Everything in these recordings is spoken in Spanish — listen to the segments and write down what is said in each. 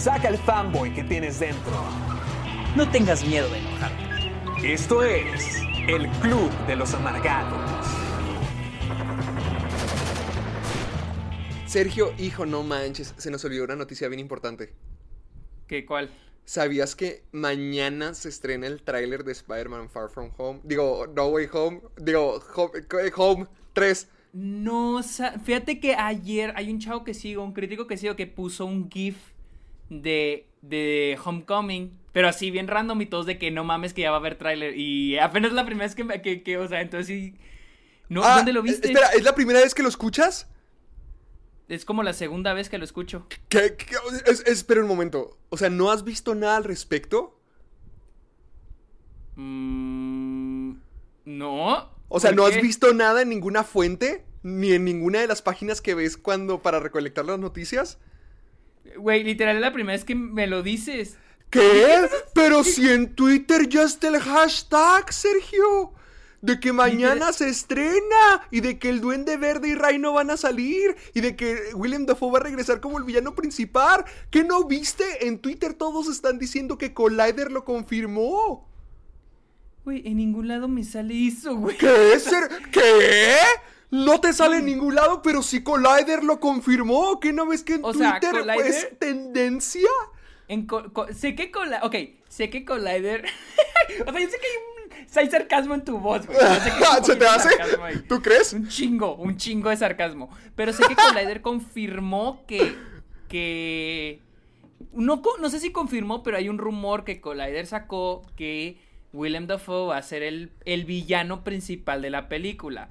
Saca el fanboy que tienes dentro. No tengas miedo de enojarte. Esto es el Club de los Amargados. Sergio, hijo, no manches, se nos olvidó una noticia bien importante. ¿Qué cuál? ¿Sabías que mañana se estrena el tráiler de Spider-Man Far From Home? Digo, No Way Home. Digo, Home, Home 3. No, sa- fíjate que ayer hay un chavo que sigo, un crítico que sigo que puso un GIF de, de Homecoming, pero así bien random y todos de que no mames que ya va a haber tráiler y apenas la primera vez que, me- que, que, o sea, entonces sí... No, Ah, ¿Dónde lo viste? Espera, ¿es la primera vez que lo escuchas? Es como la segunda vez que lo escucho. ¿Qué, qué- es- espera un momento. O sea, ¿no has visto nada al respecto? Mm, no. O sea, ¿Por ¿no qué? has visto nada en ninguna fuente? Ni en ninguna de las páginas que ves cuando para recolectar las noticias. Güey, literal es la primera vez que me lo dices. ¿Qué? Pero si en Twitter ya está el hashtag, Sergio. De que mañana se estrena. Y de que el Duende Verde y Rhino van a salir. Y de que William Dafoe va a regresar como el villano principal. ¿Qué no viste? En Twitter todos están diciendo que Collider lo confirmó. Güey, en ningún lado me sale eso, güey. ¿Qué? Ser- ¿Qué? No te sale en ningún lado, pero si Collider lo confirmó. ¿Qué no ves que en O sea, Twitter Collider- es tendencia? En sé que Collider. Ok, sé que Collider. o sea, yo sé que hay un. Hay sarcasmo en tu voz, güey. Que ¿Se te hace? ¿Tú crees? Un chingo, un chingo de sarcasmo. Pero sé que Collider confirmó que. que. No sé si confirmó, pero hay un rumor que Collider sacó que Willem Dafoe va a ser el, el villano principal de la película.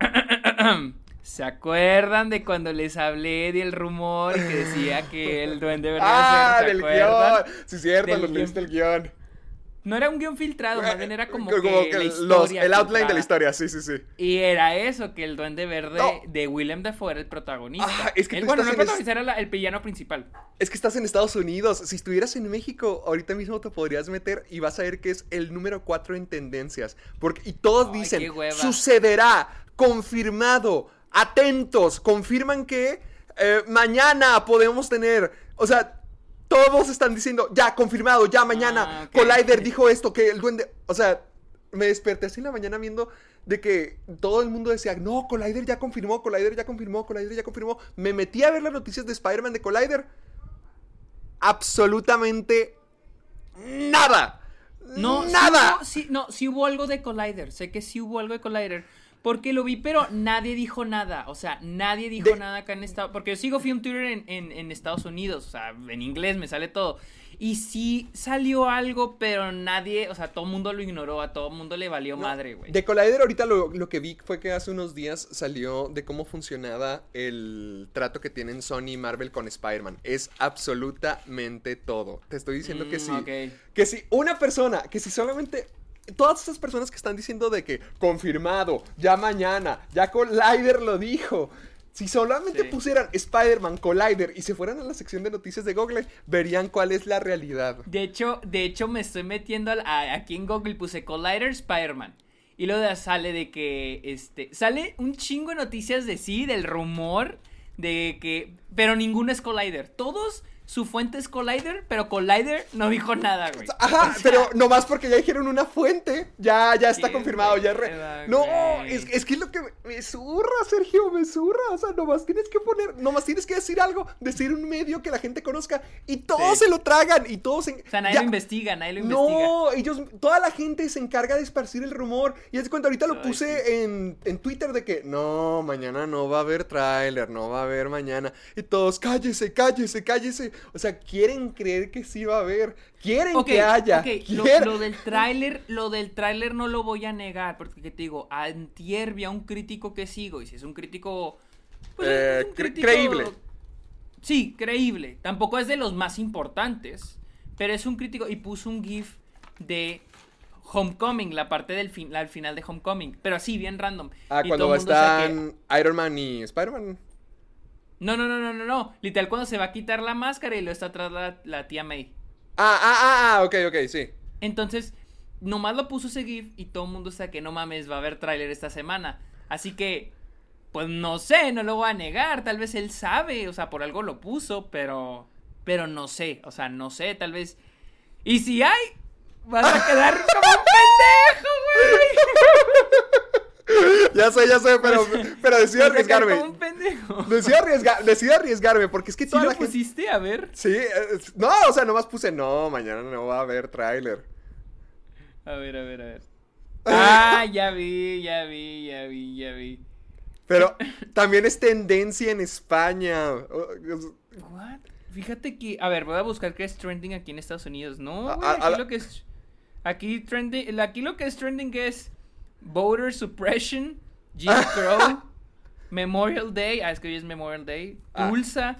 ¿Se acuerdan de cuando les hablé del rumor que decía que el duende verde Ah, del acuerdan? guion. Sí, cierto, Del lo guion. leíste el guion. No era un guion filtrado, más bien era como, Como que, que la los- historia el outline de la historia, sí, sí, sí. Y era eso, que el duende verde No. de Willem Dafoe era el protagonista. Ah, es que El- bueno, no el protagonista, era la- el villano principal. Es que estás en Estados Unidos. Si estuvieras en México, ahorita mismo te podrías meter y vas a ver que es el número 4 en tendencias. Porque, y todos Ay, dicen, sucederá, confirmado, atentos, confirman que eh, mañana podemos tener, o sea, todos están diciendo, ya, confirmado, ya, mañana, Ah. Collider dijo esto, que el duende, o sea, me desperté así en la mañana viendo de que todo el mundo decía, no, Collider ya confirmó, Collider ya confirmó, Collider ya confirmó. Me metí a ver las noticias de Spider-Man de Collider. Absolutamente nada. No, sí nada. hubo- Sí, no, sí hubo algo de Collider. Sé que sí hubo algo de Collider. Porque lo vi, pero nadie dijo nada. O sea, nadie dijo De- nada acá en Estados Porque yo sigo Film Twitter en, en, en Estados Unidos. O sea, en inglés me sale todo. Y sí salió algo, pero nadie, o sea, todo el mundo lo ignoró. A todo el mundo le valió madre, güey. De Collider ahorita lo, lo que vi fue que hace unos días salió de cómo funcionaba el trato que tienen Sony y Marvel con Spider-Man. Es absolutamente todo. Te estoy diciendo que Mm, sí. Que si una persona, que si solamente... Todas esas personas que están diciendo de que confirmado, ya mañana, ya Collider lo dijo. Si solamente Sí. pusieran Spider-Man, Collider y se fueran a la sección de noticias de Google, verían cuál es la realidad. De hecho, de hecho me estoy metiendo a- aquí en Google puse Collider Spider-Man. Y luego de- sale de que este sale un chingo de noticias de sí, del rumor de que pero ninguno es Collider. Todos su fuente es Collider, pero Collider no dijo nada, güey. Ajá, O sea, pero nomás porque ya dijeron una fuente, ya, ya está confirmado, ya re- No, es, es que es lo que me, zurra, Sergio, me zurra. O sea, nomás tienes que poner, nomás tienes que decir algo, decir un medio que la gente conozca y todos Sí. se lo tragan y todos se... O sea, nadie ya- lo investiga, nadie lo investiga. No, ellos, toda la gente se encarga de esparcir el rumor. Y es cuenta, ahorita lo Ay, puse en, en Twitter de que no, mañana no va a haber tráiler, no va a haber mañana. Y todos, cállese, cállese, cállese. O sea, quieren creer que sí va a haber. Quieren que haya. ok, lo, quieren- lo del tráiler, lo del tráiler no lo voy a negar, porque te digo, antier vi a un crítico que sigo, y si es un crítico... pues, Eh, es un cre- creíble. Sí, creíble. Tampoco es de los más importantes, pero es un crítico y puso un GIF de Homecoming, la parte del fin, al final de Homecoming, pero así, bien random. Ah, Y cuando que- están Iron Man y Spider-Man. No, no, no, no, no, no. Literal, cuando se va a quitar la máscara y lo está atrás la, la tía May. Ah, ah, ah, ah, ok, ok, sí. Entonces, nomás lo puso ese GIF y todo el mundo está que no mames, va a haber tráiler esta semana. Así que, pues no sé, no lo voy a negar. Tal vez él sabe, o sea, por algo lo puso, pero. Pero no sé, o sea, no sé, tal vez. Y si hay, vas a quedar como un pendejo, güey. Ya sé, ya sé, pero, pero decido Vas a quedar arriesgarme. como un pendejo. Decido, arriesga- decido arriesgarme, porque es que ¿Sí toda lo la gente... pusiste? A ver. Sí, eh, no, o sea, nomás puse, no, mañana no va a haber tráiler. A ver, a ver, a ver. Ah, ya vi, ya vi, ya vi, ya vi. Pero también es tendencia en España. What? Fíjate que, a ver, voy a buscar qué es trending aquí en Estados Unidos. No, güey, aquí a lo que es aquí trending, aquí lo que es trending es voter suppression, Jim Crow, Memorial Day, ah, es que hoy es Memorial Day, Ah. Tulsa,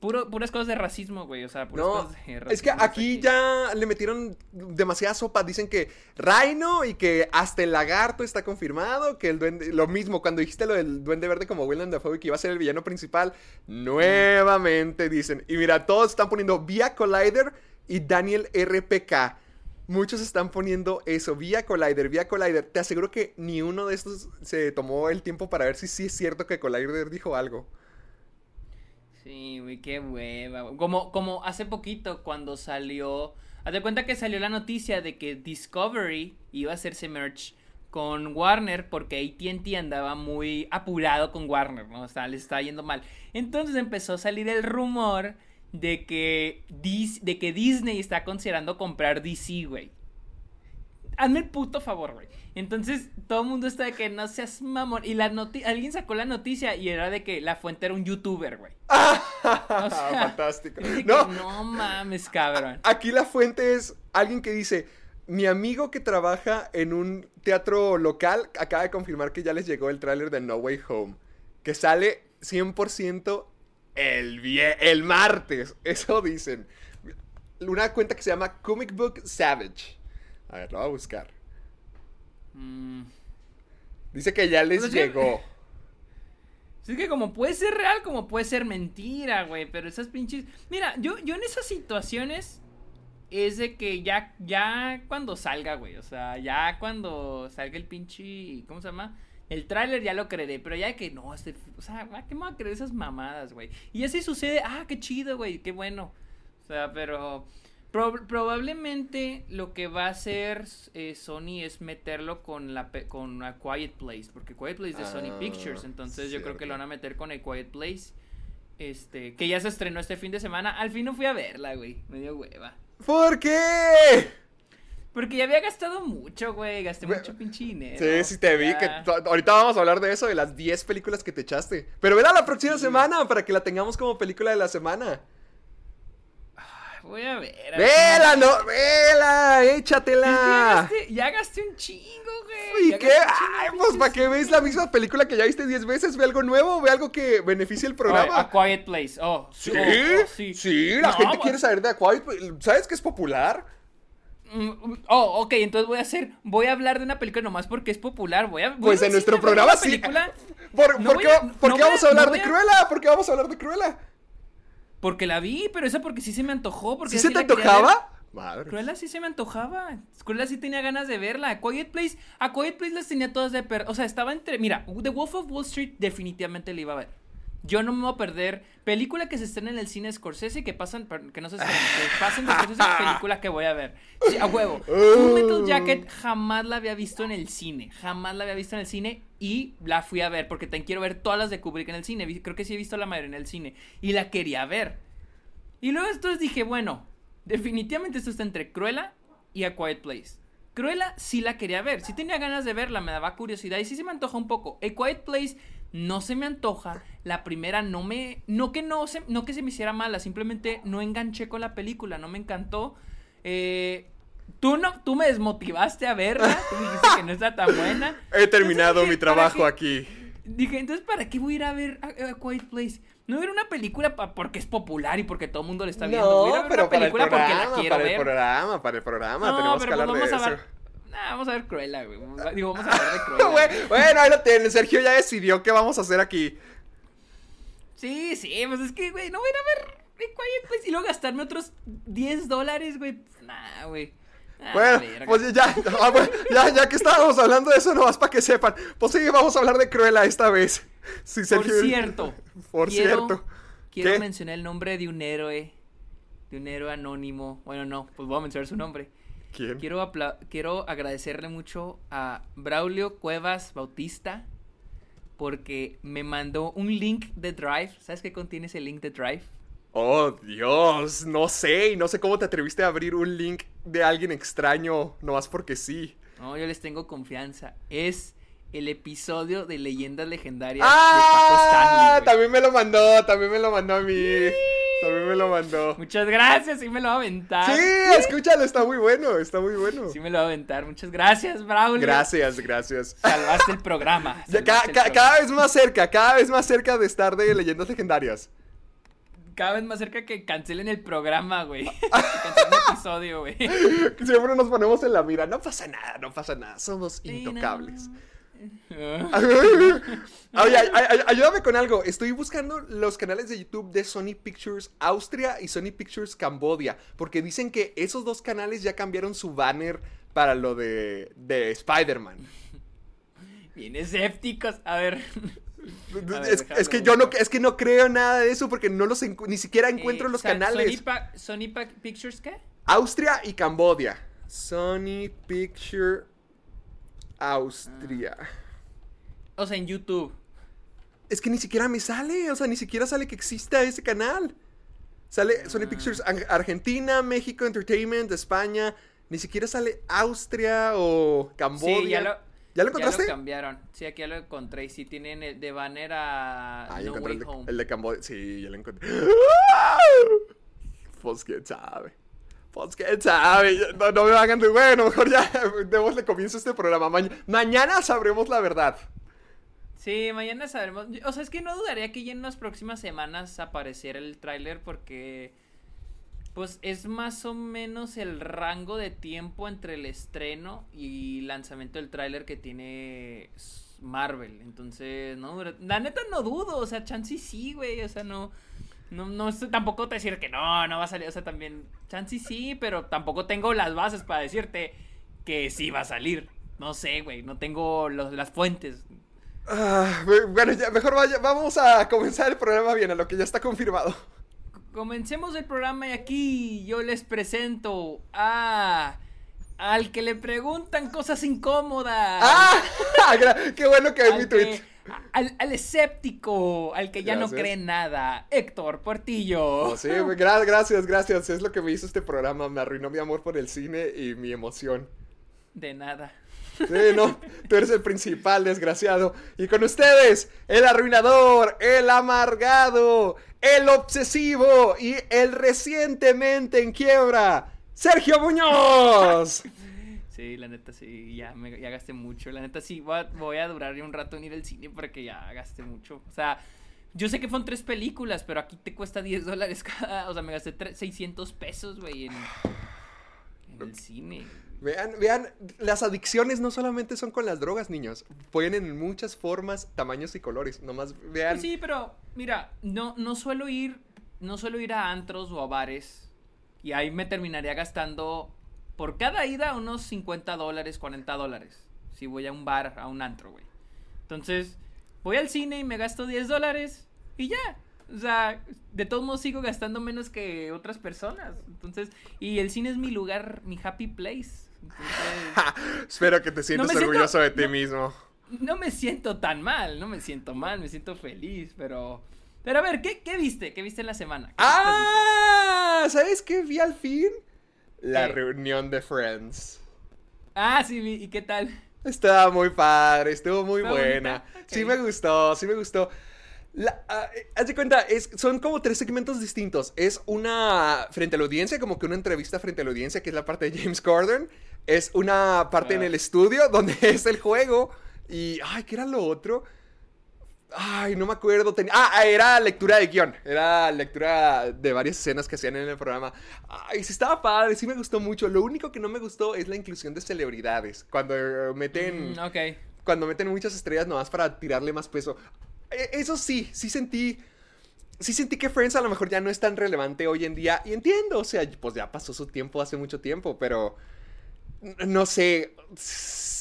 puro, puras cosas de racismo, güey, o sea, puras No, cosas de racismo. es que aquí ya le metieron demasiada sopa. Dicen que Rhino y que hasta el lagarto está confirmado. Que el duende, lo mismo, cuando dijiste lo del duende verde como Willem Dafoe y que iba a ser el villano principal, nuevamente dicen. Y mira, todos están poniendo Via Collider y Daniel RPK. Muchos están poniendo eso, Via Collider, Via Collider. Te aseguro que ni uno de estos se tomó el tiempo para ver si sí es cierto que Collider dijo algo. Sí, güey, qué hueva. Como, como hace poquito cuando salió. Haz de cuenta que salió la noticia de que Discovery iba a hacerse merch con Warner porque ATT andaba muy apurado con Warner, ¿no? O sea, le estaba yendo mal. Entonces empezó a salir el rumor de que, Dis- de que Disney está considerando comprar DC, güey. Hazme el puto favor, güey. Entonces, todo el mundo está de que no seas mamón. Y la alguien sacó la noticia y era de que la fuente era un youtuber, güey. O sea, Fantástico. que, No, no mames, cabrón. Aquí la fuente es alguien que dice, mi amigo que trabaja en un teatro local acaba de confirmar que ya les llegó el tráiler de No Way Home, que sale 100% el, el martes, eso dicen. Una cuenta que se llama Comic Book Savage. A ver, lo voy a buscar. Mm. Dice que ya les Pues llegó. Sí, Es que como puede ser real, como puede ser mentira, güey. Pero esas pinches. Mira, yo, yo en esas situaciones es de que ya, ya cuando salga, güey. O sea, ya cuando salga el pinche. ¿Cómo se llama? El tráiler ya lo creeré, pero ya de que no, este, o sea, ¿a ¿qué me voy a creer esas mamadas, güey? Y así sucede, ah, qué chido, güey, qué bueno. O sea, pero prob- probablemente lo que va a hacer eh, Sony es meterlo con la pe- con A Quiet Place, porque Quiet Place es de Sony Ah, Pictures, entonces yo creo que lo van a meter con A Quiet Place. Este, que ya se estrenó este fin de semana. Al fin no fui a verla, güey. Me dio hueva. ¿Por qué? Porque ya había gastado mucho, güey. Gasté mucho pinche dinero. Sí, sí te vi. Ya. Que ahorita vamos a hablar de eso, de las 10 películas que te echaste. Pero vela la próxima semana para que la tengamos como película de la semana. Voy a ver. a ver ¡Vela, no! ¡Vela! Es que ya ¡Échatela! gasté, ya gasté un chingo, güey. ¿Y Ya qué? Ay, pues para que veas la misma película que ya viste 10 veces, ve algo nuevo, ve algo que beneficie el programa. A Quiet Place. Oh, ¿Sí? oh, oh, sí. sí. la No, gente güey. quiere saber de A Quiet Place. ¿Sabes que es popular? Mm, Oh, ok, entonces voy a hacer, voy a hablar de una película nomás porque es popular, voy a... voy Pues a en nuestro programa sí. ¿Por, No por voy qué, a- por qué vamos a hablar de Cruella? ¿Por qué vamos a hablar de Cruella? Porque la vi, pero esa porque sí se me antojó, porque ¿Sí se te antojaba? Madre. Cruella sí se me antojaba. Cruella sí tenía ganas de verla. A Quiet Place, a Quiet Place las tenía todas de per... O sea, estaba entre... Mira, The Wolf of Wall Street definitivamente la iba a ver. Yo no me voy a perder película que se estrena en el cine Scorsese que pasan, que no se pasen de película que voy a ver. Sí, a huevo. Full Metal Jacket jamás la había visto en el cine, jamás la había visto en el cine y la fui a ver porque también quiero ver todas las de Kubrick en el cine. Creo que sí he visto la mayoría en el cine y la quería ver. Y luego entonces dije, bueno, definitivamente esto está entre Cruella y A Quiet Place. Cruella sí la quería ver, sí tenía ganas de verla, me daba curiosidad y sí se me antoja un poco. A Quiet Place no se me antoja. La primera no me. No que no se, no que se me hiciera mala, simplemente no enganché con la película, no me encantó. Eh, tú no, tú me desmotivaste a verla, tú dijiste que no está tan buena. He terminado Entonces mi ¿para trabajo qué? aquí. Dije, entonces, ¿para qué voy a ir a ver a, a Quiet Place? No ver una película porque es popular y porque todo el mundo la está viendo. Voy a ir a ver una película porque la quiero para ver. el programa, para el programa, no, tenemos pero que pues hablar vamos de a ver. eso. Nah, vamos a ver Cruella, güey. Digo, vamos a hablar de Cruella. Bueno, ahí lo tienen. Sergio ya decidió qué vamos a hacer aquí. Sí, sí, pues es que, güey, no voy a ir a ver Quiet Place y luego gastarme otros 10 dólares, güey. Pues, Nah, güey. Ah, Bueno, verga. pues ya, ah, bueno, ya, ya que estábamos hablando de eso, nomás para que sepan. Pues sí, vamos a hablar de Cruella esta vez. Sí, Por Sergio. cierto. Por quiero- cierto. Quiero ¿Qué? mencionar el nombre de un héroe. De un héroe anónimo. Bueno, no, pues voy a mencionar su nombre. ¿Quién? Quiero, quiero agradecerle mucho a Braulio Cuevas Bautista porque me mandó un link de Drive. ¿Sabes qué contiene ese link de Drive? Oh, Dios, no sé, y no sé cómo te atreviste a abrir un link de alguien extraño, nomás porque sí. No, yo les tengo confianza. Es el episodio de Leyendas Legendarias de Paco ¡Ah! Stanley. güey. También me lo mandó, también me lo mandó a mí. También me lo mandó. Muchas gracias, sí me lo va a aventar. Sí, escúchalo, está muy bueno, está muy bueno. Sí me lo va a aventar. Muchas gracias, Braulio. Gracias, gracias. Salvaste el programa. Salvaste ca- el ca- programa. cada vez más cerca, cada vez más cerca de estar de leyendas legendarias. Cada vez más cerca que cancelen el programa, güey. que cancelen el episodio, güey. Siempre nos ponemos en la mira. No pasa nada, no pasa nada. Somos Sí, intocables. no. Oye, ay- ay- ayúdame con algo. Estoy buscando los canales de YouTube de Sony Pictures Austria y Sony Pictures Cambodia. Porque dicen que esos dos canales ya cambiaron su banner para lo de, de Spider-Man. Bien escépticos. A ver. A ver, Es, que yo no, es que no creo nada de eso porque no los ni siquiera encuentro Eh, los Sa- canales. Sony, Pa- Sony Pa- Pictures, ¿qué? Austria y Cambodia. Sony Picture Austria. O sea, en YouTube. Es que ni siquiera me sale, o sea, ni siquiera sale que exista ese canal. Sale Sony Pictures Ar- Argentina, México Entertainment, España. Ni siquiera sale Austria o Cambodia. Sí, ya lo. ¿Ya lo encontraste? cambiaron. Sí, aquí ya lo encontré. Y sí tienen el de banner a Ah, ya No Way el de, Home. el de Cambodia. Sí, ya lo encontré. Pues quién sabe. Pues quién sabe. No, me hagan de bueno. Mejor ya démosle comienzo a este programa. Ma- mañana sabremos la verdad. Sí, mañana sabremos. O sea, es que no dudaría que ya en las próximas semanas apareciera el tráiler porque pues es más o menos el rango de tiempo entre el estreno y lanzamiento del tráiler que tiene Marvel. Entonces, no, la neta no dudo, o sea, Chansey sí, güey, o sea, no no no estoy- tampoco te decir que no, no va a salir, o sea, también Chansey sí, pero tampoco tengo las bases para decirte que sí va a salir. No sé, güey, no tengo los- las fuentes. Ah, bueno, ya, mejor vaya, vamos a comenzar el programa bien, a lo que ya está confirmado. Comencemos el programa y aquí yo les presento a al que le preguntan cosas incómodas. ¡Ah! ¡Qué bueno que es mi tweet! Al, al escéptico, al que ya no cree en nada, Héctor Portillo. Oh, sí, gracias, gracias. Es lo que me hizo este programa. Me arruinó mi amor por el cine y mi emoción. De nada. Sí, no, tú eres el principal, desgraciado. Y con ustedes, el arruinador, el amargado, el obsesivo y el recientemente en quiebra, Sergio Muñoz. Sí, la neta sí, ya, me, ya gasté mucho. La neta sí, voy a, voy a durar un rato en ir al cine porque ya gasté mucho. O sea, yo sé que fueron tres películas, pero aquí te cuesta 10 dólares cada. O sea, me gasté tre- 600 pesos, güey, en, en el cine. Vean, vean, las adicciones no solamente son con las drogas, niños. Pueden en muchas formas, tamaños y colores. Nomás vean. Pues sí, pero mira, no, no suelo ir, no suelo ir a antros o a bares. Y ahí me terminaría gastando por cada ida unos 50 dólares, 40 dólares. Si voy a un bar, a un antro, güey. Entonces, voy al cine y me gasto 10 dólares y ya. O sea, de todos modos sigo gastando menos que otras personas. Entonces, y el cine es mi lugar, mi happy place. Entonces, Espero que te sientas siento- orgulloso de ti no- mismo. no me siento tan mal, no me siento mal, me siento feliz, pero... Pero a ver, ¿qué, qué viste? ¿Qué viste en la semana? ¿Qué ¡Ah! ¿Sabes qué vi al fin? La ¿Qué? reunión de Friends. Ah, sí, vi- ¿y qué tal? Estaba muy padre, estuvo muy ¿Fue buena. Sí me gustó, sí me gustó. La, ah, eh, haz de cuenta, es, son como tres segmentos distintos. Es una frente a la audiencia, como que una entrevista frente a la audiencia, que es la parte de James Corden. Es una parte en Ah. el estudio, donde es el juego. Y, ay, ¿qué era lo otro? Ay, no me acuerdo. Tenía- Ah, era lectura de guion. Era lectura de varias escenas que hacían en el programa. Ay, sí estaba padre, sí me gustó mucho. Lo único que no me gustó es la inclusión de celebridades. Cuando eh, meten Mm, ok. cuando meten muchas estrellas nomás para tirarle más peso. Eh, Eso sí, sí sentí. Sí sentí que Friends a lo mejor ya no es tan relevante hoy en día. Y entiendo, o sea, pues ya pasó su tiempo hace mucho tiempo, pero. No sé.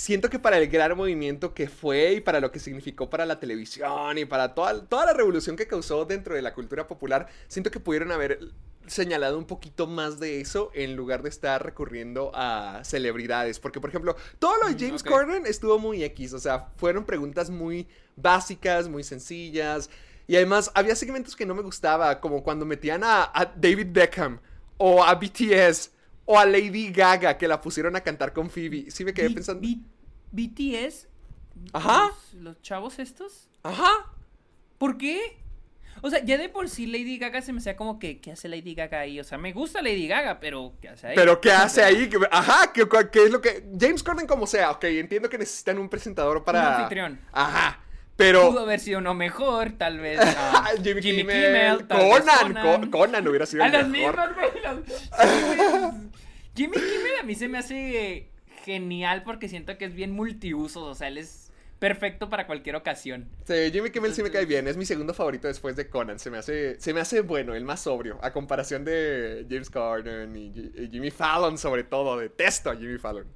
Siento que para el gran movimiento que fue y para lo que significó para la televisión y para toda, toda la revolución que causó dentro de la cultura popular, siento que pudieron haber señalado un poquito más de eso en lugar de estar recurriendo a celebridades. Porque, por ejemplo, todo lo de Mm, James ok. Corden estuvo muy X. O sea, fueron preguntas muy básicas, muy sencillas. Y además, había segmentos que no me gustaba, como cuando metían a, a David Beckham o a BTS o a Lady Gaga, que la pusieron a cantar con Phoebe. Sí me quedé pensando. B- BTS. Ajá. Los, los chavos estos. Ajá. ¿Por qué? O sea, ya de por sí Lady Gaga se me hacía como que, ¿qué hace Lady Gaga ahí? O sea, me gusta Lady Gaga, pero ¿qué hace ahí? Pero ¿qué hace ahí? ¿Qué- Ajá, ¿qué, qué es lo que... James Corden como sea, ok, entiendo que necesitan un presentador para... Un anfitrión. Ajá, pero... Pudo haber sido uno mejor, tal vez. ah, Jimmy, Kimmel, tal vez Conan, Co- Conan hubiera sido A el los mejor. mismos, los- güey. Jimmy Kimmel a mí se me hace genial porque siento que es bien multiusos. O sea, él es perfecto para cualquier ocasión. Sí, Jimmy Kimmel sí me cae bien, es mi segundo favorito después de Conan, se me hace, se me hace bueno, el más sobrio, a comparación de James Corden y, y Jimmy Fallon sobre todo, detesto a Jimmy Fallon.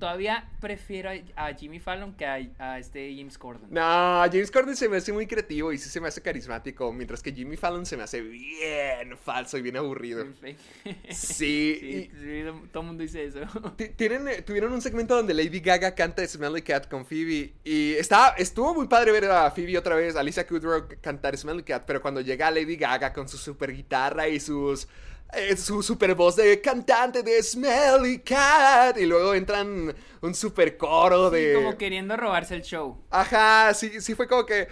Todavía prefiero a, Jimmy Fallon que a, a este James Corden. No, James Corden se me hace muy creativo y sí se me hace carismático, mientras que Jimmy Fallon se me hace bien falso y bien aburrido. Sí, Sí, y- sí, todo el mundo dice eso. Tienen, eh, tuvieron un segmento donde Lady Gaga canta Smelly Cat con Phoebe y estaba, estuvo muy padre ver a Phoebe otra vez, a Lisa Kudrow cantar Smelly Cat, pero cuando llega Lady Gaga con su super guitarra y sus eh, su super voz de cantante de Smelly Cat y luego entran un super coro de... Como queriendo robarse el show. Ajá, sí, sí fue como que...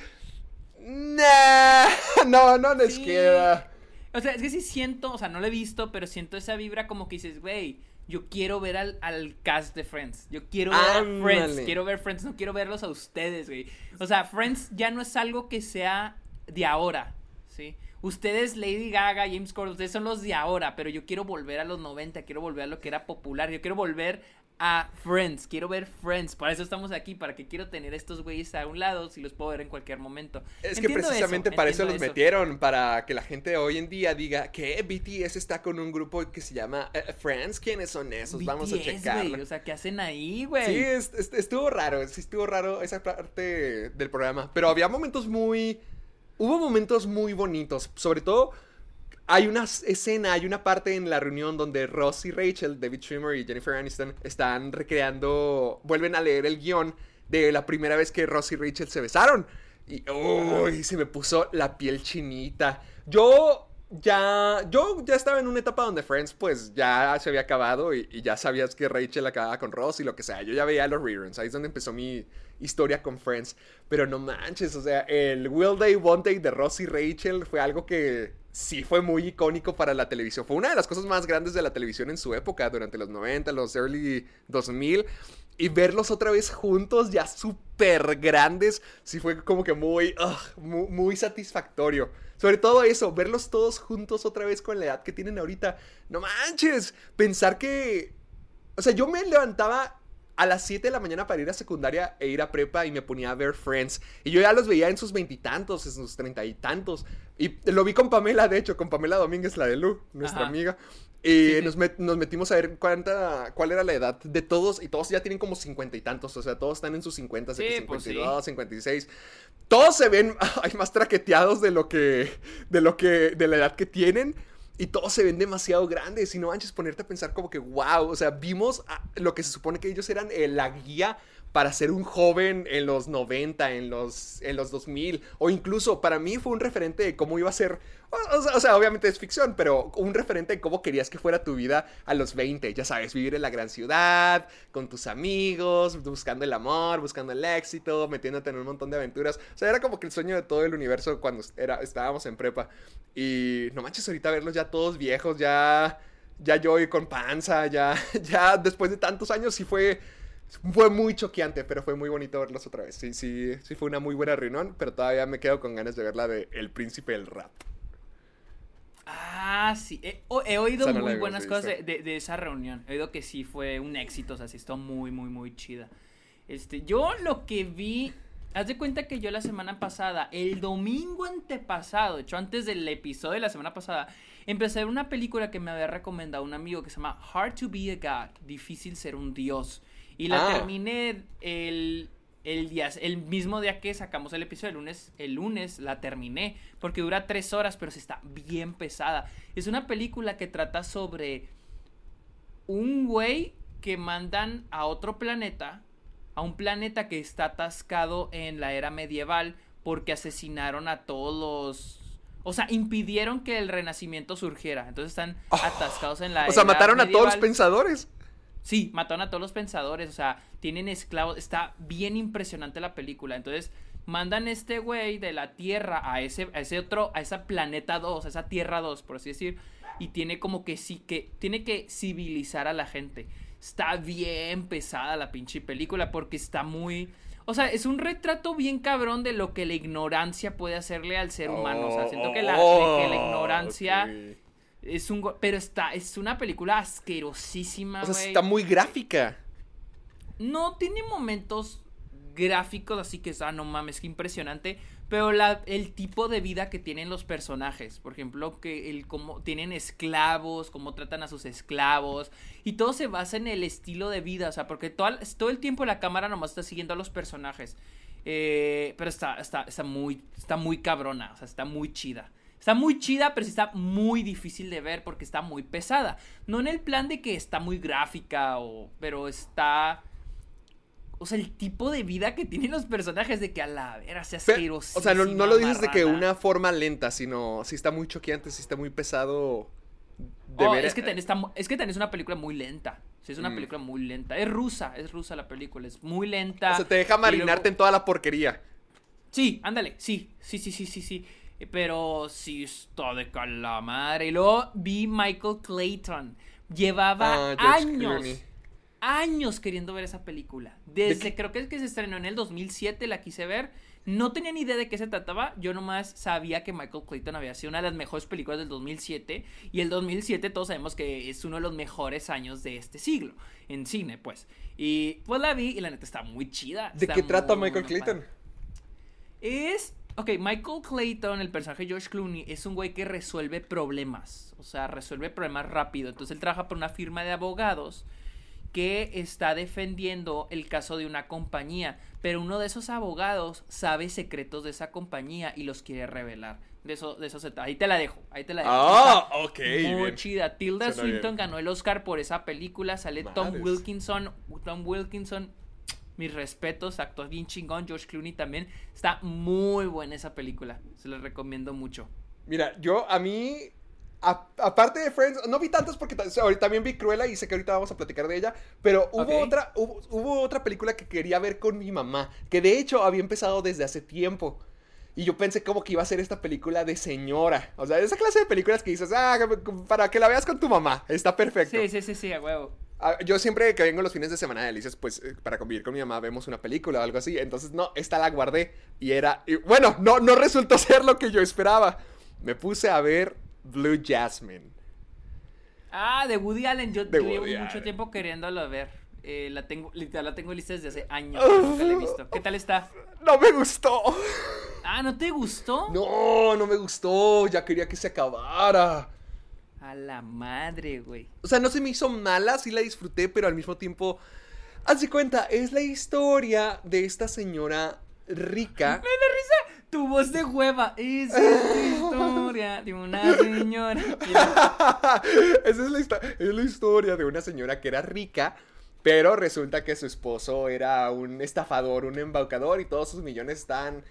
Nah, no, no les Sí. queda. O sea, es que sí siento, o sea, no lo he visto, pero siento esa vibra como que dices, güey, yo quiero ver al, al cast de Friends. Yo quiero ver a. Friends. Quiero ver Friends, no quiero verlos a ustedes, güey. O sea, Friends ya no es algo que sea de ahora, ¿sí? Ustedes, Lady Gaga, James Corden, ustedes son los de ahora, pero yo quiero volver a los 90, quiero volver a lo que era popular, yo quiero volver a Friends, quiero ver Friends, para eso estamos aquí, para que quiero tener estos güeyes a un lado si los puedo ver en cualquier momento. Es que eso, precisamente para eso los metieron, para que la gente hoy en día diga que BTS está con un grupo que se llama eh, Friends. ¿Quiénes son esos? Vamos a checar. O sea, ¿qué hacen ahí, güey? Sí, es- es- estuvo raro, sí estuvo raro esa parte del programa, pero había momentos muy... Hubo momentos muy bonitos, sobre todo hay una escena, hay una parte en la reunión donde Ross y Rachel, David Schwimmer y Jennifer Aniston están recreando, vuelven a leer el guion de la primera vez que Ross y Rachel se besaron. Y uy, se me puso la piel chinita. Yo ya, yo ya estaba en una etapa donde Friends pues ya se había acabado y, ya sabías que Rachel acababa con Ross y lo que sea. Yo ya veía los reruns, ahí es donde empezó mi historia con Friends. Pero no manches, o sea, el Will Day, One Day de Ross y Rachel fue algo que sí fue muy icónico para la televisión. Fue una de las cosas más grandes de la televisión en su época, durante los 90, los early 2000. Y verlos otra vez juntos, ya súper grandes, sí fue como que muy, muy satisfactorio. Sobre todo eso, verlos todos juntos otra vez con la edad que tienen ahorita. No manches, pensar que... O sea, yo me levantaba a las 7 de la mañana para ir a secundaria e ir a prepa y me ponía a ver Friends. Y yo ya los veía en sus veintitantos, en sus treinta y tantos. Y lo vi con Pamela, de hecho, con Pamela Domínguez, la de Lu, nuestra Ajá. amiga. Y Sí. Nos, met- nos metimos a ver cuánta, cuál era la edad de todos. Y todos ya tienen como cincuenta y tantos. O sea, todos están en sus cincuenta, Sí, pues sí. 52, 56. Todos se ven ay, más traqueteados de lo que. de lo que. de la edad que tienen. Y todos se ven demasiado grandes. Y no manches ponerte a pensar como que, wow. O sea, vimos lo que se supone que ellos eran eh, la guía para ser un joven en los 90, en los, en los 2000, o incluso para mí fue un referente de cómo iba a ser, o, o sea, obviamente es ficción, pero un referente de cómo querías que fuera tu vida a los 20, ya sabes, vivir en la gran ciudad, con tus amigos, buscando el amor, buscando el éxito, metiéndote en un montón de aventuras, o sea, era como que el sueño de todo el universo cuando era, estábamos en prepa, y no manches ahorita verlos ya todos viejos, ya... Ya yo con panza, ya, ya después de tantos años sí fue, fue muy choqueante, pero fue muy bonito verlos otra vez. Sí, sí, sí fue una muy buena reunión, pero todavía me quedo con ganas de ver la de El Príncipe del Rap. Ah, sí. He, he oído no muy buenas cosas de, de- de esa reunión. He oído que sí fue un éxito, o sea, sí estuvo muy, muy, muy chida. Este, yo lo que vi, haz de cuenta que yo la semana pasada, el domingo antepasado, de hecho antes del episodio de la semana pasada, empecé a ver una película que me había recomendado un amigo que se llama Hard to be a God, difícil ser un dios. Y la Ah. terminé el, el, día, el mismo día que sacamos el episodio, el lunes, el lunes la terminé, porque dura tres horas, pero sí está bien pesada. Es una película que trata sobre un güey que mandan a otro planeta, a un planeta que está atascado en la era medieval, porque asesinaron a todos los... O sea, impidieron que el renacimiento surgiera. Entonces están atascados en la. O sea, mataron a todos los pensadores. Sí, mataron a todos los pensadores, o sea, tienen esclavos, está bien impresionante la película. Entonces, mandan este güey de la Tierra a ese, a ese otro, a esa planeta 2, a esa Tierra 2, por así decir, y tiene como que sí, que tiene que civilizar a la gente. Está bien pesada la pinche película porque está muy... O sea, es un retrato bien cabrón de lo que la ignorancia puede hacerle al ser humano. O sea, siento que la, de que la ignorancia Oh, ok. Es un... Pero está, es una película asquerosísima, O sea, está muy gráfica. No tiene momentos gráficos, así que, ah, no mames, qué impresionante. Pero la, el tipo de vida que tienen los personajes, por ejemplo, que el cómo tienen esclavos, cómo tratan a sus esclavos, y todo se basa en el estilo de vida, o sea, porque todo, todo el tiempo la cámara nomás está siguiendo a los personajes. Eh, pero está, está, está muy, está muy cabrona, o sea, está muy chida. Está muy chida, pero sí está muy difícil de ver porque está muy pesada. No en el plan de que está muy gráfica, o, pero está... O sea, el tipo de vida que tienen los personajes de que a la vera sea asqueroso. o sea, no, no lo dices de que una forma lenta, sino si está muy choqueante, si está muy pesado. De Oh, ver- es que ten- está mu- es que es una película muy lenta. Sí, es una Mm. película muy lenta. Es rusa, es rusa la película. Es muy lenta. O sea, te deja marinarte luego- en toda la porquería. Sí, ándale, sí, sí, sí, sí, sí, sí. Pero sí está de calamar. Y luego vi Michael Clayton. Llevaba Ah, años, Clooney. años queriendo ver esa película. Desde creo que es que se estrenó en el 2007, la quise ver. No tenía ni idea de qué se trataba. Yo nomás sabía que Michael Clayton había sido una de las mejores películas del 2007. Y el 2007 todos sabemos que es uno de los mejores años de este siglo. En cine, pues. Y pues la vi y la neta está muy chida. ¿De qué trata Michael Clayton? padre. Es. Ok, Michael Clayton, el personaje de George Clooney, es un güey que resuelve problemas. O sea, resuelve problemas rápido. Entonces él trabaja por una firma de abogados que está defendiendo el caso de una compañía. Pero uno de esos abogados sabe secretos de esa compañía y los quiere revelar. De eso, de eso se trata. Ahí te la dejo. Ahí te la dejo. Ah, Está ok, Muy bien. chida. Tilda Suena bien. Swinton ganó el Oscar por esa película. Sale Tom. Wilkinson. Tom Wilkinson mis respetos, actor bien chingón, George Clooney también. Está muy buena esa película, se la recomiendo mucho. Mira, yo a mí, a- aparte de Friends, no vi tantas porque ahorita también vi Cruella y sé que ahorita vamos a platicar de ella, pero hubo otra, hubo, hubo otra película que quería ver con mi mamá, que de hecho había empezado desde hace tiempo. Y yo pensé como que iba a ser esta película de señora. O sea, esa clase de películas que dices, ah, para que la veas con tu mamá. Está perfecto. Sí, sí, sí, sí, a huevo. Ah, Yo siempre que vengo los fines de semana de Delicias, pues eh, para convivir con mi mamá vemos una película o algo así. Entonces, no, esta la guardé y era. y, bueno, no, no resultó ser lo que yo esperaba. Me puse a ver Blue Jasmine. Ah, de Woody Allen, yo, llevo mucho tiempo queriéndolo ver. Eh, la tengo, literal, la tengo lista desde hace años, nunca la he visto. ¿Qué tal está? No me gustó. Ah, ¿no te gustó? No, no me gustó. Ya quería que se acabara. A la madre, güey. O sea, no se me hizo mala, sí la disfruté, pero al mismo tiempo. Haz de cuenta, es la historia de esta señora rica. Me da risa tu voz de hueva. Es esta historia de una señora. Esa es la, es la historia de una señora que era rica Pero resulta que su esposo era un estafador, un embaucador y todos sus millones están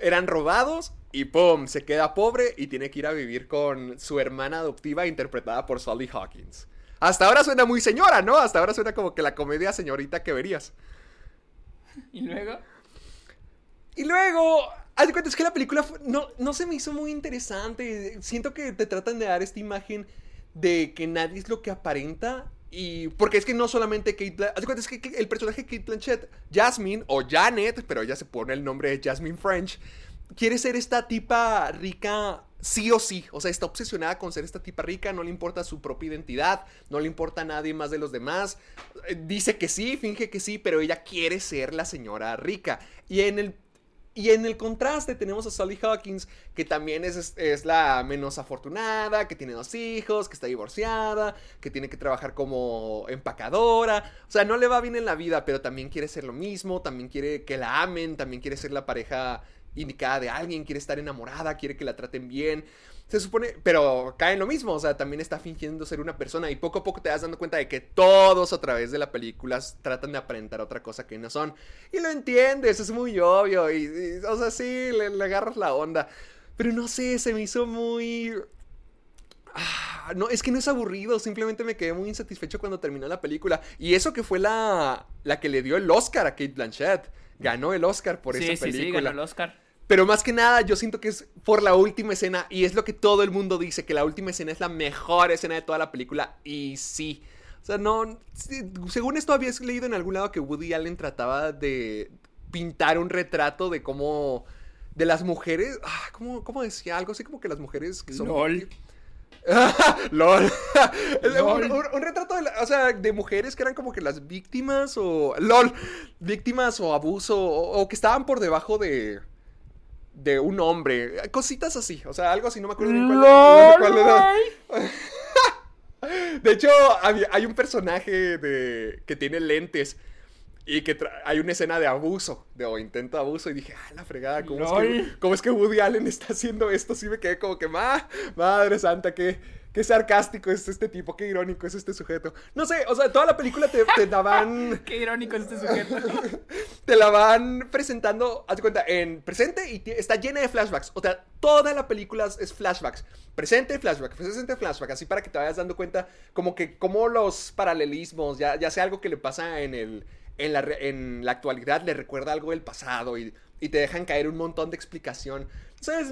eran robados y ¡pum! Se queda pobre y tiene que ir a vivir con su hermana adoptiva interpretada por Sally Hawkins. Hasta ahora suena muy señora, ¿no? Hasta ahora suena como que la comedia señorita que verías. ¿Y luego? Y luego, haz de cuenta, es que la película no, no se me hizo muy interesante. Siento que te tratan de dar esta imagen de que nadie es lo que aparenta. Y porque es que no solamente Kate Blanchett, es que el personaje de Kate Blanchett, Jasmine o Janet, pero ella se pone el nombre de Jasmine French, quiere ser esta tipa rica sí o sí. O sea, está obsesionada con ser esta tipa rica, no le importa su propia identidad, no le importa a nadie más de los demás. Eh, dice que sí, finge que sí, pero ella quiere ser la señora rica. Y en el y en el contraste tenemos a Sally Hawkins, que también es, es, la menos afortunada, que tiene dos hijos, que está divorciada, que tiene que trabajar como empacadora. O sea, no le va bien en la vida, pero también quiere ser lo mismo, también quiere que la amen, también quiere ser la pareja indicada de alguien, quiere estar enamorada, quiere que la traten bien. Se supone, pero cae en lo mismo, o sea, también está fingiendo ser una persona y poco a poco te das dando cuenta de que todos a través de la película tratan de aparentar otra cosa que no son. Y lo entiendes, es muy obvio y, o sea, sí, le, agarras la onda. Pero no sé, se me hizo muy... Ah, no, es que no es aburrido, simplemente me quedé muy insatisfecho cuando terminó la película. Y eso que fue la, la que le dio el Oscar a Kate Blanchett. Ganó el Oscar por esa película. Sí, sí, ganó el Oscar. Pero más que nada, yo siento que es por la última escena. Y es lo que todo el mundo dice: que la última escena es la mejor escena de toda la película. Y sí. O sea, no. Según esto, habías leído en algún lado que Woody Allen trataba de pintar un retrato de cómo. De las mujeres. Ah, ¿cómo, ¿Cómo decía? Algo así como que las mujeres que son. LOL. LOL. Un, retrato de, o sea, de mujeres que eran como que las víctimas o. LOL. Víctimas o abuso. o que estaban por debajo de de un hombre. Cositas así. O sea, algo así, no me acuerdo ni cuál, era. De hecho, hay, un personaje de, que tiene lentes y que hay una escena de abuso, de o intento de abuso, y dije, ah, la fregada, ¿cómo, es que, ¿cómo es que Woody Allen está haciendo esto? Sí me quedé como que, ma, madre santa, qué, qué sarcástico es este tipo, qué irónico es este sujeto. No sé, o sea, toda la película te, te daban... qué irónico es este sujeto. te la van presentando, haz cuenta, en presente y está llena de flashbacks. O sea, toda la película es flashbacks. Presente, flashback, presente, flashback. Así para que te vayas dando cuenta como que, como los paralelismos, ya, ya sea algo que le pasa en el en la, en la actualidad le recuerda algo del pasado y, te dejan caer un montón de explicación.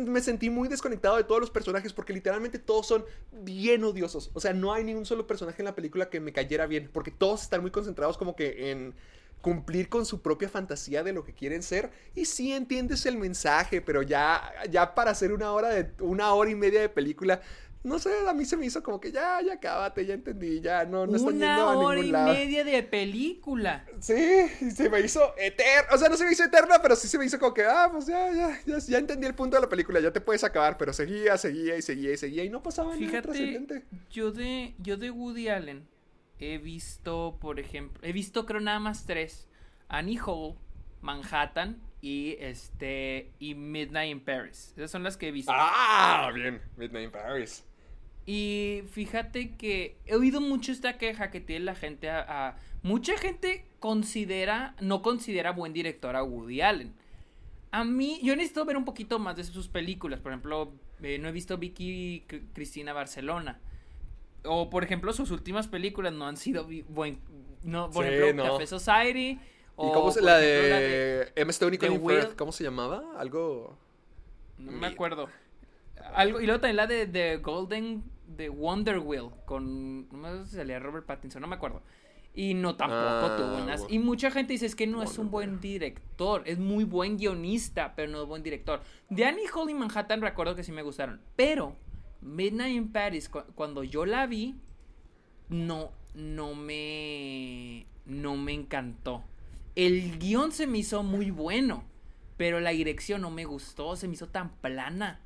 Me sentí muy desconectado de todos los personajes porque literalmente todos son bien odiosos. O sea, no hay ni un solo personaje en la película que me cayera bien porque todos están muy concentrados como que en cumplir con su propia fantasía de lo que quieren ser y sí entiendes el mensaje, pero ya ya para hacer una hora de una hora y media de película no sé, a mí se me hizo como que ya, ya cábate, ya entendí, ya no, no están yendo a ningún lado. Una hora y media de película. Sí, se me hizo eterna, o sea, no se me hizo eterna, pero sí se me hizo como que, ah, pues ya, ya, ya, ya entendí el punto de la película, ya te puedes acabar, pero seguía, seguía y seguía y seguía y no pasaba Fíjate, nada trascendente. Yo de, yo de Woody Allen he visto, por ejemplo, he visto creo nada más tres, Annie Hall, Manhattan y este y Midnight in Paris. Esas son las que he visto. Ah, bien, Midnight in Paris. Y fíjate que he oído mucho esta queja que tiene la gente a, mucha gente considera, no considera buen director a Woody Allen. A mí, yo necesito ver un poquito más de sus películas. Por ejemplo, eh, no he visto Vicky Cristina Barcelona. O por ejemplo, sus últimas películas no han sido buen. No, por ejemplo, Café Society. O, ¿Y cómo se la, de Emma Stone y Colin Firth? ¿Cómo se llamaba? Algo. No me acuerdo. Algo, y luego también la de, de Golden, de Wonder Wheel, con, no sé si salía Robert Pattinson, no me acuerdo. Y no tampoco ah, tuvo unas. Y mucha gente dice es que no es un buen director, es muy buen guionista, pero no es buen director. De Annie Hall y Manhattan recuerdo que sí me gustaron, pero Midnight in Paris, cuando yo la vi, no, no me, no me encantó. El guion se me hizo muy bueno, pero la dirección no me gustó, se me hizo tan plana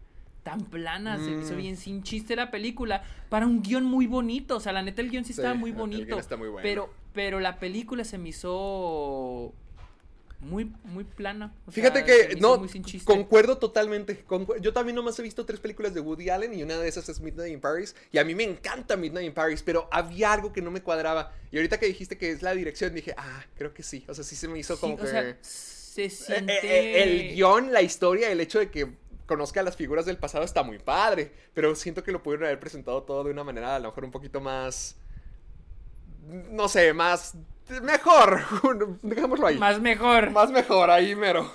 tan plana, se hizo mm. bien sin chiste la película, para un guion muy bonito, o sea, la neta el guion sí, estaba muy bonito, está muy bueno. pero, pero la película se me hizo muy, muy plana. o Fíjate sea, que, no, concuerdo totalmente. concu- yo también nomás he visto tres películas de Woody Allen y una de esas es Midnight in Paris. Y a mí me encanta Midnight in Paris, pero había algo que no me cuadraba. Y ahorita que dijiste que es la dirección, dije, ah, creo que sí. O sea, sí se me hizo Sí, como o que... sea, se Eh, siente... eh, eh, el guion, la historia, el hecho de que conozca las figuras del pasado está muy padre. Pero siento que lo pudieron haber presentado todo de una manera a lo mejor un poquito más... No sé, más... Mejor. Dejámoslo ahí. Más mejor. Más mejor, ahí mero.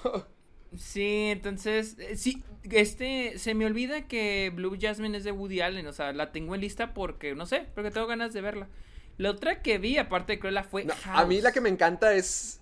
Sí, entonces, eh, sí, este, se me olvida que Blue Jasmine es de Woody Allen, o sea, la tengo en lista porque, no sé, porque tengo ganas de verla. La otra que vi, aparte de Cruella, fue No, House. a mí la que me encanta es.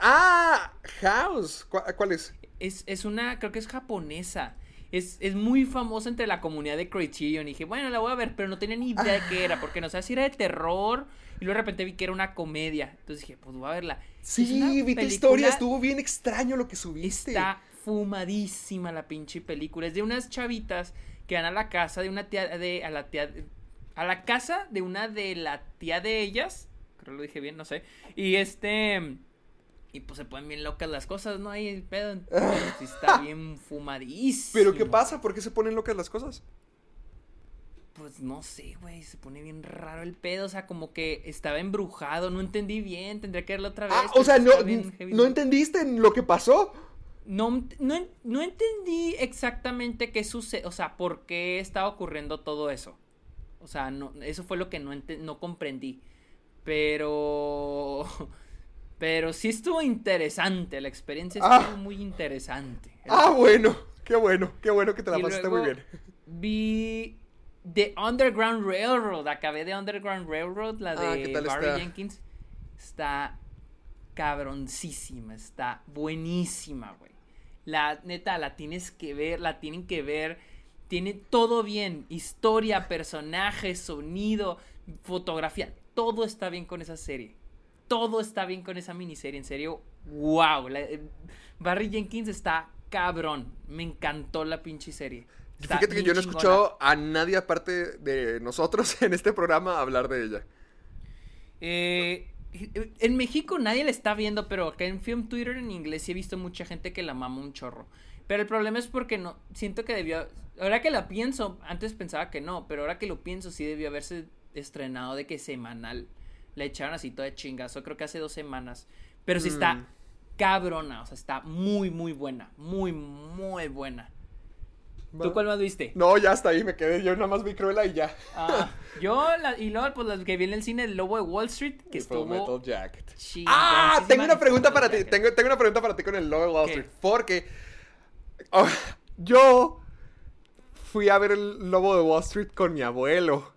¡Ah! House. ¿Cuál, cuál es? Es, es una, creo que es japonesa. Es, es muy famosa entre la comunidad de Criterion. Y dije, bueno, la voy a ver, pero no tenía ni idea de qué era. Porque no sé si era de terror. Y luego de repente vi que era una comedia. Entonces dije, pues voy a verla. Sí, vi tu historia. Estuvo bien extraño lo que subiste. Está fumadísima la pinche película. Es de unas chavitas que van a la casa de una tía de. a la tía. a la casa de una de la tía de ellas. Creo que lo dije bien, no sé. Y este. Y pues se ponen bien locas las cosas, ¿no? Ahí pedo. Pero sí está bien fumadísimo. ¿Pero qué pasa? ¿Por qué se ponen locas las cosas? Pues no sé, güey. Se pone bien raro el pedo. O sea, como que estaba embrujado. No entendí bien. Tendría que verlo otra vez. Ah, o sea, no. ¿no entendiste lo que pasó? No, no, no entendí exactamente qué sucede, o sea, por qué estaba ocurriendo todo eso. O sea, no, eso fue lo que no, no comprendí. Pero... Pero sí estuvo interesante, la experiencia Ah. estuvo muy interesante. Ah, bueno. Qué bueno. Qué bueno que te la Y pasaste luego muy bien. Vi The Underground Railroad, acabé de Underground Railroad, la de Ah, ¿qué tal Barry está? Jenkins. Está cabroncísima, está buenísima, güey. La neta, la tienes que ver, la tienen que ver. Tiene todo bien, historia, personajes, sonido, fotografía, todo está bien con esa serie. Todo está bien con esa miniserie, en serio. Wow, la- eh, Barry Jenkins está cabrón. Me encantó la pinche serie. Está Fíjate que yo no he escuchado a nadie aparte de nosotros en este programa hablar de ella. Eh, en México nadie la está viendo, pero acá en Film Twitter en inglés sí he visto mucha gente que la mama un chorro. Pero el problema es porque no, siento que debió, ahora que la pienso, antes pensaba que no, pero ahora que lo pienso sí debió haberse estrenado de que semanal. La echaron así toda de chingazo, creo que hace dos semanas. Pero sí Mm. está cabrona, o sea, está muy, muy buena, muy, muy buena. ¿Tú cuál más viste? No, ya hasta ahí me quedé. Yo nada más vi Cruella y ya. Ah, yo, la- y luego, pues las que vi en el cine, El Lobo de Wall Street, que Y estuvo Metal Jacket. Ah, tengo una pregunta para ti. Tengo, tengo una pregunta para ti con el Lobo de Wall ¿Qué? Street. Porque oh, yo fui a ver el Lobo de Wall Street con mi abuelo.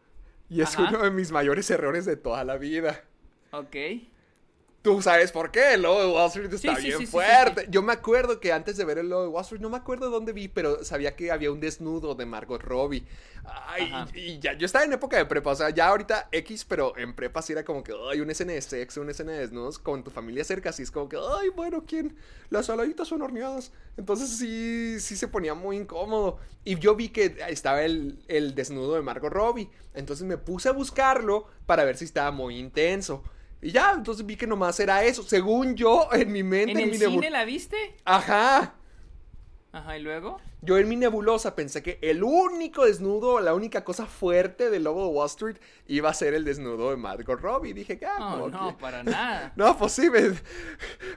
Y es Ajá. uno de mis mayores errores de toda la vida. Ok. Tú sabes por qué, el Lobo de Wall Street está Sí, sí, bien sí, fuerte. Yo me acuerdo que antes de ver el Lobo de Wall Street, no me acuerdo dónde vi, pero sabía que había un desnudo de Margot Robbie. Ay, y ya, yo estaba en época de prepa, o sea, ya ahorita X, pero en prepa sí era como que, ay, una escena de sexo, una escena de desnudos con tu familia cerca, así es como que, ay, bueno, ¿quién? Las saladitas son horneadas. Entonces sí, sí se ponía muy incómodo. Y yo vi que estaba el, el desnudo de Margot Robbie. Entonces me puse a buscarlo para ver si estaba muy intenso. Y ya, entonces vi que nomás era eso. Según yo, en mi mente, ¿En en, el mi cine la viste? Ajá. Ajá, ¿y luego? Yo en mi nebulosa pensé que el único desnudo, la única cosa fuerte del Lobo de Wall Street iba a ser el desnudo de Margot Robbie. Dije, ah, No, no, que- para nada. No, pues sí, me,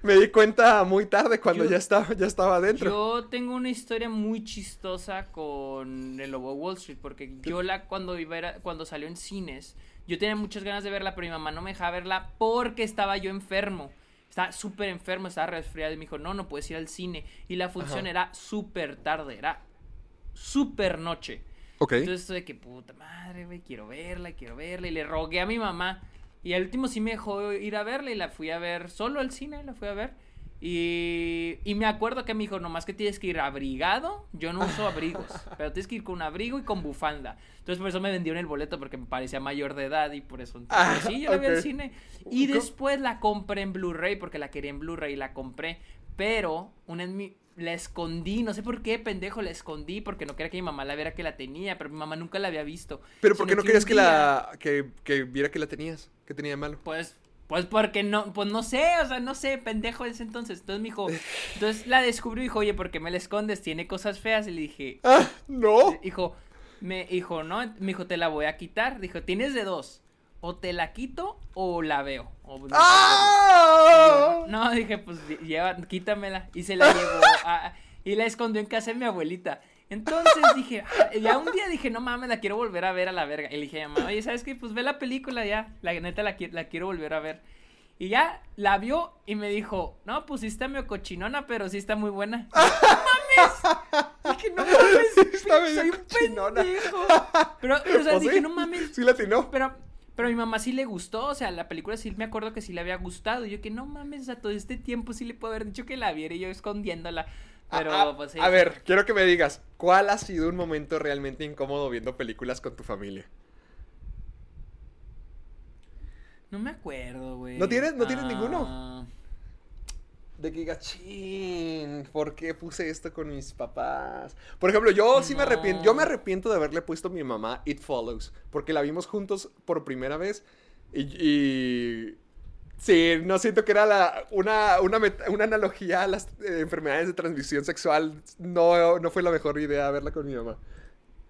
me di cuenta muy tarde cuando Yo- ya estaba, ya estaba adentro. Yo tengo una historia muy chistosa con el Lobo de Wall Street, porque yo la cuando iba a ir a- cuando salió en cines, yo tenía muchas ganas de verla, pero mi mamá no me dejaba verla porque estaba yo enfermo. Estaba súper enfermo, estaba resfriado y me dijo, no, no puedes ir al cine. Y la función Ajá. era súper tarde, era súper noche. Ok. Entonces de que puta madre, güey, quiero verla, quiero verla. Y le rogué a mi mamá. Y al último sí me dejó ir a verla y la fui a ver solo al cine, la fui a ver. Y, y me acuerdo que me dijo, nomás que tienes que ir abrigado. Yo no uso abrigos, pero tienes que ir con un abrigo y con bufanda. Entonces por eso me vendieron el boleto porque me parecía mayor de edad y por eso. Ah, pero sí, yo la vi al cine. Y después la compré en Blu-ray porque la quería en Blu-ray y la compré. Pero una en mi, la escondí, no sé por qué, pendejo, la escondí porque no quería que mi mamá la viera que la tenía, pero mi mamá nunca la había visto. Pero ¿por qué no que querías que la que, que viera que la tenías? ¿Qué tenía de malo? Pues Pues porque no, pues no sé, o sea, no sé, pendejo ese entonces. Entonces me dijo, entonces la descubrió y dijo, oye, ¿por qué me la escondes? Tiene cosas feas. Y le dije, Ah, no. Dijo, me dijo, no, me dijo, te la voy a quitar. Dijo, tienes de dos. O te la quito o la veo. O no ¡Ah! No, dije, pues lleva, quítamela. Y se la llevó a- y la escondió en casa de mi abuelita. Entonces dije, ah, ya un día dije, no mames, la quiero volver a ver a la verga. Y le dije a mi mamá, oye, ¿sabes qué? Pues ve la película ya. La neta la, la quiero volver a ver. Y ya la vio y me dijo, no, pues sí está medio cochinona, pero sí está muy buena. No mames. Dije, no mames. está medio soy un pendejo. Pero, o sea, ¿O dije, sí? no mames. Sí la atinó. Pero, pero a mi mamá sí le gustó, o sea, la película sí me acuerdo que sí le había gustado. Y yo que no mames, a todo este tiempo sí le puedo haber dicho que la viera y yo escondiéndola. Pero, Ah, ah, pues sí. a ver, quiero que me digas, ¿cuál ha sido un momento realmente incómodo viendo películas con tu familia? No me acuerdo, güey. ¿No tienes- no tienes Ah, ninguno? De que digas, chin, ¿por qué puse esto con mis papás? Por ejemplo, yo sí me arrepiento, yo me arrepiento de haberle puesto a mi mamá It Follows, porque la vimos juntos por primera vez y, y- sí, no siento que era la, una, una, una analogía a las eh, enfermedades de transmisión sexual, no, no fue la mejor idea verla con mi mamá.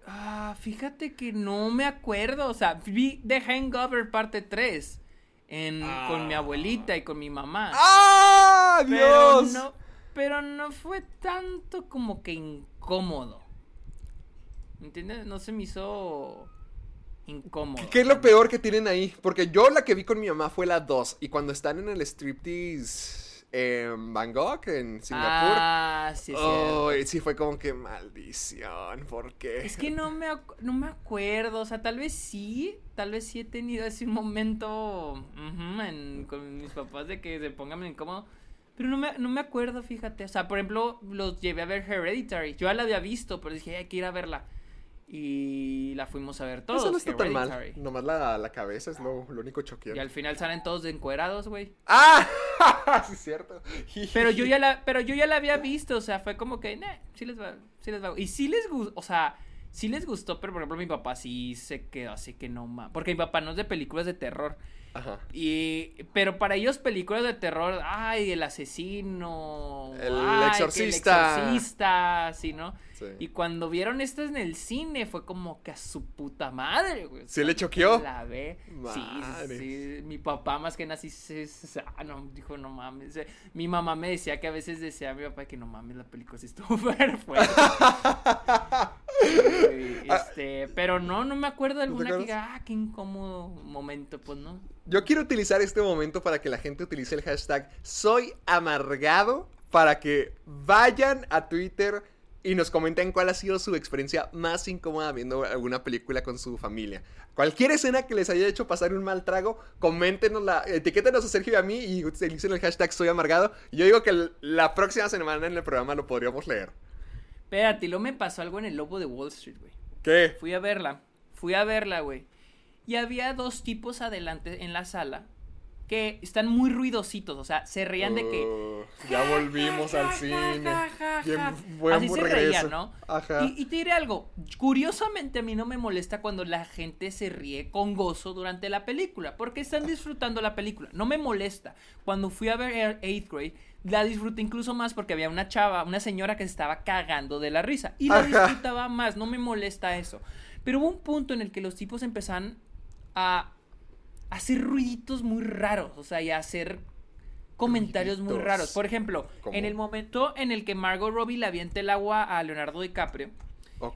Ah, fíjate que no me acuerdo. O sea, vi The Hangover parte 3 en, con mi abuelita y con mi mamá. ¡Ah, pero Dios! no, pero no fue tanto como que incómodo. ¿Entiendes? No se me hizo incómodo. ¿Qué es lo peor que tienen ahí? Porque yo la que vi con mi mamá fue la 2. Y cuando están en el striptease en Bangkok, en Singapur. Ah, sí, oh, cierto. sí fue como que maldición. ¿Por qué? Es que no me, no me acuerdo, o sea, tal vez sí, tal vez sí he tenido un momento en- con mis papás de que se pongan incómodo, pero no me, no me acuerdo, fíjate, o sea, por ejemplo, los llevé a ver Hereditary, yo ya la había visto, pero dije, hay que ir a verla, y la fuimos a ver todos, Eso no está tan mal. Nomás la, la cabeza es lo, lo único Y choqueante. al final salen todos encuerados, güey. ¡Ah! sí, es cierto. Pero yo ya la, pero yo ya la había visto, o sea, fue como que, nah, sí les va, sí les va. Y sí les gustó, o sea, sí les gustó, pero por ejemplo mi papá sí se quedó así que no más. Porque mi papá no es de películas de terror. Ajá. Y, pero para ellos películas de terror, ay, el asesino, El ay, exorcista. el exorcista, sí, ¿no? Sí. Y cuando vieron esto en el cine fue como que a su puta madre, güey. ¿Sí le choqueó? La ve. Sí, sí, mi papá más que nada sí ah, no, dijo no mames. Eh, Mi mamá me decía que a veces decía a mi papá que no mames, la película sí estuvo fuerte. Sí, este, pero no, no me acuerdo de ¿No te alguna que diga, ah, qué incómodo momento, pues no. Yo quiero utilizar este momento para que la gente utilice el hashtag soy amargado para que vayan a Twitter y nos comenten cuál ha sido su experiencia más incómoda viendo alguna película con su familia. Cualquier escena que les haya hecho pasar un mal trago, coméntenosla, etiquétenos a Sergio y a mí y utilicen el hashtag soy amargado. Yo digo que la próxima semana en el programa lo podríamos leer. Espérate, luego me pasó algo en el Lobo de Wall Street, güey. ¿Qué? Fui a verla, fui a verla, güey. Y había dos tipos adelante en la sala que están muy ruidositos, o sea, se reían de que... Uh, ya volvimos al cine. Bien Así se reían, ¿no? Ajá. Y, y te diré algo, curiosamente a mí no me molesta cuando la gente se ríe con gozo durante la película, porque están disfrutando la película, no me molesta. Cuando fui a ver 8th grade, la disfruté incluso más porque había una chava, una señora que se estaba cagando de la risa, y la disfrutaba más, no me molesta eso. Pero hubo un punto en el que los tipos empezaron a hacer ruiditos muy raros, o sea, y hacer comentarios muy raros. Por ejemplo, ¿Cómo? en el momento en el que Margot Robbie le avienta el agua a Leonardo DiCaprio,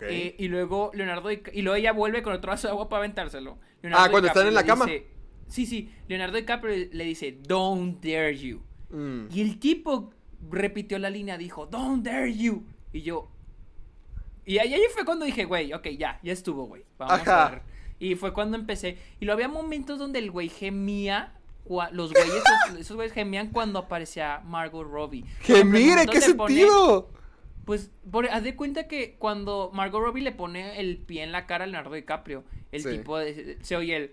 eh, y luego Leonardo y luego ella vuelve con otro vaso de agua para aventárselo. Ah, cuando están en la cama. dice- sí, sí, Leonardo DiCaprio le dice, "Don't dare you." Mm. Y el tipo repitió la línea, dijo, "Don't dare you." Y yo y ahí, ahí fue cuando dije, güey, ok, ya, ya estuvo, güey. Vamos Ajá. a ver. Y fue cuando empecé. Y lo había momentos donde el güey gemía. Los güeyes, esos, esos güeyes gemían cuando aparecía Margot Robbie. ¡Que Por ejemplo, el mire! momento ¿Qué pone- sentido? pues, por, haz de cuenta que cuando Margot Robbie le pone el pie en la cara a Leonardo DiCaprio, el Sí. tipo de- se oye el.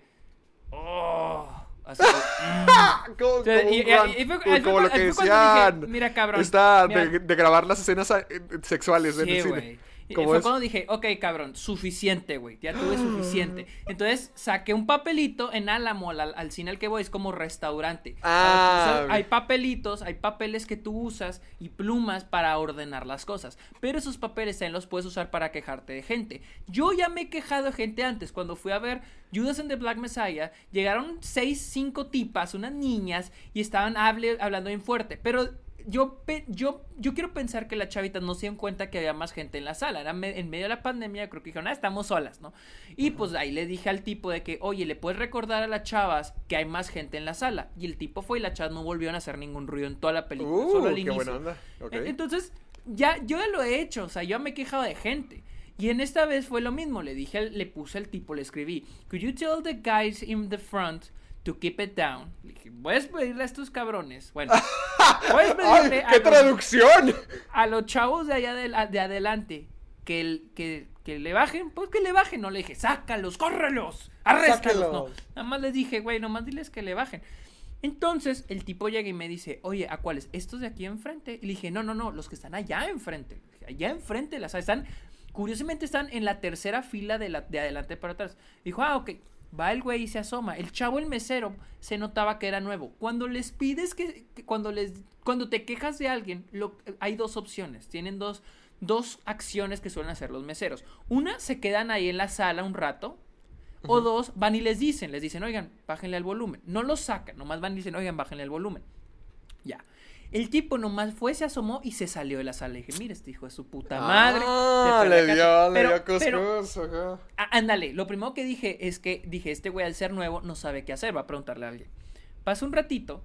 Oh, así, mm. Como, O sea, como y- un y- rant, y fue- como- ahí fue como cu- lo que dije, decían. "Mira, cabrón, Está mira". de, de grabar las escenas eh, sexuales en el Sí, cine. güey. Y ¿Cómo Fue es? cuando dije, ok, cabrón, suficiente, güey, ya tuve suficiente. Entonces saqué un papelito en Álamo, al, al cine al que voy, es como restaurante. Ah, hay papelitos, hay papeles que tú usas y plumas para ordenar las cosas. Pero esos papeles también los puedes usar para quejarte de gente. Yo ya me he quejado de gente antes. Cuando fui a ver Judas and the Black Messiah, llegaron seis, cinco tipas, unas niñas, y estaban hable- hablando bien fuerte. Pero yo, yo, yo quiero pensar que las chavitas no se dieron cuenta que había más gente en la sala. Era me- en medio de la pandemia, creo que dijeron, ah, estamos solas, ¿no? Y pues ahí le dije al tipo de que, oye, ¿le puedes recordar a las chavas que hay más gente en la sala? Y el tipo fue y las chavas no volvieron a hacer ningún ruido en toda la película, Uh, solo al qué inicio. buena onda. Ok. E- Entonces, ya, yo ya lo he hecho, o sea, yo me he quejado de gente. Y en esta vez fue lo mismo, le dije, le puse al tipo, le escribí, could you tell the guys in the front to keep it down? Le dije, puedes pedirle a estos cabrones, bueno, puedes pedirle ¡Ay, a qué los- traducción! a los chavos de allá de, de adelante que, el- que, que le bajen, pues que le bajen. No le dije, sácalos, córrelos, arréstalos. No, nada más les dije, güey, nomás diles que le bajen. Entonces el tipo llega y me dice, oye, ¿a cuáles? ¿Estos de aquí enfrente? Y le dije, no, no, no, los que están allá enfrente. Allá enfrente, las están, curiosamente están en la tercera fila de, la, de adelante para atrás. Dijo, ah, ok. Va el güey y se asoma. El chavo, el mesero, se notaba que era nuevo. Cuando les pides que, que cuando les, cuando te quejas de alguien, lo, hay dos opciones. Tienen dos, dos acciones que suelen hacer los meseros. Una, se quedan ahí en la sala un rato. O dos, van y les dicen, les dicen, oigan, bájenle al volumen. No lo sacan, nomás van y dicen, oigan, bájenle al volumen. Ya. El tipo nomás fue, se asomó y se salió de la sala. Le dije, mira, este hijo de su puta madre. Ah, se le dio, casa". le dio coscos. Ah, ándale, lo primero que dije es que dije, este güey al ser nuevo no sabe qué hacer, va a preguntarle a alguien. Pasa un ratito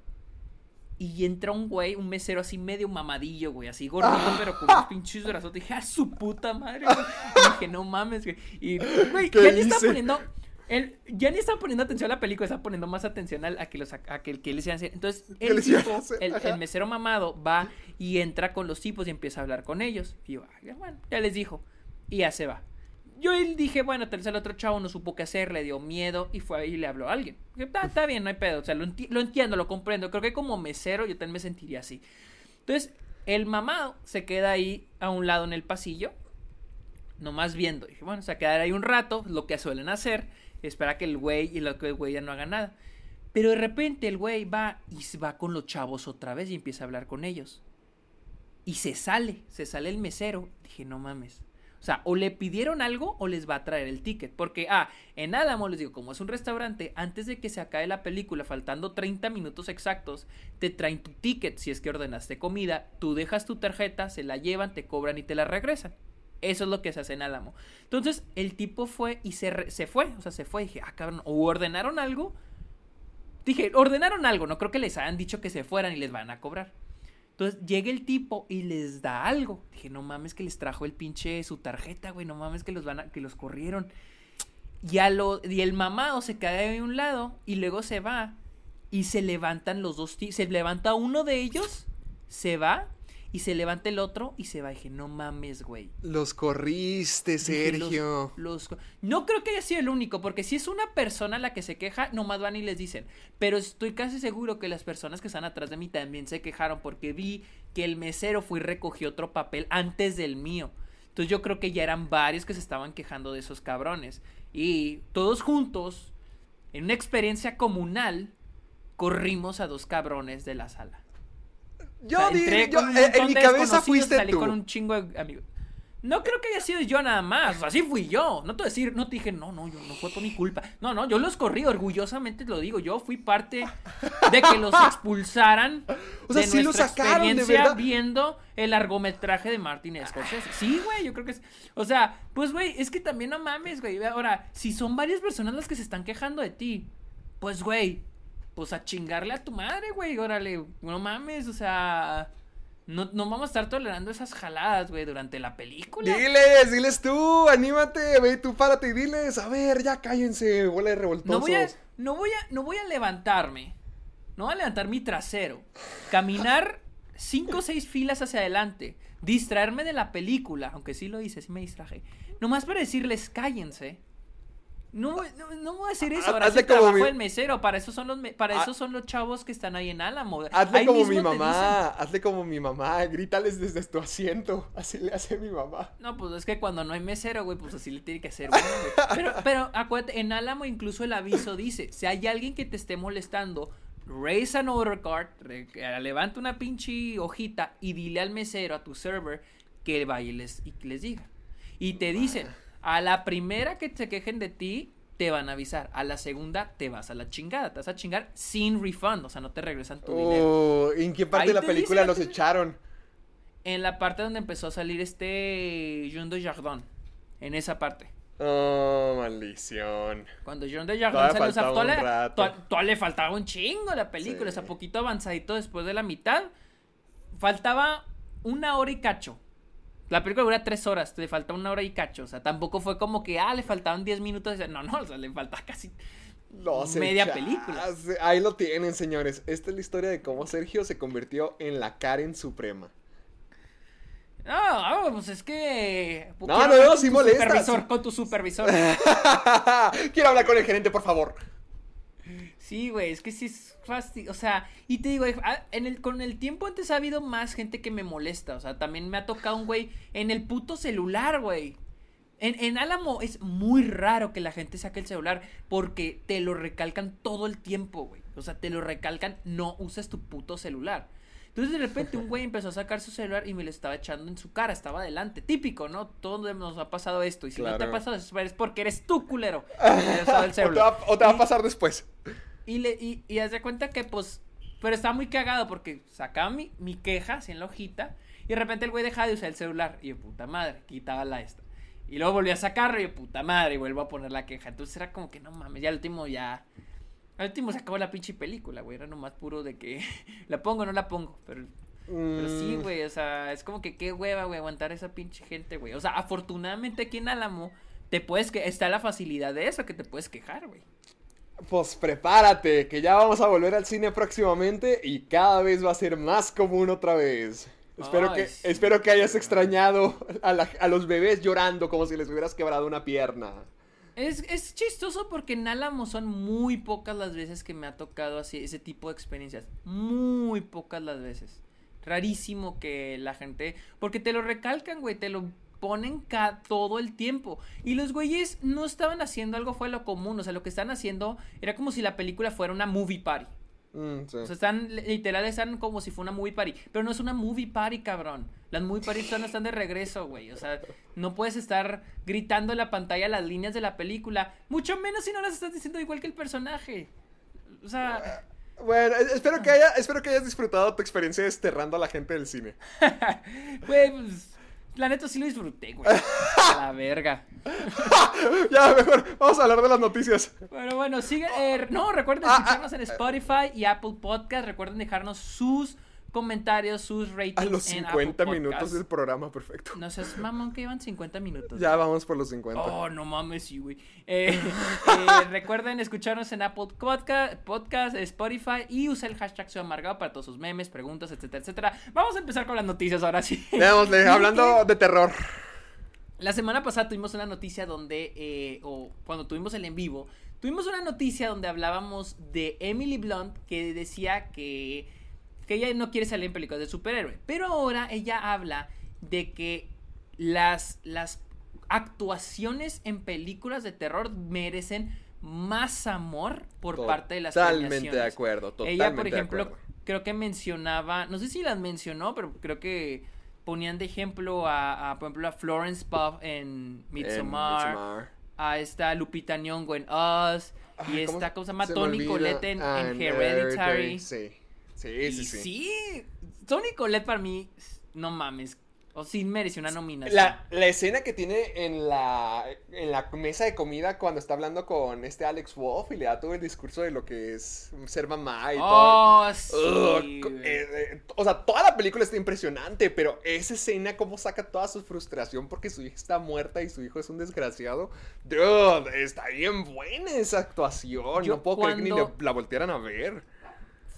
y entra un güey, un mesero así medio mamadillo, güey, así gordito, pero con unos pinches brazos. Dije, a su puta madre, güey. Y dije, no mames, güey. Y, güey, ¿Qué ya ni está poniendo. Él ya ni está poniendo atención a la película, está poniendo más atención a, que los a que, que les a. Entonces, ¿Qué el, a tipo, mesero mamado va y entra con los tipos y empieza a hablar con ellos. Y yo, "Ah, ya, bueno, ya les dijo. Y ya se va. Yo él dije, bueno, tal vez el otro chavo no supo qué hacer, le dio miedo y fue ahí y le habló a alguien. Dije, "Ah, está bien, no hay pedo. O sea, lo, enti- lo entiendo, lo comprendo. Creo que como mesero yo también me sentiría así. Entonces, el mamado se queda ahí a un lado en el pasillo, nomás viendo. Dije, bueno, se va a quedar ahí un rato, lo que suelen hacer, espera que el güey y lo que el güey ya no haga nada. Pero de repente el güey va y va con los chavos otra vez y empieza a hablar con ellos. Y se sale, se sale el mesero. Dije, no mames. O sea, o le pidieron algo o les va a traer el ticket. Porque, ah, en Álamo les digo, como es un restaurante, antes de que se acabe la película, faltando 30 minutos exactos, te traen tu ticket. Si es que ordenaste comida, tú dejas tu tarjeta, se la llevan, te cobran y te la regresan. Eso es lo que se hace en Álamo. Entonces, el tipo fue y se, se fue. O sea, se fue. dije, ah, cabrón, o ordenaron algo. Dije, ordenaron algo. No creo que les hayan dicho que se fueran y les van a cobrar. Entonces llega el tipo y les da algo. Dije, no mames que les trajo el pinche su tarjeta, güey. No mames que los van a, que los corrieron. Y, a lo, y el mamado se cae de un lado y luego se va. Y se levantan los dos Se levanta uno de ellos, se va. Y se levanta el otro y se va. dije, no mames, güey. Los corriste, Dije, los- Sergio. los- no creo que haya sido el único, porque si es una persona la que se queja, nomás van y les dicen. Pero estoy casi seguro que las personas que están atrás de mí también se quejaron porque vi que el mesero fue y recogió otro papel antes del mío. Entonces yo creo que ya eran varios que se estaban quejando de esos cabrones. Y todos juntos, en una experiencia comunal, corrimos a dos cabrones de la sala. Yo, O sea, di- entré yo- con un eh, en mi de cabeza fuiste salí tú. con un chingo de amigos. No creo que haya sido yo nada más. Así fui yo. No te decir, no te dije, no, no, yo no fue por mi culpa. No, no, yo los corrí, orgullosamente lo digo. Yo fui parte de que los expulsaran. O sea, de sí los sacaron, de experiencia verdad. viendo el largometraje de Martin Scorsese. Sí, güey, yo creo que es. O sea, pues, güey, es que también no mames, güey. Ahora, si son varias personas las que se están quejando de ti, pues, güey, pues a chingarle a tu madre, güey. Órale, no mames, o sea. No, no vamos a estar tolerando esas jaladas, güey, durante la película. Diles, diles tú, anímate, ve tú, párate y diles, a ver, ya cállense, bola de revoltosos. No voy a, no voy a, no voy a levantarme. No voy a levantar mi trasero. Caminar cinco o seis filas hacia adelante. Distraerme de la película. Aunque sí lo hice, sí me distraje. Nomás para decirles cállense. No, no, no voy a decir eso. Ahora hazle sí como trabajo mi- del mesero. Para eso son los, me- para Ah. eso son los chavos que están ahí en Álamo. Hazle Ahí como mi mamá, hazle como mi mamá, grítales desde tu asiento, así le hace mi mamá. No, pues es que cuando no hay mesero, güey, pues así le tiene que hacer güey. Pero, pero acuérdate, en Álamo incluso el aviso dice, si hay alguien que te esté molestando, raise an order card, re- eh, levanta una pinche hojita y dile al mesero, a tu server, que vaya y les, y que les diga. Y te dicen, a la primera que se quejen de ti, te van a avisar. A la segunda, te vas a la chingada. Te vas a chingar sin refund, o sea, no te regresan tu dinero. Oh, ¿En qué parte Ahí de la película la los echaron? En la parte donde empezó a salir este Jean de Jardin. En esa parte. Oh, maldición. Cuando John de Jardin salió, o sea, faltaba todavía, un rato. to- todavía le faltaba un chingo la película, Sí. o sea, poquito avanzadito después de la mitad. Faltaba una hora y cacho. La película dura tres horas, le falta una hora y cacho. O sea, tampoco fue como que, ah, le faltaban diez minutos. No, no, o sea, le falta casi No media película. Ahí lo tienen, señores. Esta es la historia de cómo Sergio se convirtió en la Karen Suprema. No, pues es que. No, quiero no, no, con sí tu molesta, Supervisor, con tu supervisor. Quiero hablar con el gerente, por favor. Sí, güey, es que sí es fácil, o sea, y te digo, en el, con el tiempo antes ha habido más gente que me molesta, o sea, también me ha tocado un güey en el puto celular, güey. En, en Álamo es muy raro que la gente saque el celular porque te lo recalcan todo el tiempo, güey. O sea, te lo recalcan, no uses tu puto celular. Entonces de repente un güey empezó a sacar su celular y me lo estaba echando en su cara, estaba adelante. Típico, ¿no? Todos nos ha pasado esto. Y si no te ha pasado, es porque eres tú, culero. que te has dado el O te, va, o te va a pasar después. Y, le, y, y haz de cuenta que, pues, pero estaba muy cagado porque sacaba mi, mi queja así en la hojita y de repente el güey dejaba de usar el celular y yo, puta madre, quitaba la esta. Y luego volví a sacarlo y yo, puta madre, y vuelvo a poner la queja. Entonces era como que no mames, ya al último ya... Al último se acabó la pinche película, güey. Era nomás puro de que la pongo o no la pongo. Pero, pero sí, Mm, güey, o sea, es como que qué hueva, güey, aguantar esa pinche gente, güey. O sea, afortunadamente aquí en Álamo te puedes que está la facilidad de eso, que te puedes quejar, güey. Pues prepárate, que ya vamos a volver al cine próximamente y cada vez va a ser más común otra vez. Espero, Ay, que, sí. espero que hayas extrañado a, la- a los bebés llorando como si les hubieras quebrado una pierna. Es, es chistoso porque en Álamo son muy pocas las veces que me ha tocado así ese tipo de experiencias. Muy pocas las veces. Rarísimo que la gente. Porque te lo recalcan, güey. Te lo ponen ca todo el tiempo. Y los güeyes no estaban haciendo algo fuera de lo común. O sea, lo que están haciendo era como si la película fuera una movie party. Mm, sí. O sea, están, literal, están como si fuera una movie party. Pero no es una movie party, cabrón. Las movie parties están, están de regreso, güey. O sea, no puedes estar gritando en la pantalla las líneas de la película. Mucho menos si no las estás diciendo igual que el personaje. O sea, Bueno, es- espero que, haya, espero que hayas disfrutado tu experiencia desterrando a la gente del cine. güey, pues. La neta sí lo disfruté, güey. A la verga. ya, mejor, vamos a hablar de las noticias. Pero bueno, sigue. eh, no, recuerden Ah, escucharnos en Spotify y Apple Podcast. Recuerden dejarnos sus comentarios, sus ratings. A los en 50 Apple minutos del programa, perfecto. No seas mamón que llevan 50 minutos. Ya vamos por los 50. Oh, no mames, sí, güey. Eh, eh, recuerden escucharnos en Apple Podcast, Podcast, Spotify y usa el hashtag Soy Amargado para todos sus memes, preguntas, etcétera, etcétera. Vamos a empezar con las noticias ahora sí. Démosle, hablando de terror. La semana pasada tuvimos una noticia donde, eh, o cuando tuvimos el en vivo, tuvimos una noticia donde hablábamos de Emily Blunt que decía que, que ella no quiere salir en películas de superhéroe. Pero ahora ella habla de que las, las actuaciones en películas de terror merecen más amor por parte de las Totalmente de acuerdo, totalmente Ella, por ejemplo, creo que mencionaba, no sé si las mencionó, pero creo que ponían de ejemplo a, a, por ejemplo, a Florence Pugh en Midsommar, En Midsommar. a esta Lupita Nyong'o en Us, y Ay, ¿cómo esta cosa se llama Tony en, Ah, en Hereditary. Sí, sí, Y sí. sí. sí, Tony para mí, no mames, o sí mereció una nominación. La, la escena que tiene en la, en la mesa de comida cuando está hablando con este Alex Wolf y le da todo el discurso de lo que es ser mamá y todo. Oh, sí, Ugh, co- güey. eh, eh, o sea, toda la película está impresionante, pero esa escena, cómo saca toda su frustración porque su hija está muerta y su hijo es un desgraciado. Dude, está bien buena esa actuación. Yo no puedo creer que ni le- la voltearan a ver.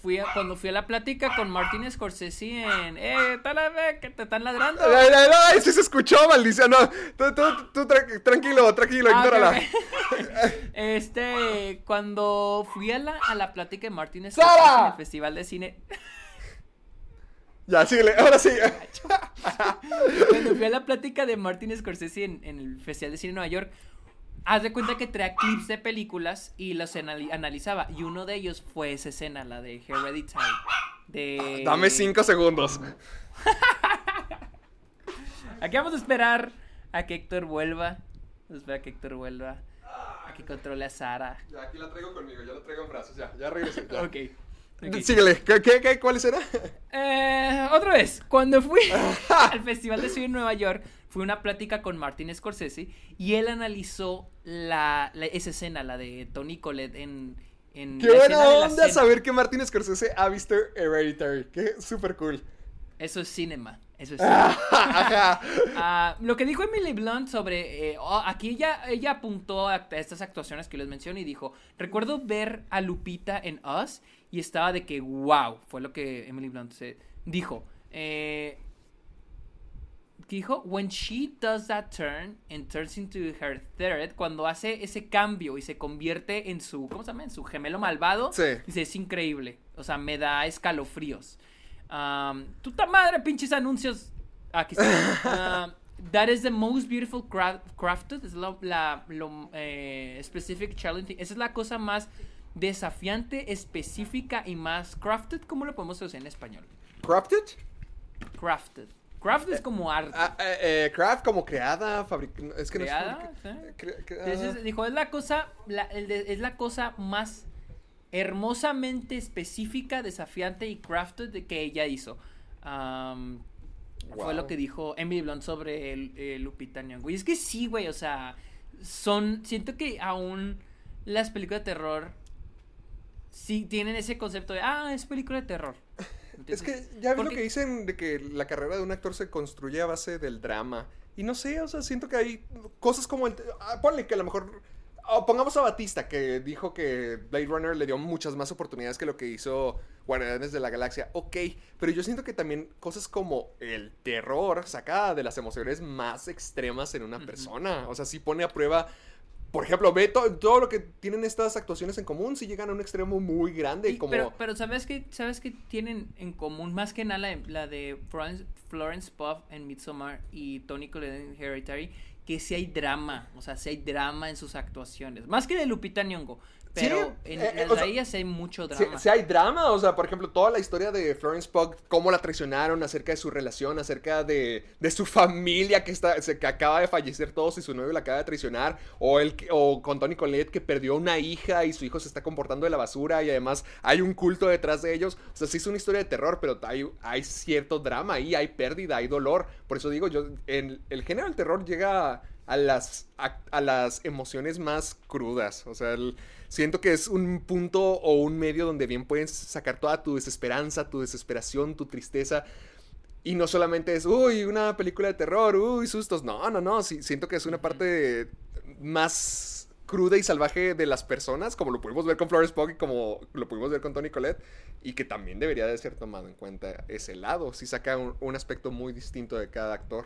Fui a- cuando fui a la plática con Martin Scorsese en... ¡Eh, tal vez que te están ladrando! Ay, ay, ay, sí se escuchó, maldición. No, tú, tú, tú tra- tranquilo, tranquilo, Ah, ignórala. Este, cuando fui a la, a la plática de Martin Scorsese ¡Sara! en el Festival de Cine... Ya, síguele, ahora sí. Cuando fui a la plática de Martin Scorsese en, en el Festival de Cine de Nueva York, haz de cuenta que traía clips de películas y los anali- analizaba. Y uno de ellos fue esa escena, la de Hereditary. De... Dame cinco segundos. Aquí vamos a esperar a que Héctor vuelva. Vamos a esperar a que Héctor vuelva. A que controle a Sara. Ya, aquí la traigo conmigo, ya la traigo en brazos, ya, ya regresé. ya. Ok. ok. Síguele, ¿qué, qué, qué, cuáles eran? Eh, otra vez, cuando fui al Festival de Cine en Nueva York, fue una plática con Martin Scorsese y él analizó la, la- esa escena, la de Tony Collette en, en Qué buena onda saber que Martin Scorsese ha visto Hereditary. Qué súper cool. Eso es cinema, eso es. Ah, lo que dijo Emily Blunt sobre. eh, oh, aquí ella, ella apuntó a, a estas actuaciones que les mencioné y dijo: Recuerdo ver a Lupita en Us y estaba de que, wow, fue lo que Emily Blunt se dijo. Eh, ¿Qué dijo? When she does that turn and turns into her third, cuando hace ese cambio y se convierte en su, ¿cómo se llama? En su gemelo malvado. Sí. Dice, es increíble. O sea, me da escalofríos. Um, ¡Tuta madre, pinches anuncios! Aquí está. Uh, that is the most beautiful cra- crafted. Es la, la- lo, eh, specific challenge. Esa es la cosa más desafiante, específica y más crafted. ¿Cómo lo podemos decir en español? ¿Crafted? Crafted. Craft es como arte. Ah, eh, eh, craft como creada, fabric- Es que ¿Creada? no es Entonces, dijo, es la cosa, la- el de- es la cosa más hermosamente específica, desafiante y crafted que ella hizo. Fue lo que dijo Emily Blunt sobre el, el Lupita Nyong'o. Y es que sí, güey, o sea, son, siento que aún las películas de terror sí tienen ese concepto de, ah, es película de terror. Es que ya ves lo que dicen de que la carrera de un actor se construye a base del drama. Y no sé, o sea, siento que hay cosas como el... ah, ponle que a lo mejor... ah, pongamos a Batista, que dijo que Blade Runner le dio muchas más oportunidades que lo que hizo Guardianes de la Galaxia. Ok, pero yo siento que también cosas como el terror saca de las emociones más extremas en una persona. O sea, sí pone a prueba... Por ejemplo, ve to- todo lo que tienen estas actuaciones en común, si llegan a un extremo muy grande, Sí, como... pero, pero ¿sabes qué, ¿sabes qué tienen en común? Más que nada la, la de Florence, Florence Pugh en Midsommar y Tony Collette en Hereditary, que sí hay drama, o sea, sí hay drama en sus actuaciones. Más que de Lupita Nyong'o, pero Sí, en eh, las de sea, ellas hay mucho drama. si hay drama, o sea, por ejemplo, toda la historia de Florence Pugh, cómo la traicionaron, acerca de su relación, acerca de, de su familia que está, se- que acaba de fallecer todos y su novio la acaba de traicionar, o el o con Tony Collette que perdió una hija y su hijo se está comportando de la basura y además hay un culto detrás de ellos. O sea, sí es una historia de terror, pero hay, hay cierto drama ahí, hay pérdida, hay dolor. Por eso digo, yo, en, el género del terror llega a las, a, a las emociones más crudas. O sea, el- siento que es un punto o un medio donde bien puedes sacar toda tu desesperanza, tu desesperación, tu tristeza. Y no solamente es, uy, una película de terror, uy, sustos. No, no, no. sí, siento que es una parte más cruda y salvaje de las personas, como lo pudimos ver con Florence Pugh y como lo pudimos ver con Tony Collette, y que también debería de ser tomado en cuenta ese lado. Si saca un, un aspecto muy distinto de cada actor.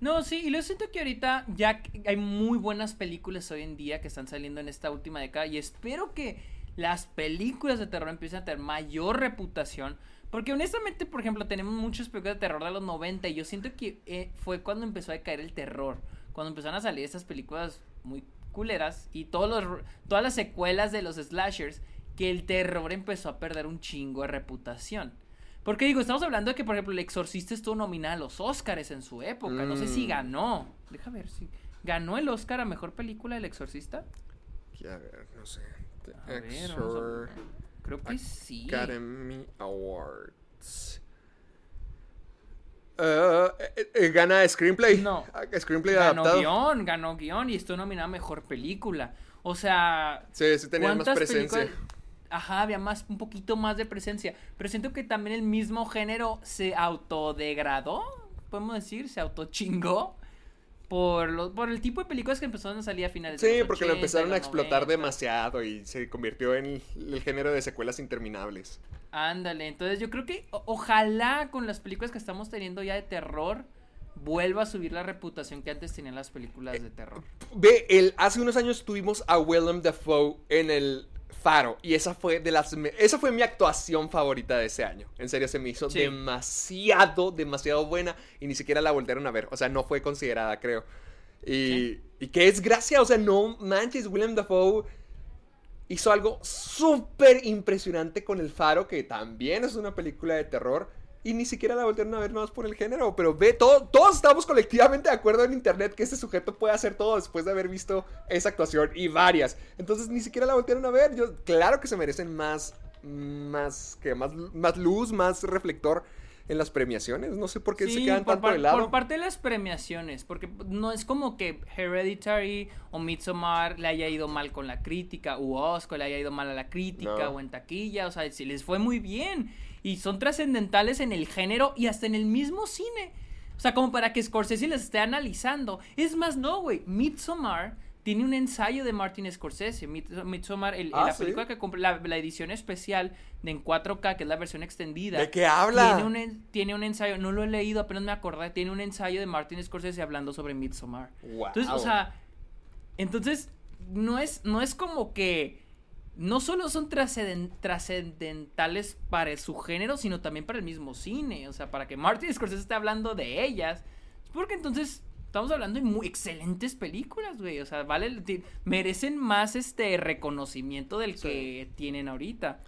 No, sí, y lo siento que ahorita ya hay muy buenas películas hoy en día que están saliendo en esta última década y espero que las películas de terror empiecen a tener mayor reputación. Porque honestamente, por ejemplo, tenemos muchas películas de terror de los 90 y yo siento que eh, fue cuando empezó a caer el terror. Cuando empezaron a salir estas películas muy culeras y todos los, todas las secuelas de los slashers, que el terror empezó a perder un chingo de reputación. Porque digo, estamos hablando de que, por ejemplo, El Exorcista estuvo nominado a los Oscars en su época. No sé si Mm. ganó. Deja ver si. ¿Ganó el Oscar a mejor película El Exorcista? A ver, no sé. The A ver, vamos a ver. Creo que sí. Academy Awards. Eh, eh, eh, ¿Gana Screenplay? No. Ah, Screenplay Ganó adaptado. guion, ganó guion y estuvo nominada a mejor película. O sea, Sí, sí tenía más ¿cuántas presencia. películas- Ajá, había más, un poquito más de presencia. Pero siento que también el mismo género se autodegradó, podemos decir, se autochingó por, lo- por el tipo de películas que empezaron a salir a finales de Sí, los porque lo 80, empezaron a explotar 90. demasiado y se convirtió en el, el género de secuelas interminables. Ándale, entonces yo creo que o- ojalá con las películas que estamos teniendo ya de terror vuelva a subir la reputación que antes tenían las películas de terror. Ve, el, hace unos años tuvimos a Willem Dafoe en el Faro y esa fue de las esa fue mi actuación favorita de ese año. En serio se me hizo Sí. demasiado demasiado buena y ni siquiera la volvieron a ver, o sea, no fue considerada, creo. Y, y que es gracia, o sea, no manches, Willem Dafoe hizo algo súper impresionante con El Faro, que también es una película de terror. Y ni siquiera la volvieron a ver más por el género. Pero ve, todo, todos estamos colectivamente de acuerdo en internet que este sujeto puede hacer todo después de haber visto esa actuación y varias. Entonces ni siquiera la volvieron a ver. Yo, claro que se merecen más, más, que más, más luz, más reflector en las premiaciones. No sé por qué se quedan por, tanto de lado. por parte de las premiaciones, porque no es como que Hereditary o Midsommar le haya ido mal con la crítica, u Oscar le haya ido mal a la crítica No. o en taquilla, o sea, si les fue muy bien y son trascendentales en el género y hasta en el mismo cine. O sea, como para que Scorsese les esté analizando. Es más, no, güey, Midsommar tiene un ensayo de Martin Scorsese. Mid- Midsommar, el- Ah, la ¿sí? película que la, la edición especial de en 4K, que es la versión extendida. ¿De qué habla? Tiene un, en- tiene un ensayo, no lo he leído, apenas me acordé. Tiene un ensayo de Martin Scorsese hablando sobre Midsommar. Wow. Entonces, o sea, entonces no es, no es como que no solo son trascenden- trascendentales para su género, sino también para el mismo cine. O sea, para que Martin Scorsese esté hablando de ellas, es porque entonces estamos hablando de muy excelentes películas, güey. O sea, vale, merecen más este reconocimiento del que tienen ahorita.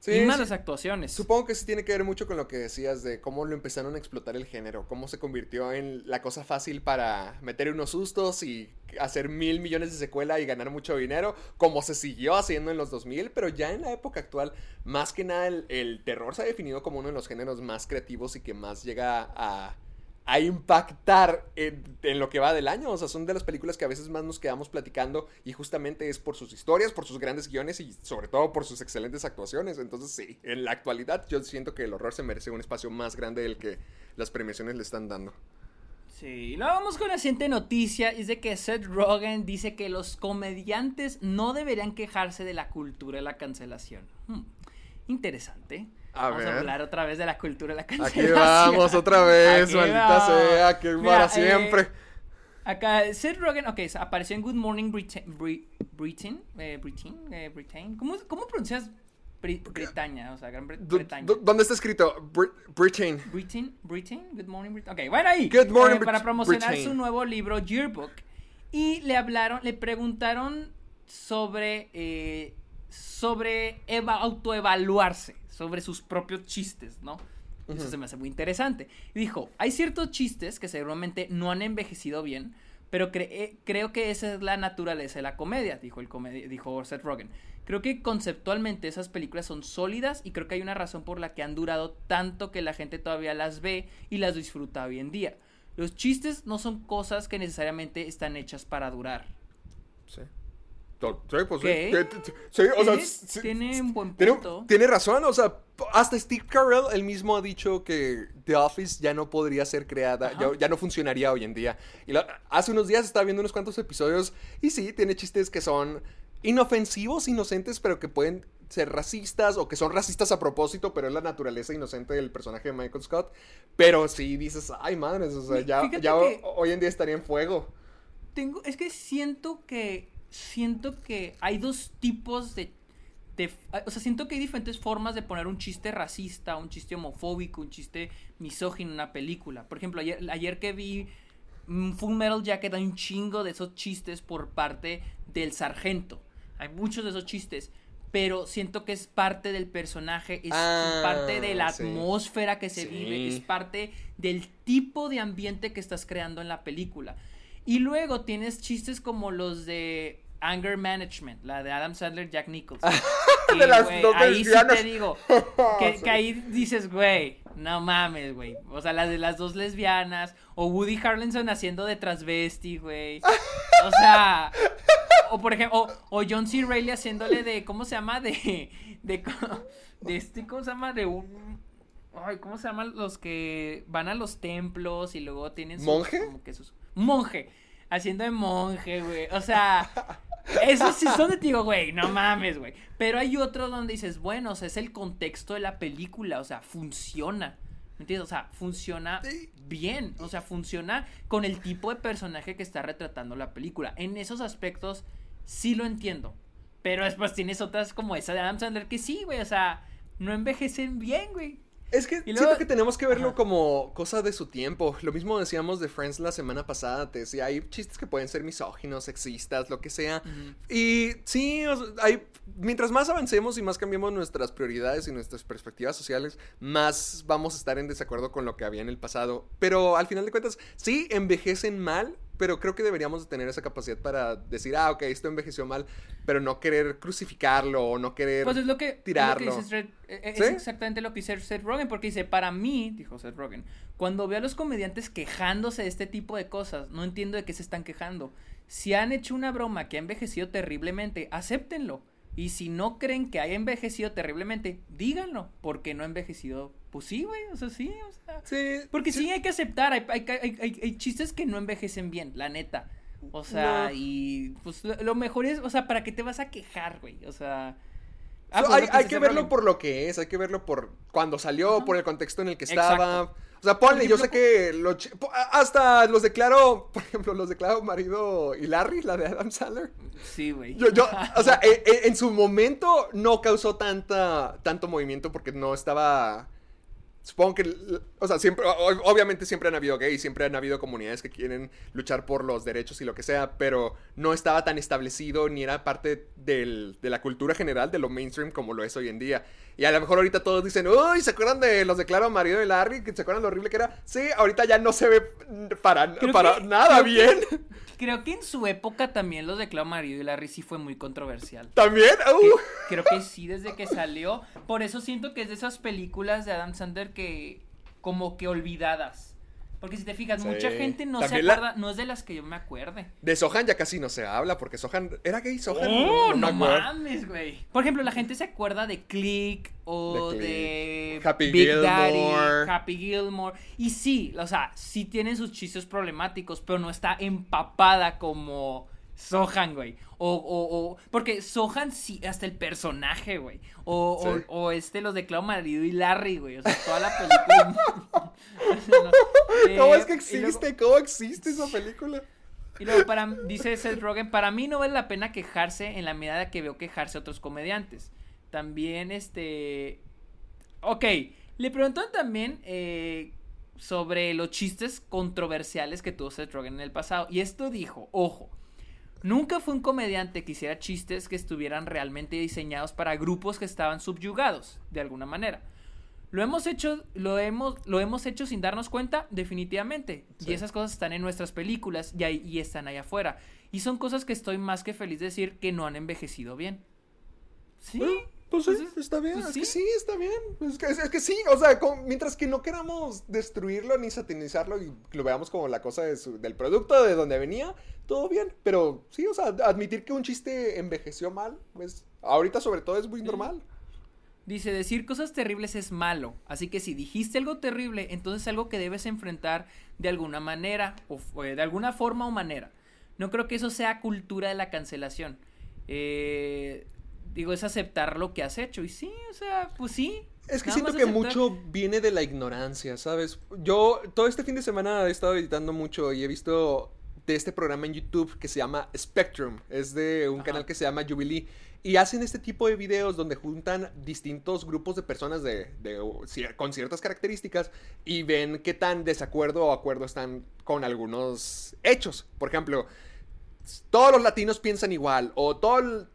Sí, y más sí. las actuaciones. Supongo que sí tiene que ver mucho con lo que decías de cómo lo empezaron a explotar el género, cómo se convirtió en la cosa fácil para meter unos sustos y hacer mil millones de secuela y ganar mucho dinero, como se siguió haciendo en los 2000, pero ya en la época actual, más que nada el, terror se ha definido como uno de los géneros más creativos y que más llega a, a impactar en, en lo que va del año. O sea, son de las películas que a veces más nos quedamos platicando y justamente es por sus historias, por sus grandes guiones y sobre todo por sus excelentes actuaciones. Entonces sí, en la actualidad yo siento que el horror se merece un espacio más grande del que las premiaciones le están dando. Sí, y luego vamos con la siguiente noticia, es de que Seth Rogen dice que los comediantes no deberían quejarse de la cultura de la cancelación. Hmm, interesante. A vamos ver. a hablar otra vez de la cultura de la Aquí cancelación. vamos otra vez, Aquí maldita sea, que Mira, para eh, siempre. Acá, Seth Rogen, ok, apareció en Good Morning Britain, Bri- Britain, eh, Britain, eh, Britain. ¿Cómo, cómo pronuncias Bri- Bretaña? O sea, Gran Bre- Bretaña. ¿Dónde está escrito? Brit- Britain. Britain, Britain, Good Morning Britain. Ok, bueno ahí. Good morning, eh, para Brit- promocionar Britain. su nuevo libro Yearbook. Y le hablaron, le preguntaron sobre, eh, sobre eva- autoevaluarse, sobre sus propios chistes, ¿no? Eso se me hace muy interesante. Y dijo, hay ciertos chistes que seguramente no han envejecido bien, pero cre- creo que esa es la naturaleza de la comedia, dijo, el comedi- dijo Seth Rogen. Creo que conceptualmente esas películas son sólidas y creo que hay una razón por la que han durado tanto que la gente todavía las ve y las disfruta hoy en día. Los chistes no son cosas que necesariamente están hechas para durar. Sí. Sí, pues sí. Sí, o sea, Tiene un buen Tiene, punto. tiene razón, o sea, hasta Steve Carell él mismo ha dicho que The Office ya no podría ser creada, ya, ya no funcionaría hoy en día. Y la- hace unos días estaba viendo unos cuantos episodios y sí, tiene chistes que son inofensivos, inocentes, pero que pueden ser racistas o que son racistas a propósito, pero es la naturaleza inocente del personaje de Michael Scott. Pero sí dices, ay madres, o sea, ya, hoy en día estaría en fuego. Tengo, es que siento que siento que hay dos tipos de, de- o sea, siento que hay diferentes formas de poner un chiste racista, un chiste homofóbico, un chiste misógino en una película. Por ejemplo, ayer, ayer que vi Full Metal Jacket hay un chingo de esos chistes por parte del sargento. Hay muchos de esos chistes, pero siento que es parte del personaje, es Ah, parte de la sí. atmósfera que se Sí. vive, es parte del tipo de ambiente que estás creando en la película. Y luego tienes chistes como los de Anger Management, la de Adam Sandler, Jack Nichols. De las güey, dos ahí sí te digo, que, que ahí dices, güey, no mames, güey. O sea, las de las dos lesbianas, o Woody Harrelson haciendo de transvesti, güey. O sea, o por ejemplo, o, o John C. Reilly haciéndole de, ¿cómo se llama? De, de, este, ¿cómo se llama? De un... Ay, ¿cómo se llaman los que van a los templos y luego tienen sus, ¿Monje? como que sus monje, haciendo de monje, güey. O sea, esos sí son de digo, güey, no mames, güey. Pero hay otros donde dices, bueno, o sea, es el contexto de la película, o sea, funciona. ¿Me entiendes? O sea, funciona bien, o sea, funciona con el tipo de personaje que está retratando la película. En esos aspectos sí lo entiendo. Pero después tienes otras como esa de Adam Sandler que sí, güey, o sea, no envejecen bien, güey. Es que Y luego- siento que tenemos que verlo Ajá. como cosa de su tiempo. Lo mismo decíamos de Friends la semana pasada. Te decía, hay chistes que pueden ser misóginos, sexistas, lo que sea. Y sí, o sea, hay, mientras más avancemos y más cambiemos nuestras prioridades y nuestras perspectivas sociales, más vamos a estar en desacuerdo con lo que había en el pasado. Pero al final de cuentas, sí, envejecen mal. Pero creo que deberíamos de tener esa capacidad para decir, ah, ok, esto envejeció mal, pero no querer crucificarlo o no querer Pues es lo que, es lo que tirarlo. es exactamente lo que dice Seth Rogen, porque dice, para mí, dijo Seth Rogen, cuando veo a los comediantes quejándose de este tipo de cosas, no entiendo de qué se están quejando. Si han hecho una broma que ha envejecido terriblemente, acéptenlo. Y si no creen que haya envejecido terriblemente, díganlo, porque no ha envejecido. Pues sí, güey, o sea, sí, o sea. Sí, Porque sí, hay que aceptar, hay, hay, hay- hay- hay chistes que no envejecen bien, la neta. O sea, No. y pues lo, mejor es, o sea, ¿para qué te vas a quejar, güey? O sea... So, Ah, pues, hay, que verlo por lo que es, hay que verlo por cuando salió, Ajá. por el contexto en el que Exacto. O sea, ponle, yo sé que lo hasta los declaro, por ejemplo, los declaro marido y Larry, la de Adam Sandler. Sí, güey. Yo, yo, o sea, e- e- en, su momento no causó tanta, tanto movimiento porque no estaba... Supongo que, o sea, siempre, obviamente siempre han habido gays, siempre han habido comunidades que quieren luchar por los derechos y lo que sea, pero no estaba tan establecido ni era parte del- de la cultura general, de lo mainstream como lo es hoy en día. Y a lo mejor ahorita todos dicen, uy, ¿se acuerdan de los declaro marido de Larry? ¿Se acuerdan lo horrible que era? Sí, ahorita ya no se ve para, Creo para que- nada que- bien. Creo que en su época también los de Clau Marido y Larry sí fue muy controversial. También, uh. creo que sí, desde que salió. Por eso siento que es de esas películas de Adam Sandler que como que olvidadas. Porque si te fijas, Sí. mucha gente no se la- acuerda, no es de las que yo me acuerde. De Sohan ya casi no se habla porque Sohan era gay Sohan. Oh, no, acuerdo. mames, güey. Por ejemplo, la gente se acuerda de Click o De. Happy Big Gilmore. Daddy, Happy Gilmore. Y sí, o sea, sí tienen sus chistes problemáticos, pero no está empapada como Sohan, güey. O, o, o, porque Sohan sí, hasta el personaje, güey. O, o- Sí. o, este, los de Clau Marido y Larry, güey. O sea, toda la película. No, ¿Cómo es que luego- existe? ¿Cómo existe esa película? y luego para dice Seth Rogen, para mí no vale la pena quejarse en la medida que veo quejarse a otros comediantes. También este Ok, le preguntaron también eh, sobre los chistes controversiales que tuvo Seth Rogen en el pasado. Y esto dijo, ojo, nunca fue un comediante que hiciera chistes que estuvieran realmente diseñados para grupos que estaban subyugados, de alguna manera. Lo hemos hecho, lo hemos, lo hemos hecho sin darnos cuenta, definitivamente. Sí. Y esas cosas están en nuestras películas y, ahí- y están allá afuera. Y son cosas que estoy más que feliz de decir que no han envejecido bien. Sí. Pues sí, Entonces, está bien, pues es que sí. sí, está bien. Es que, es- que sí, o sea, con- mientras que no queramos destruirlo ni satanizarlo y lo veamos como la cosa de su- del producto de donde venía, todo bien. Pero sí, o sea, admitir que un chiste envejeció mal, pues ahorita sobre todo es muy normal. Dice, decir cosas terribles es malo, así que si dijiste algo terrible, entonces es algo que debes enfrentar de alguna manera, o eh, de alguna forma o manera. No creo que eso sea cultura de la cancelación. Eh, digo, es aceptar lo que has hecho. Y sí, o sea, pues sí. Es que siento que aceptar. mucho viene de la ignorancia, ¿sabes? Yo todo este fin de semana he estado editando mucho y he visto de este programa en YouTube que se llama Spectrum. Es de un Ajá. canal que se llama Jubilee. Y hacen este tipo de videos donde juntan distintos grupos de personas de, con ciertas características y ven qué tan desacuerdo o acuerdo están con algunos hechos. Por ejemplo, todos los latinos piensan igual o todo el-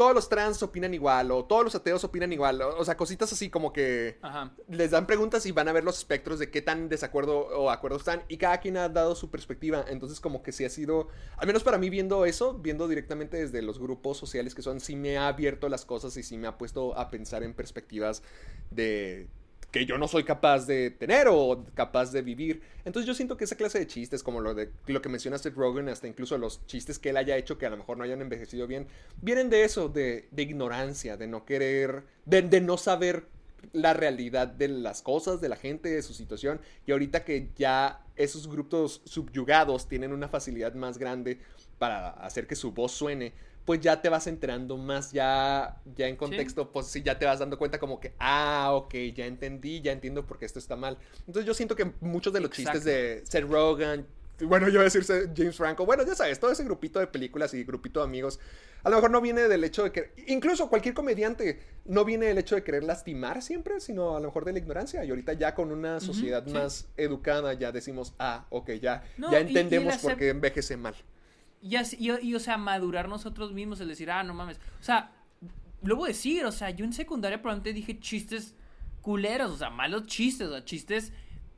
todos los trans opinan igual, o todos los ateos opinan igual, o, o sea, cositas así como que Ajá. les dan preguntas y van a ver los espectros de qué tan desacuerdo o acuerdo están, y cada quien ha dado su perspectiva, entonces como que sí ha sido, al menos para mí viendo eso, viendo directamente desde los grupos sociales que son, sí me ha abierto las cosas y sí me ha puesto a pensar en perspectivas de que yo no soy capaz de tener o capaz de vivir. Entonces yo siento que esa clase de chistes, como lo de lo que menciona Seth Rogen, hasta incluso los chistes que él haya hecho que a lo mejor no hayan envejecido bien, vienen de eso, de, de ignorancia, de no querer, de, de no saber la realidad de las cosas, de la gente, de su situación. Y ahorita que ya esos grupos subyugados tienen una facilidad más grande para hacer que su voz suene, pues ya te vas enterando más, ya, ya en contexto, pues sí, ya te vas dando cuenta como que, ah, ok, ya entendí, ya entiendo por qué esto está mal. Entonces yo siento que muchos de los chistes de Seth Rogen, bueno, yo voy a decir James Franco, bueno, ya sabes, todo ese grupito de películas y grupito de amigos, a lo mejor no viene del hecho de que, incluso cualquier comediante, no viene del hecho de querer lastimar siempre, sino a lo mejor de la ignorancia. Y ahorita ya con una sociedad sí. más educada, ya decimos, ah, ok, ya, No, ya entendemos por qué envejece mal. Y, así- y, y, o sea, madurar nosotros mismos, el decir, ah, no mames. O sea, lo voy a decir, o sea, yo en secundaria probablemente dije chistes culeros, o sea, malos chistes, o sea, chistes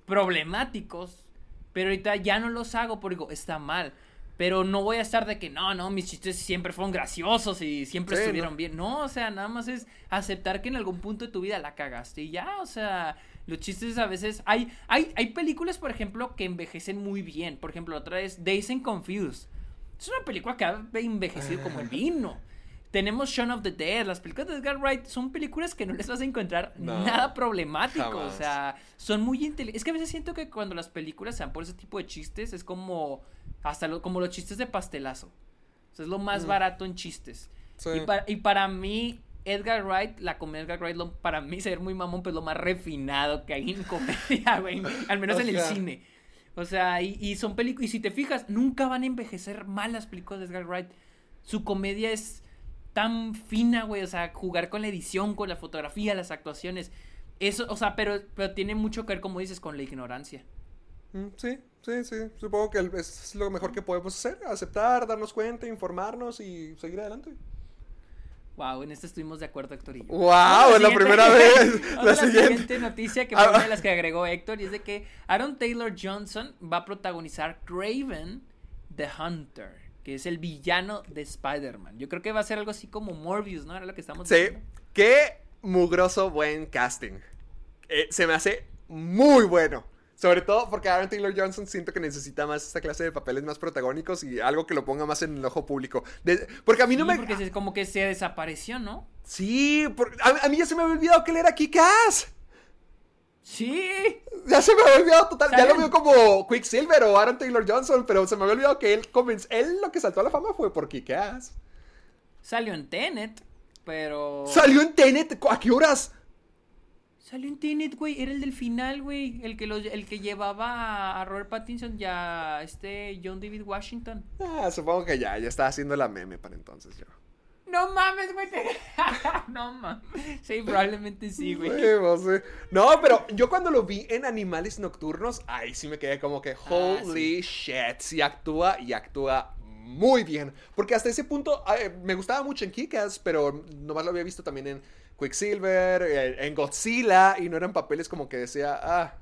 problemáticos. Pero ahorita ya no los hago porque digo, está mal. Pero no voy a estar de que no, no, mis chistes siempre fueron graciosos y siempre Sí, estuvieron no. bien. No, o sea, nada más es aceptar que en algún punto de tu vida la cagaste y ya, o sea, los chistes a veces. Hay, hay, hay películas, por ejemplo, que envejecen muy bien. Por ejemplo, otra es Days and Confused. Es una película que ha envejecido como el vino. Tenemos Shaun of the Dead. Las películas de Edgar Wright son películas que no les vas a encontrar No, nada problemático. jamás. O sea, son muy inteligentes. Es que a veces siento que cuando las películas se dan por ese tipo de chistes, es como. Hasta lo- como los chistes de pastelazo. O sea, es lo más barato en chistes. Sí. Y, para, y para mí, Edgar Wright, la comedia de Edgar Wright, lo- para mí ser muy mamón, pues lo más refinado que hay en comedia, güey. Al menos en el cine. O sea, y, son películas. Y si te fijas, nunca van a envejecer mal las películas de Edgar Wright. Su comedia es tan fina, güey. O sea, jugar con la edición, con la fotografía, las actuaciones. Eso, o sea, pero, pero tiene mucho que ver, como dices, con la ignorancia. Mm, Sí, sí, sí. Supongo que es lo mejor que podemos hacer. Aceptar, darnos cuenta, informarnos y seguir adelante. Wow, en esto estuvimos de acuerdo, Héctor y yo. ¡Wow! Es la primera vez. La siguiente. noticia que fue Ah, una de las que agregó Héctor y es de que Aaron Taylor Johnson va a protagonizar Craven the Hunter, que es el villano de Spider-Man. Yo creo que va a ser algo así como Morbius, ¿no? Era lo que estamos Sí, diciendo. qué mugroso buen casting. Eh, se me hace muy bueno. Sobre todo porque Aaron Taylor Johnson siento que necesita más esta clase de papeles más protagónicos y algo que lo ponga más en el ojo público. De- porque a mí no Sí, me... porque como que se desapareció, ¿no? Sí, por- a, a mí ya se me había olvidado que él era Kick-Ass. Sí. Ya se me había olvidado total. Ya lo veo como Quicksilver o Aaron Taylor Johnson, pero se me había olvidado que él comenz- Él lo que saltó a la fama fue por Kick-Ass. Salió en Tenet, pero... Salió en Tenet. ¿A qué horas? Salió en Tenet, güey. Era el del final, güey. El que, el que llevaba a Robert Pattinson y a este John David Washington. Ah, supongo que ya, ya estaba haciendo la meme para entonces yo. No mames, güey. te- no mames. Sí, probablemente sí, güey. Sí. No, pero yo cuando lo vi en Animales Nocturnos, ahí sí me quedé como que, holy shit, sí actúa y actúa muy bien. Porque hasta ese punto eh, me gustaba mucho en Kick-Ass, pero nomás lo había visto también en Quicksilver, eh, en Godzilla, y no eran papeles como que decía, ah,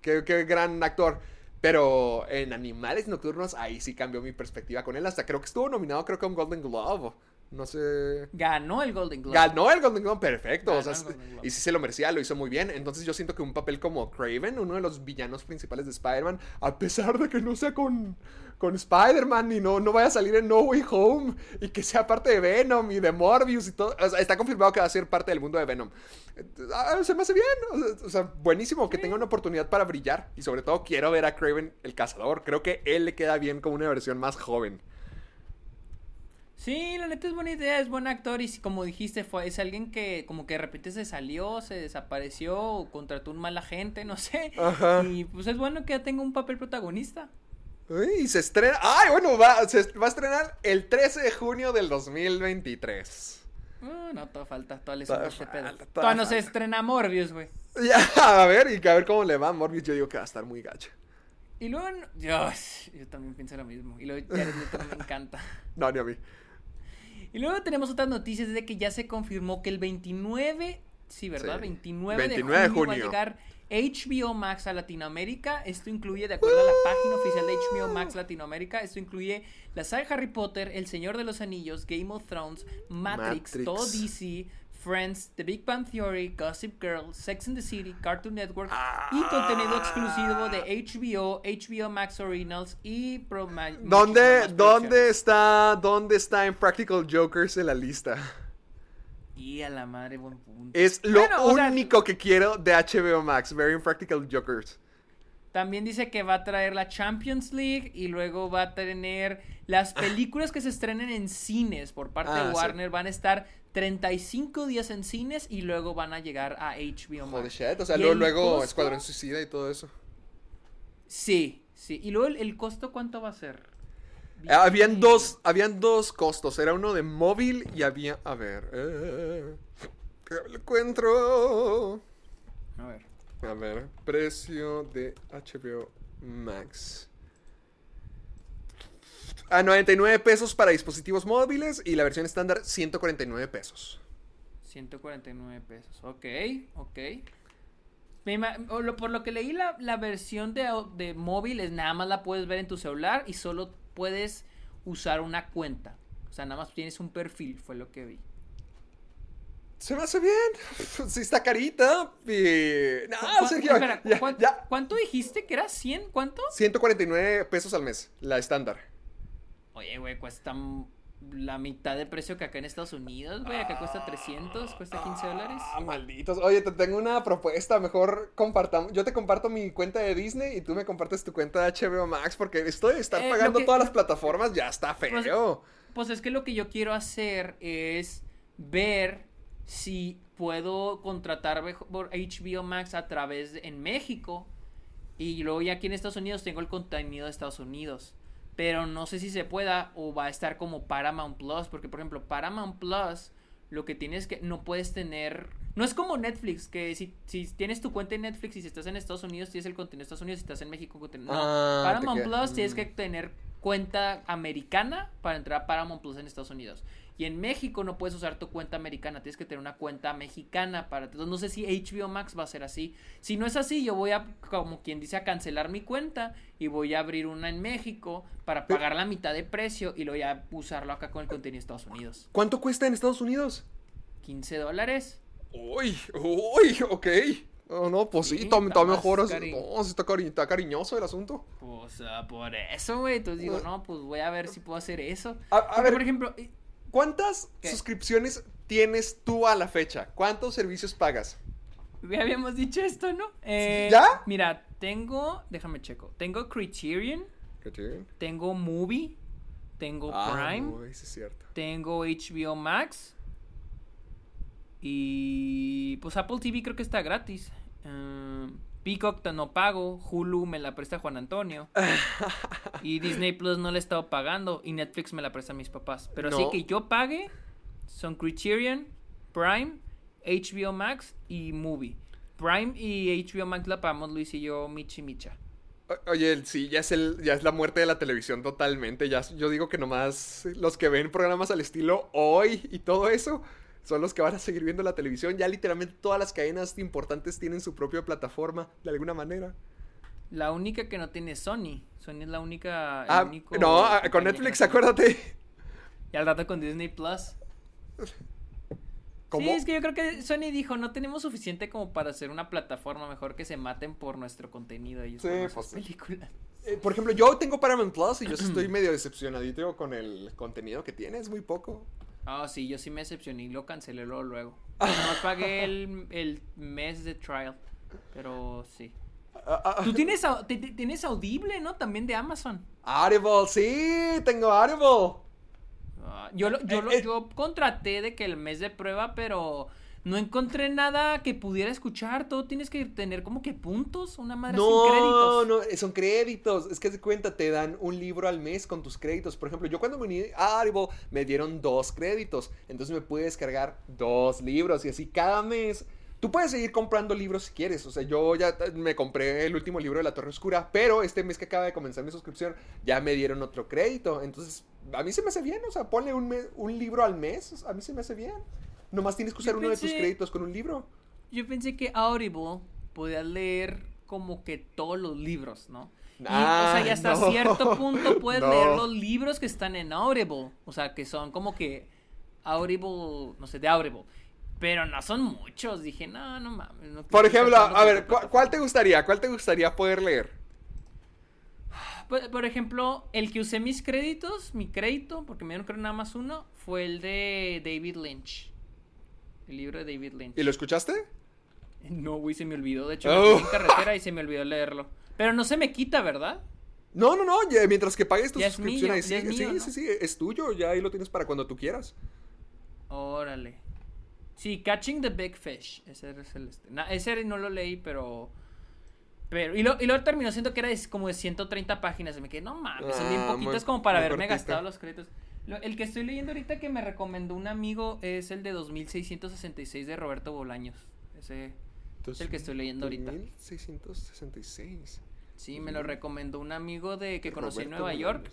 qué, qué gran actor. Pero en Animales Nocturnos, ahí sí cambió mi perspectiva con él. Hasta creo que estuvo nominado, creo que a un Golden Globe. No sé. Ganó el Golden Globe. Ganó el Golden Globe perfecto. o sea, y sí se lo merecía, lo hizo muy bien. Entonces yo siento que un papel como Craven, uno de los villanos principales de Spider-Man, a pesar de que no sea con, con Spider-Man y no, no vaya a salir en No Way Home y que sea parte de Venom y de Morbius y todo, o sea, está confirmado que va a ser parte del mundo de Venom. Ah, se me hace bien. O sea, o sea, buenísimo que tenga una oportunidad para brillar. Y sobre todo quiero ver a Craven el cazador. Creo que él le queda bien como una versión más joven. Sí, la neta es buena idea, es buen actor y si- como dijiste, fue, es alguien que como que de repente se salió, se desapareció, o contrató un mal agente, no sé. Ajá. Y pues es bueno que ya tenga un papel protagonista. Uy, Y se estrena. ¡Ay, bueno! Va, se va a estrenar el 13 de junio del 2023. Uh, no, todo falta, todo le suma este pedo. falta, no se falta. estrena Morbius, güey. Ya, a ver, y a ver cómo le va a Morbius. Yo digo que va a estar muy gacho. Y luego, Dios, yo también pienso lo mismo. Y luego Jared Leto me encanta. No, ni a mí. Y luego tenemos otras noticias de que ya se confirmó que el 29, sí, ¿verdad? Sí. 29, 29 de junio, va a llegar HBO Max a Latinoamérica. Esto incluye, de acuerdo a la página oficial de HBO Max Latinoamérica, esto incluye la saga Harry Potter, El Señor de los Anillos, Game of Thrones, Matrix, Matrix. todo DC, Friends, The Big Bang Theory, Gossip Girl, Sex and the City, Cartoon Network y contenido exclusivo de HBO, HBO Max Originals y Pro ¿Dónde, ¿Dónde está, dónde está Impractical Jokers en la lista? Y a la madre, buen punto. Es lo Bueno, o sea, único que quiero de HBO Max, Very Impractical Jokers. También dice que va a traer la Champions League y luego va a tener las películas que se estrenen en cines por parte Ah, de sí. Warner. Van a estar 35 días en cines y luego van a llegar a HBO Max. Holy shit, o sea, luego, luego costo- Escuadrón Suicida y todo eso. Sí, sí. Y luego el, el costo, ¿cuánto va a ser? Eh, Habían dos, habían dos costos, era uno de móvil y había, a ver, eh, lo encuentro. A ver. A ver, precio de HBO Max. A 99 pesos para dispositivos móviles y la versión estándar 149 pesos. 149 pesos. Ok, ok. Por lo que leí, la, la versión de, de móvil es nada más la puedes ver en tu celular y solo puedes usar una cuenta. O sea, nada más tienes un perfil, fue lo que vi. Se me hace bien. Sí está carita. Y... No, ¿Cu- Sergio, espera, ya- ¿cuán- ya. ¿Cuánto dijiste que era? ¿100? ¿Cuánto? 149 pesos al mes, la estándar. Oye, güey, cuesta la mitad de precio que acá en Estados Unidos, güey. Acá cuesta 300, cuesta 15 dólares. Ah, malditos. Oye, te tengo una propuesta. Mejor compartamos. Yo te comparto mi cuenta de Disney y tú me compartes tu cuenta de HBO Max porque esto de estar Eh, pagando que- todas las plataformas ya está Pues- feo. Pues es que lo que yo quiero hacer es ver si puedo contratar por HBO Max a través de, en México y luego ya aquí en Estados Unidos tengo el contenido de Estados Unidos. Pero no sé si se pueda o va a estar como Paramount Plus, porque por ejemplo Paramount Plus lo que tienes que no puedes tener no es como Netflix que si, si tienes tu cuenta en Netflix y si estás en Estados Unidos tienes el contenido de Estados Unidos si estás en México contenido- no Ah, Paramount Plus tienes mm. que tener cuenta americana para entrar a Paramount Plus en Estados Unidos. Y en México no puedes usar tu cuenta americana, tienes que tener una cuenta mexicana para... Entonces no sé si HBO Max va a ser así. Si no es así, yo voy a, como quien dice, a cancelar mi cuenta y voy a abrir una en México para pagar la mitad de precio y luego ya usarlo acá con el contenido de Estados Unidos. ¿Cuánto cuesta en Estados Unidos? 15 dólares. Uy, uy, ok. Oh, no, pues sí, Sí, está, mejor. así- cari- No, sí está, cari- está cariñoso el asunto. Pues ah, por eso, güey. Entonces digo, no, pues voy a ver si puedo hacer eso. A- a Porque, ver. por ejemplo, ¿Cuántas ¿Qué? suscripciones tienes tú a la fecha? ¿Cuántos servicios pagas? Ya habíamos dicho esto, ¿no? Eh, ¿Ya? Mira, tengo, déjame checo. Tengo Criterion, tengo Movie, tengo Ah, Prime, uy, sí es cierto. tengo HBO Max y pues Apple TV creo que está gratis. Eh, Peacock no pago, Hulu me la presta Juan Antonio y Disney Plus no le he estado pagando y Netflix me la presta mis papás. Pero así No. que yo pague son Criterion, Prime, HBO Max y Movie. Prime y HBO Max la pagamos Luis y yo, Michi Micha. Oye, sí, ya es, el, ya es la muerte de la televisión totalmente. Ya, yo digo que nomás los que ven programas al estilo hoy y todo eso son los que van a seguir viendo la televisión. Ya literalmente todas las cadenas importantes tienen su propia plataforma, de alguna manera. La única que no tiene Sony. Sony es la única. Ah, único no, ah, con Netflix, acuérdate. Y al rato con Disney Plus. ¿Cómo? Sí, es que yo creo que Sony dijo, no tenemos suficiente como para hacer una plataforma, mejor que se maten por nuestro contenido ellos Sí, por pues películas. Eh, por ejemplo, yo tengo Paramount Plus y yo estoy medio decepcionadito con el contenido que tiene, es muy poco. Ah, sí, yo sí me decepcioné y lo cancelé luego. luego. No pagué el, el mes de trial, pero sí. Ah, ah, Tú tienes, au- te- te- tienes Audible, ¿no? También de Amazon. Audible, sí, tengo Audible. Ah, yo, lo- yo, Eh, lo- eh. yo contraté de que el mes de prueba, pero no encontré nada que pudiera escuchar. Todo tienes que tener como que puntos, una madre sin No, créditos. no, eh, son créditos. Es que de cuenta, te dan un libro al mes con tus créditos. Por ejemplo, yo cuando me uní a Audible me dieron dos créditos. Entonces me pude descargar dos libros y así cada mes Tú puedes seguir comprando libros si quieres. O sea, yo ya me compré el último libro de La Torre Oscura, pero este mes que acaba de comenzar mi suscripción ya me dieron otro crédito. Entonces, a mí se me hace bien. O sea, ponle un, un libro al mes. A mí se me hace bien. Nomás tienes que usar Yo uno de tus créditos con un libro. Yo pensé que Audible podía leer como que todos los libros, ¿no? Y, Ah, o sea, y hasta no. cierto punto puedes No. leer los libros que están en Audible. O sea, que son como que Audible, no sé, de Audible. Pero no son muchos. Dije, no, no mames. no Por ejemplo, a ver, tanto ¿cu- ¿cuál te gustaría? ¿Cuál te gustaría poder leer? Por, por ejemplo, el que usé mis créditos, mi crédito, porque me dieron creo nada más uno, fue el de David Lynch. El libro de David Lynch. ¿Y lo escuchaste? No, güey, se me olvidó. De hecho, me Oh. fui en carretera y se me olvidó leerlo. Pero no se me quita, ¿verdad? No, no, no, ya- mientras que pagues tu Ya suscripción ahí sí, es mío, sí, ¿no? sí, sí, es tuyo, ya ahí lo tienes para cuando tú quieras. Órale. Sí, Catching the Big Fish. Ese es el este. ese no lo leí, pero. Pero. Y, lo, y luego terminó siendo que era como de 130 páginas. Y me quedé, no mames, son bien Ah, poquitas como para haberme gastado los créditos. El que estoy leyendo ahorita que me recomendó un amigo es el de 2666 de Roberto Bolaños. Ese. Entonces, el que estoy leyendo ahorita. 2666. Sí, me lo recomendó un amigo de que conocí en Nueva York.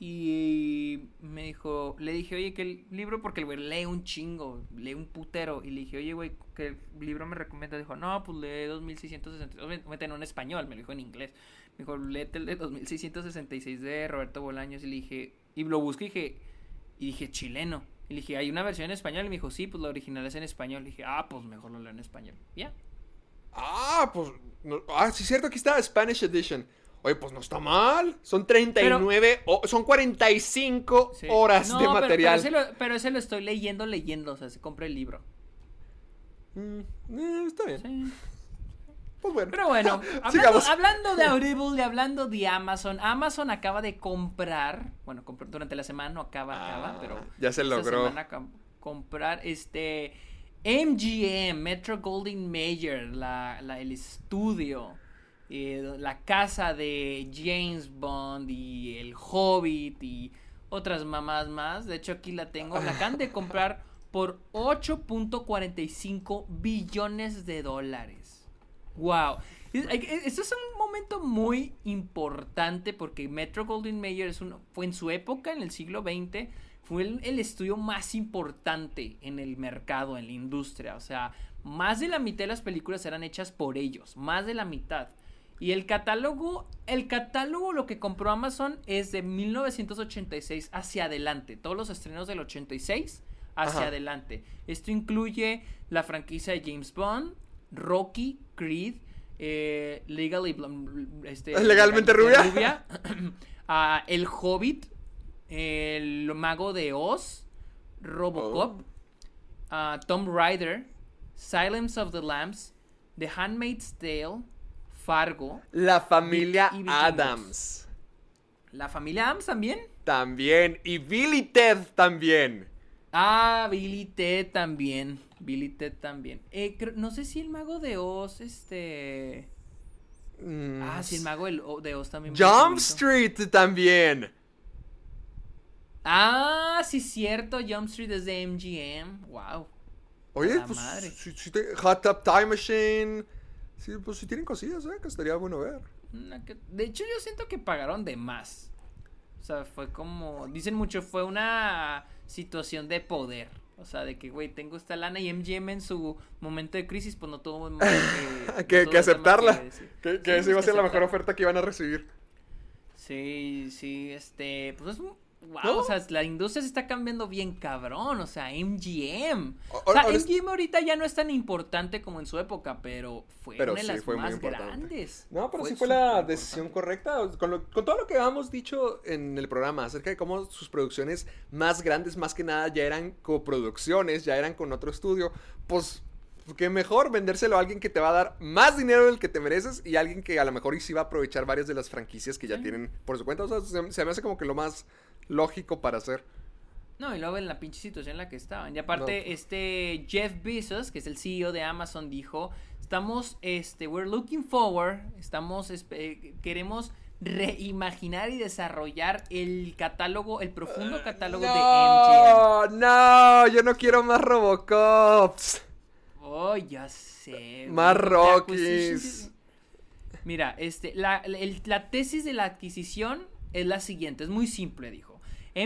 Y me dijo, le dije, oye, que el libro, porque el güey lee un chingo, lee un putero. Y le dije, oye, güey, ¿qué libro me recomienda? Dijo, no, pues lee 2666. Obviamente no en español, me lo dijo en inglés. Me dijo, léete el de 2666 de Roberto Bolaños. Y le dije, y lo busqué y dije, y dije, chileno. Y le dije, ¿hay una versión en español? Y me dijo, sí, pues la original es en español. Le dije, ah, pues mejor lo leo en español. Ya. Ah, pues. no- ah, sí, es cierto, aquí está Spanish Edition. Oye, pues no está mal. Son 39, o- son 45 Sí. horas No, de pero- material. Pero, ese lo, pero ese lo estoy leyendo, leyendo. O sea, se compra el libro. Mm, eh, está bien. Sí. Pues bueno. Pero bueno, hablando, hablando de Audible y hablando de Amazon, Amazon acaba de comprar, bueno, compró durante la semana, no acaba, acaba, Ah, pero ya se logró. semana comprar este MGM, Metro Golden Mayer, la, la- el estudio, eh, la casa de James Bond y el Hobbit y otras mamás más. De hecho, aquí la tengo. La acaban de comprar por 8.45 billones de dólares. Wow. Esto es un momento muy importante porque Metro Golden Mayer es un- fue en su época, en el siglo XX, fue el, el estudio más importante en el mercado, en la industria. O sea, más de la mitad de las películas eran hechas por ellos, más de la mitad. Y el catálogo, el catálogo lo que compró Amazon es de 1986 hacia adelante. Todos los estrenos del 86 hacia Ajá. adelante. Esto incluye la franquicia de James Bond, Rocky, Creed, eh, Legally este, Legalmente rubia. ah, El Hobbit, El Mago de Oz, Robocop, Oh. ah, Tomb Raider, Silence of the Lambs, The Handmaid's Tale, Fargo, La familia Y. Adams. La familia Adams también. También. Y Billy Ted también. Ah, Billy Ted también. Billy Ted también. Eh, creo- no sé si el mago de Oz, este. Mm, Ah, sí, el mago de Oz también. Jump. Street también. Ah, sí, cierto. Jump Street es de MGM. Wow. Oye, pues madre. si, si te- Hot Tub Time Machine. Sí, pues si tienen cosillas, ¿eh? Que estaría bueno ver. De hecho, yo siento que pagaron de más. O sea, fue como. Dicen mucho, fue una situación de poder. O sea, de que, güey, tengo esta lana y MGM en su momento de crisis, pues no tuvo más que, que, no aceptarla. Que, esa iba a ser la mejor oferta que iban a recibir. Sí, sí, este, pues es un- wow, ¿No? o sea, la industria se está cambiando bien cabrón, o sea, MGM. O- O sea, es- MGM ahorita ya no es tan importante como en su época, pero fue Pero una de sí, las fue muy más importante. grandes. No, pero sí fue la decisión importante. correcta. Con, lo- con todo lo que habíamos dicho en el programa acerca de cómo sus producciones más grandes, más que nada, ya eran coproducciones, ya eran con otro estudio, pues que mejor vendérselo a alguien que te va a dar más dinero del que te mereces y alguien que a lo mejor sí va a aprovechar varias de las franquicias que ya Sí. tienen por su cuenta. O sea, se, se me hace como que lo más lógico para hacer. No, y luego en la pinche situación en la que estaban. Y aparte, No. este Jeff Bezos, que es el CEO de Amazon, dijo, estamos, este, we're looking forward, estamos, eh, queremos reimaginar y desarrollar el catálogo, el profundo catálogo de MGM. No, no, yo no quiero más Robocops. Oh, ya sé. Más The Rockies. Mira, este, la, la- el- la tesis de la adquisición es la siguiente, es muy simple, dijo.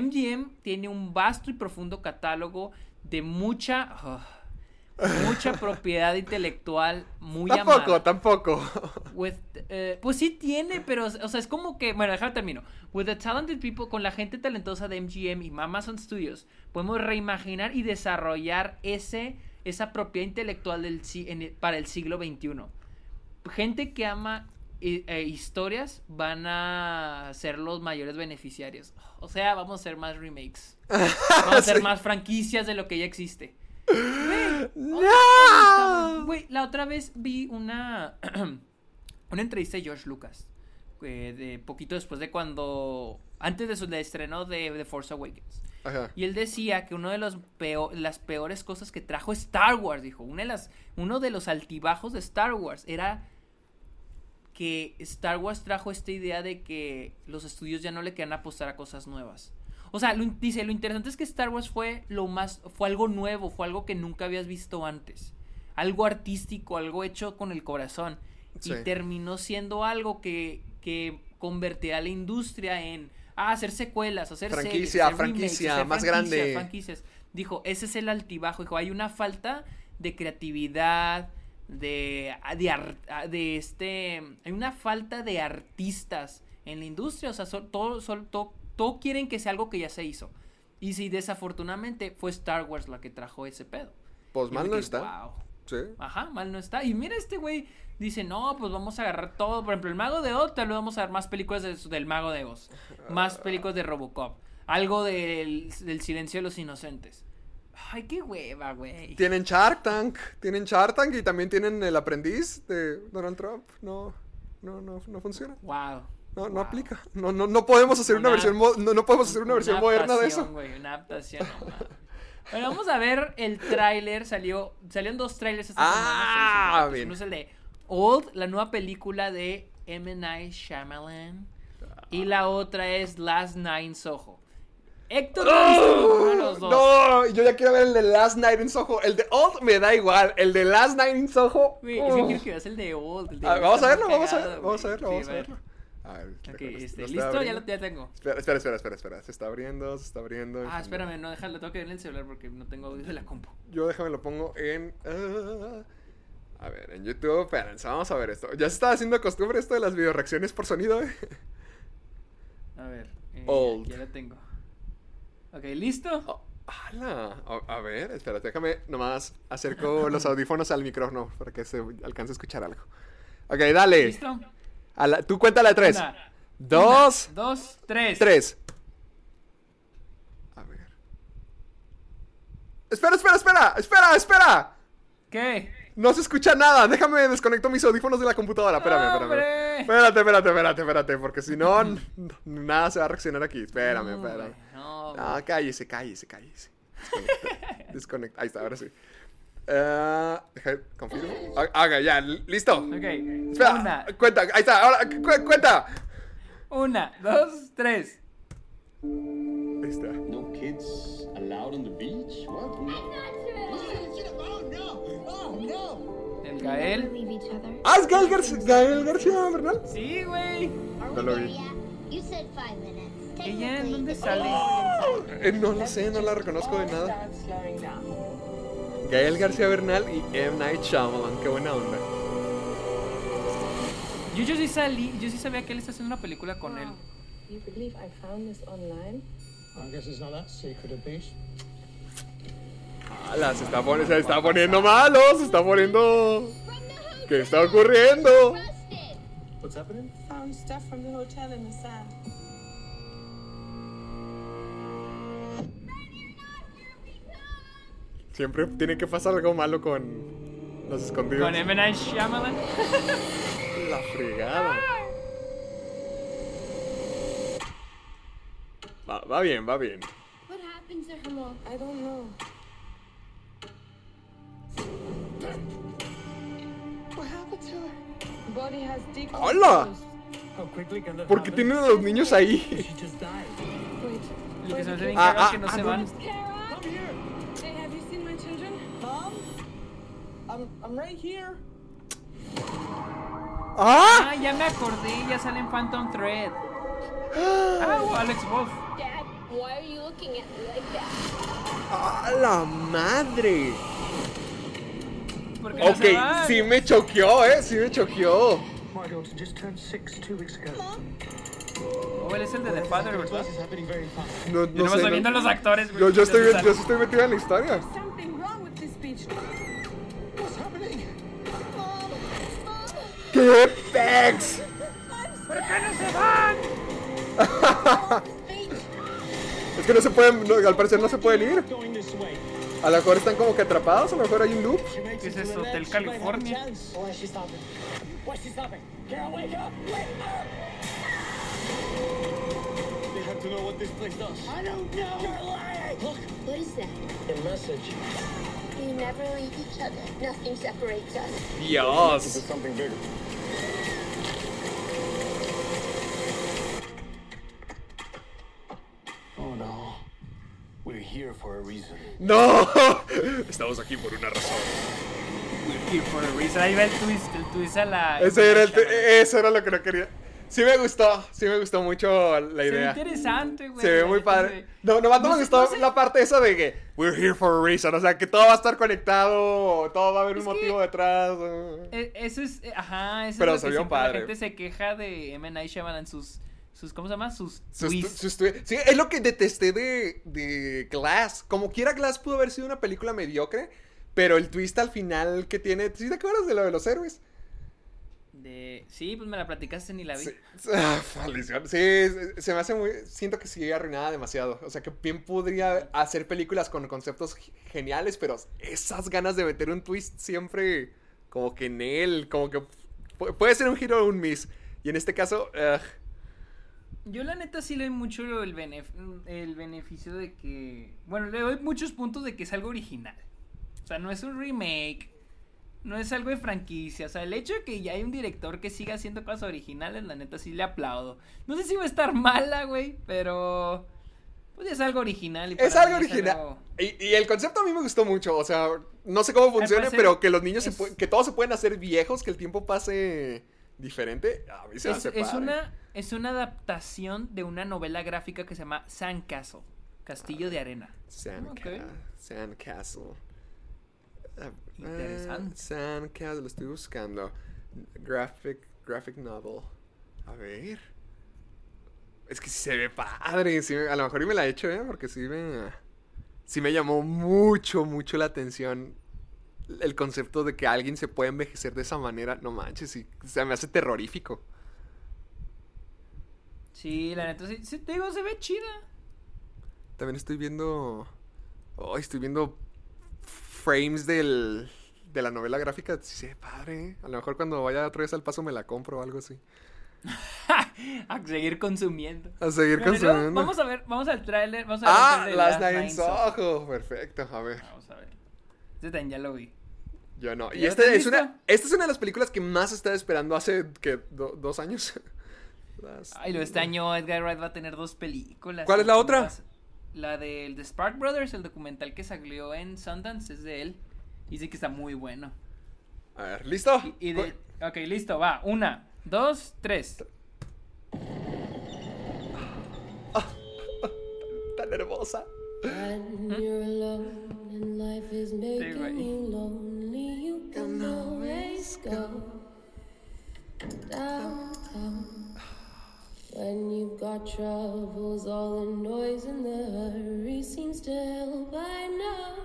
MGM tiene un vasto y profundo catálogo de mucha, mucha propiedad intelectual muy Tampoco, amada. tampoco. With, eh, pues sí tiene, pero, o sea, es como que, bueno, déjame termino. With the talented people, con la gente talentosa de MGM y Amazon Studios, podemos reimaginar y desarrollar ese, esa propiedad intelectual del, si- en el- para el siglo XXI. Gente que ama eh, eh, historias van a ser los mayores beneficiarios. O sea, vamos a hacer más remakes. Vamos a hacer más franquicias de lo que ya existe. ¡No! Güey, la otra vez vi una, una entrevista de George Lucas. eh, de poquito después de cuando. Antes de su de estreno de The Force Awakens. Ajá. Y él decía que uno de los las peores cosas que trajo Star Wars, dijo, una de las, uno de los altibajos de Star Wars era que Star Wars trajo esta idea de que los estudios ya no le querían apostar a cosas nuevas. O sea, lo dice, lo interesante es que Star Wars fue lo más, fue algo nuevo, fue algo que nunca habías visto antes. Algo artístico, algo hecho con el corazón. Sí. Y terminó siendo algo que, que convertirá a la industria en ah, hacer secuelas, hacer series, Franquicia, remakes, franquicia, más franquicias, grande. franquicias. Dijo, ese es el altibajo. Dijo, hay una falta de creatividad, de, de, este, hay una falta de artistas en la industria. O sea, todo, sol- todo, todo quieren que sea algo que ya se hizo. Y si desafortunadamente fue Star Wars la que trajo ese pedo. Pues mal no está. "Wow". Sí. Ajá, mal no está. Y mira, este güey dice, no, pues vamos a agarrar todo. Por ejemplo, el Mago de Oz, tal vez vamos a ver más películas de- del Mago de Oz. Más películas de Robocop. Algo del, del Silencio de los Inocentes. Ay, qué hueva, güey. Tienen Shark Tank. Tienen Shark Tank y también tienen El Aprendiz de Donald Trump. No, no, no, no funciona. Wow. No, no aplica. No, no, no podemos hacer una, Una- versión no, no podemos hacer una versión moderna de eso. güey, una adaptación. Bueno, vamos a ver el tráiler. Salió, salieron dos trailers esta Ah, semana. bien. Uno es el de Old, la nueva película de M. Night Shyamalan. Y la otra es Last Night Soho. Héctor de los dos. ¡Oh! No, yo ya quiero ver el de Last Night in Soho. El de Old me da igual. El de Last Night in Soho. ¡oh! quiero que veas el de Old. el de Ah, vamos a verlo, muy vamos a cagado, verlo, vamos a verlo, Sí, vamos a ver. verlo. A ver, este, ¿listo? Ya lo ya tengo. Espera, espera, espera, espera, espera. Se está abriendo, se está abriendo. Ah, espérame, no, déjalo, tengo que ver en el celular porque no tengo audio de la compu. Yo déjame lo pongo en. ah, a ver, en YouTube. Espérense, vamos a ver esto. Ya se está haciendo costumbre esto de las videoreacciones por sonido, eh. A ver. eh, Old. Ya lo tengo. Ok, ¿listo? Oh. A, a ver, espera, déjame nomás acerco los audífonos al micrófono para que se alcance a escuchar algo. Ok, dale. ¿Listo? A la- tú cuéntala de tres. Una, dos, una, dos, tres. tres. A ver. Espera, espera, espera, espera, espera. ¿Qué? No se escucha nada. Déjame desconecto mis audífonos de la computadora. Espérame, espérame. ¡Hombre! Espérate, espérate, espérate, espérate. Porque si no, nada se va a reaccionar aquí. Espérame, No, espérame. No, No, güey. cállese, cállese, cállese. Desconecta. Desconecta. Ahí está, ahora sí. Ah, deja, confirmo. Ah, Haga, ya, li- listo. Ok. Espera, Una, cuenta, ahí está, ahora, cu- cuenta. una, dos, tres. Ahí está. No kids allowed on the beach? What? El Gael. Ah, es Gael García, Gael García Bernal. Sí, güey. No lo vi. ¿Ella en dónde it's sale? Eh, no lo sé, no la reconozco de nada. Gael García Bernal y M. Night Shyamalan. Qué buena onda. Yo, yo sí salí, yo sí sabía que él está haciendo una película con él. Ala, se está, poni- se está poniendo malo, se está poniendo... ¿Qué está ocurriendo? Busted. What's happening? Found stuff from the hotel in the sand. Siempre tiene que pasar algo malo con los escondidos. Con M. Night Shyamalan. La fregada. Va, va bien, va bien. What happened to all? I don't know. ¡Hola! ¿Por qué tienen a los niños ahí? Lo que se hace bien Ah, ah, es que no ah, se van. ¡Ah! Ah, ya me acordé, ya sale en Phantom Thread. Ah, Alex Wolf. Dad, why are you looking at me like that? ¡A la madre! ¿Por qué no se Ok, van? sí me choqueó, eh, sí me choqueó. My daughter just turned six two weeks ago. Oh, él es el de The Father, ¿verdad? This is happening very fast. No, Yo no no sé. estoy no- viendo los actores, güey. Yo, yo, estoy, yo sí estoy metido en la historia. Something wrong with this beach. What's happening? ¡Qué pex! Es que no se pueden, no, al parecer no se pueden ir. Going. A lo mejor están como que atrapados, a lo mejor hay un loop. ¿Qué es eso, Hotel California? chance. Why is she stopping? Why is she stopping? Carol, wake up! Wake up! They have to know what this place does. I don't know. You're lying. Look, What is that? A message. We never leave each other. Nothing separates us. Dios. something bigger. Oh no. We're here for a reason. ¡No! Estamos aquí por una razón. Y por el reason, ahí va el twist, el twist a la. Ese era, el eso era lo que no quería. Sí me gustó, sí me gustó mucho la Se ve idea. interesante, güey. Se ve muy padre. se No, nomás no, No me gustó no sé- la parte esa de que we're here for a reason. O sea, que todo va a estar conectado, todo va a haber Es un motivo detrás. Eh, Eso es, ajá, eso Pero es se lo que vio padre. la gente se queja de M. Night Shyamalan, sus, sus, ¿cómo se llama? Sus Sus- twists. sus twi- sí, es lo que detesté de, de Glass. Como quiera, Glass pudo haber sido una película mediocre, pero el twist al final que tiene. ¿Sí te acuerdas de lo de los héroes? De... Sí, pues me la platicaste ni la vi. Sí, ah, maldición. Sí, se- me hace muy. Siento que sigue arruinada demasiado. O sea, que bien podría hacer películas con conceptos geniales, pero esas ganas de meter un twist siempre. Como que en él. Como que pu- puede ser un giro o un miss. Y en este caso. Yo la neta sí le doy mucho el, benef- el beneficio de que... Bueno, le doy muchos puntos de que es algo original. O sea, no es un remake, no es algo de franquicia. O sea, el hecho de que ya hay un director que siga haciendo cosas originales, la neta sí le aplaudo. No sé si va a estar mala, güey, pero... Pues es algo original. Y es algo original. algo- Y, y el concepto a mí me gustó mucho. O sea, no sé cómo funciona, pero que los niños se es- pue- que todos se pueden hacer viejos, que el tiempo pase diferente. A mí se Es, hace es padre. una, es una adaptación de una novela gráfica que se llama Sandcastle, Castillo de Arena. Sand, Ok. Sandcastle. Ah, Interesante. Sandcastle, lo estoy buscando. Graphic, graphic novel. A ver. Es que se ve padre. sí a lo mejor y me la he hecho, ¿eh? Porque sí me. Sí me llamó mucho, mucho la atención el concepto de que alguien se puede envejecer de esa manera. No manches, sí. Se me hace terrorífico. Sí, la neta, sí, sí, te digo, se ve chida. También estoy viendo. Oh, estoy viendo frames del, de la novela gráfica. Sí, padre. ¿eh? A lo mejor cuando vaya otra vez al paso me la compro o algo así. A seguir consumiendo. A seguir consumiendo. Vamos a ver, vamos al tráiler. Vamos a ver Ah, Last Night in Soho. Perfecto, a ver. Vamos a ver. Este también ya lo vi. Yo no. Y ¿Ya esta estás es, una, esta es una de las películas que más estaba esperando hace. Do- ¿Dos años? Ay, lo este año Edgar Wright va a tener dos películas. ¿Cuál es la otra? La del de Spark Brothers, el documental que salió en Sundance, es de él. Dice que está muy bueno. A ver, ¿listo? Y, y de... Ok, listo, va. Una, dos, tres. Tan hermosa. When you've got troubles, all the noise and the hurry seems to help. I know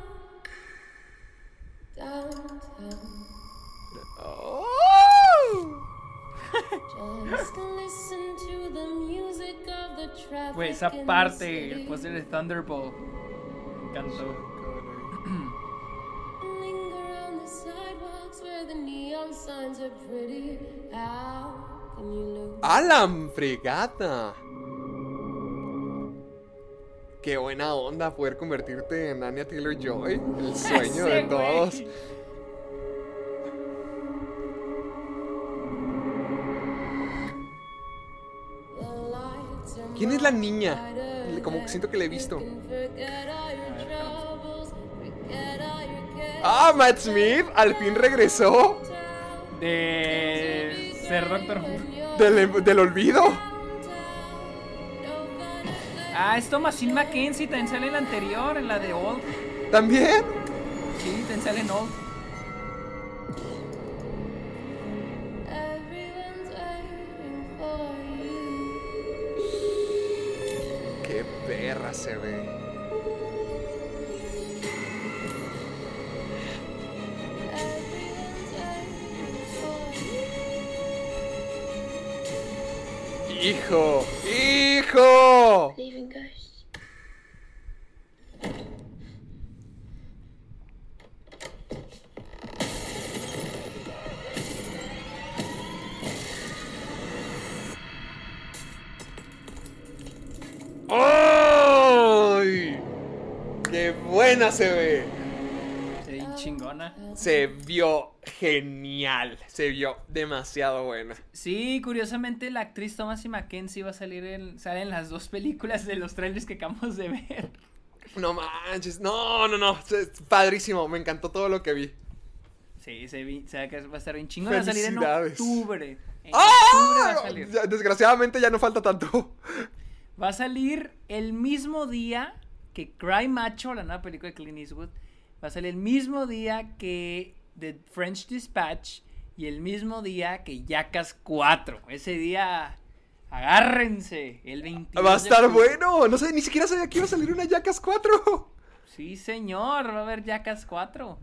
downtown. Oh. Just listen to the music of the traffic. Güey, esa in the parte, el city. póster de Thunderbolt. Me encantó. Linger on the sidewalks where the neon signs are pretty. How lose? ¡Alan fregata! Qué buena onda poder convertirte en Anya Taylor Joy, el sueño de todos. ¿Quién es la niña? Como que siento que la he visto. Ah, Matt Smith al fin regresó De ser Doctor Who. del, del olvido. Ah, es Thomasin Mackenzie, también sale en la anterior, en la de Old. ¿También? Sí, también sale en Old. Qué perra se ve. ¡Hijo! ¡Hijo! ¡Ay! ¡Qué buena se ve! Se chingona. Se vio genial. Se vio demasiado buena. Sí, curiosamente la actriz Thomasin Mackenzie va a salir en, sale en las dos películas de los trailers que acabamos de ver. No manches. No, no, no. Es padrísimo. Me encantó todo lo que vi. Sí, se, vi, se va a estar bien chingona. Va a salir en octubre. En octubre va a salir. Ya, Desgraciadamente ya no falta tanto. Va a salir el mismo día que Cry Macho, la nueva película de Clint Eastwood. Va a salir el mismo día que The French Dispatch y el mismo día que Jackass 4. Ese día, agárrense, el 22 Va a de estar bueno. No sé, ni siquiera sabía que iba a salir una Jackass 4. Sí, señor, va a haber Jackass 4.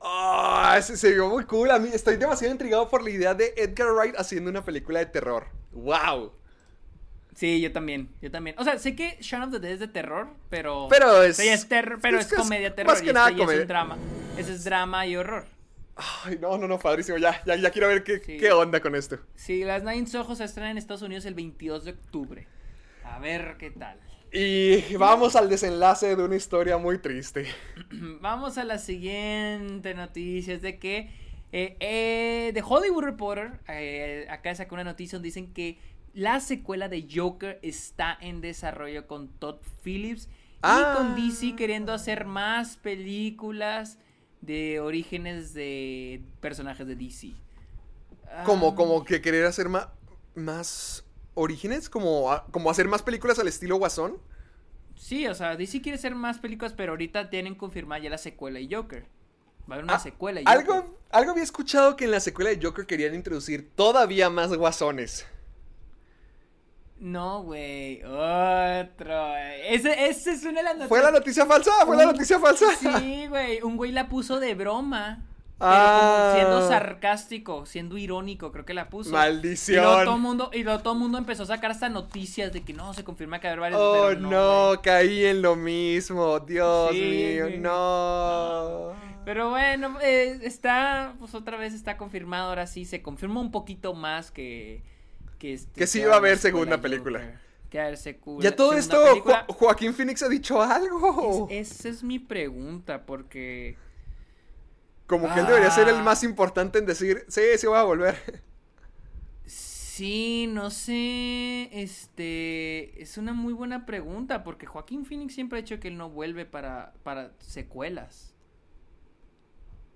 Ah, se, se vio muy cool. A mí estoy demasiado intrigado por la idea de Edgar Wright haciendo una película de terror. ¡Wow! Sí, yo también, yo también. O sea, sé que Shaun of the Dead es de terror, pero... Pero es- Sí, es ter- pero es comedia terror. más que y nada este comedia. es un drama. Ese es drama y horror. Ay, no, no, no, padrísimo. Ya, ya, ya quiero ver qué, Sí. qué onda con esto. Sí, Las Nine Ojos se estrena en Estados Unidos el 22 de octubre. A ver qué tal. Y vamos al desenlace de una historia muy triste. Vamos a la siguiente noticia. Es de que eh, eh, The Hollywood Reporter, eh, acá sacó una noticia donde dicen que la secuela de Joker está en desarrollo con Todd Phillips Ah. y con DC queriendo hacer más películas de orígenes de personajes de DC. Como, Ah, como que querer hacer más orígenes, como, como hacer más películas al estilo Guasón. Sí, o sea, DC quiere hacer más películas, pero ahorita tienen confirmada ya la secuela de Joker. Va a haber una Ah, secuela de Joker. Algo, algo había escuchado que en la secuela de Joker querían introducir todavía más guasones. No, güey, otro. Ese, ese es una de las noticias. ¿Fue la noticia falsa? ¿Fue la noticia falsa? Sí, güey, un güey la puso de broma. Ah. Pero como siendo sarcástico, siendo irónico, creo que la puso. Maldición. Y luego todo el mundo, y luego todo mundo empezó a sacar hasta noticias de que no, se confirma que haber varios. Oh, no, caí en lo mismo. Dios Sí, mío, güey. no. Pero bueno, eh, está, pues otra vez está confirmado, ahora sí, se confirma un poquito más que... Que, este, Que sí va va a haber segunda película. Joker, Que va a haber secu- Ya todo esto, película. Jo- Joaquín Phoenix ha dicho algo. Es- esa es mi pregunta, porque... Como que él debería ser el Ah. más importante en decir, sí, sí voy a volver. Sí, no sé, este, es una muy buena pregunta, porque Joaquín Phoenix siempre ha dicho que él no vuelve para, para secuelas.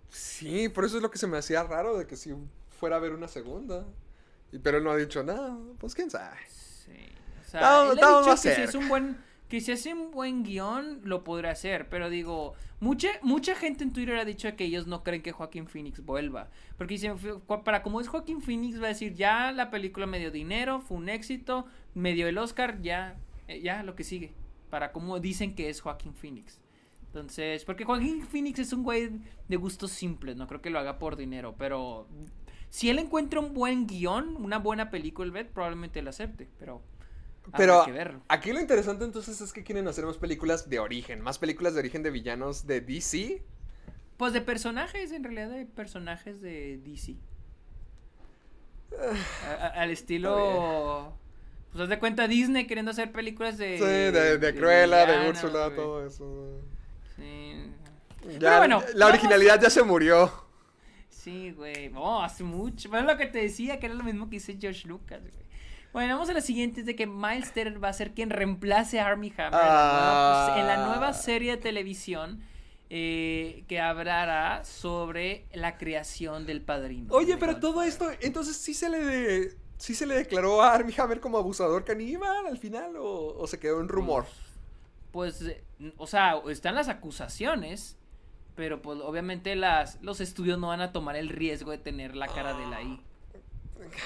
Sí, por eso es lo que se me hacía raro de que si fuera a haber una segunda. Y, pero él no ha dicho nada, pues quién sabe. Sí, o sea, Estamos- él ha dicho que si cerca. es un buen, que si hace un buen guion, lo podrá hacer, pero digo, mucha, mucha gente en Twitter ha dicho que ellos no creen que Joaquín Phoenix vuelva, porque dicen, "Fu- para como es Joaquín Phoenix, va a decir, ya la película me dio dinero, fue un éxito, me dio el Oscar, ya, eh, ya lo que sigue, para como dicen que es Joaquín Phoenix. Entonces, porque Joaquín Phoenix es un güey de gustos simples, no creo que lo haga por dinero, pero si él encuentra un buen guion, una buena película, el bet, probablemente lo acepte, pero Pero que verlo. aquí lo interesante entonces es que quieren hacer más películas de origen, más películas de origen de villanos de DC. Pues de personajes, en realidad de personajes de DC. A- a- al estilo... Pues haz de cuenta Disney queriendo hacer películas de... Sí, de, de Cruella, de villanos, Úrsula, todo eso. Sí. Ya, Pero bueno, la vamos- originalidad ya se murió. Sí, güey. Oh, hace mucho. Bueno, lo que te decía, que era lo mismo que dice George Lucas, güey. Bueno, vamos a la siguiente, es de que Miles Teller va a ser quien reemplace a Armie Hammer en la nueva- Ah. en la nueva serie de televisión eh, que hablará sobre la creación del padrino. Oye, pero todo esto, entonces sí se le de- sí se le declaró a Armie Hammer como abusador caníbal al final o, o se quedó en rumor. Pues, eh, o sea, están las acusaciones, pero pues obviamente las, los estudios no van a tomar el riesgo de tener la cara de él ahí.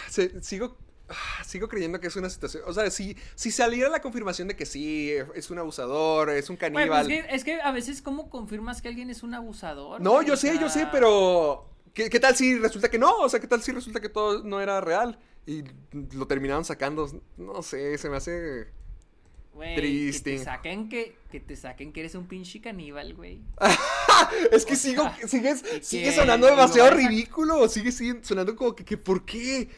Se- sigo ah, sigo creyendo que es una situación, o sea, si si saliera la confirmación de que sí es un abusador, es un Güey, caníbal. pues, es, que, es que a veces, ¿cómo confirmas que alguien es un abusador? No, yo sé, yo sé, pero ¿qué, qué tal si resulta que no? O sea, ¿qué tal si resulta que todo no era real? Y lo terminaron sacando, no sé, se me hace... güey, triste. Que te saquen que, que te saquen que eres un pinche caníbal, güey. Es que O sigo, sea, sigues, sigue sonando demasiado ridículo, sigue sonando como que, que ¿por qué?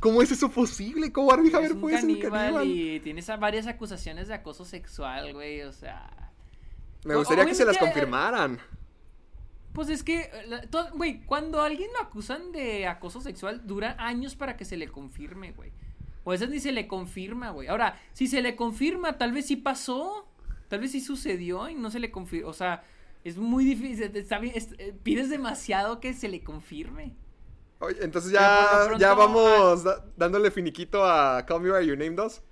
¿Cómo es eso posible? ¿Cómo Hammer un puede ser un caníbal y tienes varias acusaciones de acoso sexual, güey, o sea... Me gustaría que se las confirmaran. Pues es que, güey, cuando a alguien lo acusan de acoso sexual, dura años para que se le confirme, güey. O a veces ni se le confirma, güey. Ahora, si se le confirma, tal vez sí pasó. Tal vez sí sucedió y no se le confirma. O sea, es muy difícil. está bien, es- eh, pides demasiado que se le confirme. Oye, entonces ya, pronto, ya vamos da- dándole finiquito a Call Me By Your Name 2.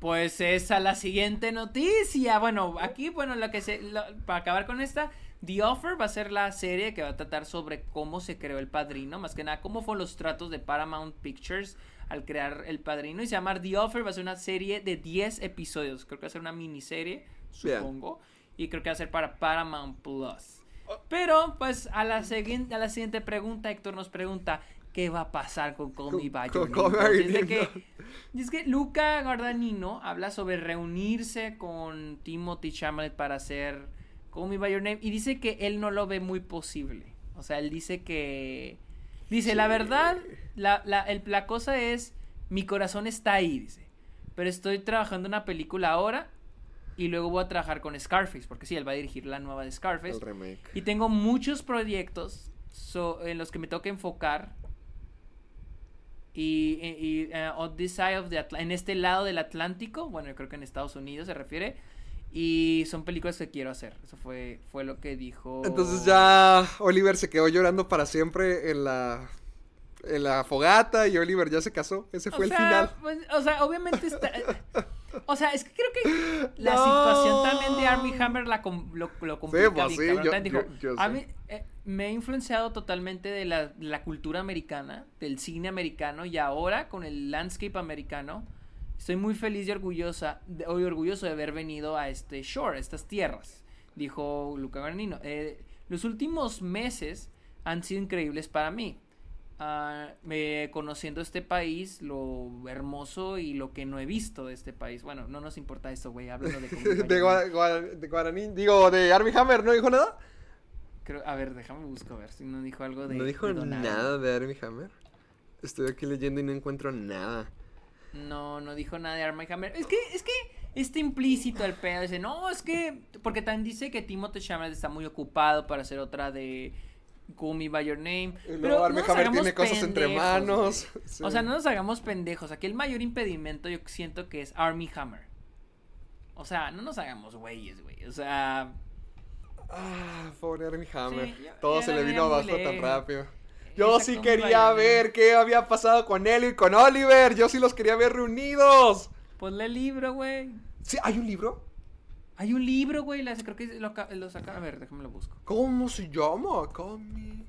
Pues esa la siguiente noticia. Bueno, aquí, bueno, lo que se. lo- para acabar con esta, The Offer va a ser la serie que va a tratar sobre cómo se creó el padrino. Más que nada, cómo fueron los tratos de Paramount Pictures al crear el padrino. Y se llama The Offer. Va a ser una serie de 10 episodios. Creo que va a ser una miniserie, supongo. Y creo que va a ser para Paramount Plus. Pero, pues, a la, segui- a la siguiente pregunta, Héctor nos pregunta. ¿Qué va a pasar con Call Me By Your Name? Que es que Luca Guadagnino habla sobre reunirse con Timothy Chalamet para hacer Call Me By Your Name y dice que él no lo ve muy posible. O sea, él dice que... Dice, la verdad, la, la, el- la cosa es, mi corazón está ahí, dice. Pero estoy trabajando en una película ahora y luego voy a trabajar con Scarface, porque sí, él va a dirigir la nueva de Scarface. El remake. Y tengo muchos proyectos so- en los que me toca enfocar. Y, y- y, on this side of the en este lado del Atlántico, bueno, yo creo que en Estados Unidos se refiere. Y son películas que quiero hacer. Eso fue, fue lo que dijo. Entonces ya Oliver se quedó llorando para siempre en la en la fogata y Oliver ya se casó. Ese fue o el sea, final. pues, o sea, obviamente está. O sea, es que creo que la No. situación también de Armie Hammer la com- lo, lo complica pues sí, yo- dijo, yo- "A mí, eh, me he influenciado totalmente de la, de la cultura americana, del cine americano y ahora con el landscape americano. Estoy muy feliz y orgullosa, de, hoy orgulloso de haber venido a este shore, a estas tierras, dijo Luca Guadagnino. Eh, los últimos meses han sido increíbles para mí. Me- conociendo este país, lo hermoso y lo que no he visto de este país. Bueno, no nos importa esto, güey, hablando de... De. Gua- Gua- de Guaraní, digo, de Armie Hammer, ¿no dijo nada? Creo- a ver, déjame buscar a ver si no dijo algo de... no dijo de nada de Armie Hammer. Estoy aquí leyendo y no encuentro nada. No, no dijo nada de Armie Hammer. Es que, es que está implícito el pedo. Dice, no, es que. Porque también dice que Timothée Chalamet está muy ocupado para hacer otra de Me By Your Name. Y Pero Armie no nos Hammer tiene cosas entre manos. Sí. O sea, no nos hagamos pendejos. Aquí el mayor impedimento yo siento que es Armie Hammer. O sea, no nos hagamos güeyes, güey. O sea, Ah, pobre Armie Hammer. Sí, Todo se le vino abajo tan rápido. Yo sí quería ver qué había pasado con él y con Oliver. Yo sí los quería ver reunidos. ponle el libro, güey. Sí, ¿hay un libro? Hay un libro, güey. Creo que lo, lo sacaron. A ver, déjame lo busco. ¿Cómo se llama? Call me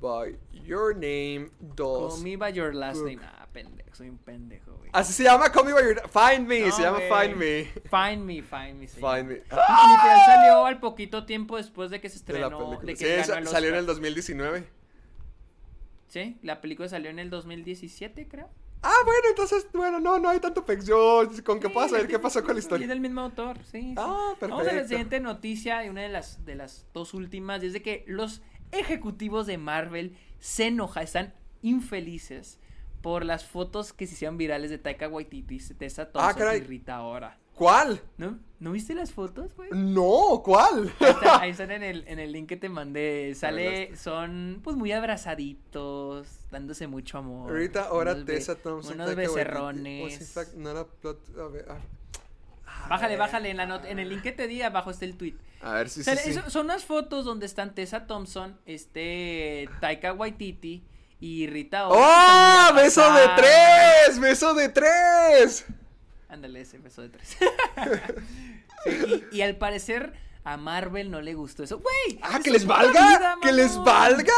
by your name 2. Call Me By Your Last Book. Name. Ah, pendejo. Soy un pendejo, güey. Así se llama Call me by your Find me. No, se llama. Find me. Find Me, Find Me. se Find me. Y literal salió al poquito tiempo después de que se De la estrenó. De Sí, que ganó el salió en el 2019. Sí, la película salió en el 2017, creo. Ah, bueno, entonces, bueno, no, no hay tanto. Yo, con que Sí, pueda saber qué pasó con la Y es historia. del mismo autor, sí. sí. Ah, Vamos a la perfecto. siguiente noticia y una de las, de las dos últimas. Y es de que los ejecutivos de Marvel se enojan, están infelices por las fotos que se hicieron virales de Taika Waititi, Tessa Thompson Ah, caray. y Rita Ora. ¿Cuál? ¿No? ¿No viste las fotos, güey? No, ¿cuál? Ahí están, ahí están en el, en el link que te mandé. Sale, son pues muy abrazaditos, dándose mucho amor. Ahorita, ahora Tessa Thompson. Unos becerrones. Ah. Bájale, bájale en, la not- en el link que te di abajo está el tweet. A ver, sí, O sea, sí, sí. eso- son unas fotos donde están Tessa Thompson, este Taika Waititi y Rita Ora, ¡Oh! están ¡Beso de tres! ¡Beso de tres! Ándale, ese beso de tres. Sí, y, y al parecer a Marvel no le gustó eso. ¡Güey! ¡Ah, que les valga! vida, ¡Que les valga!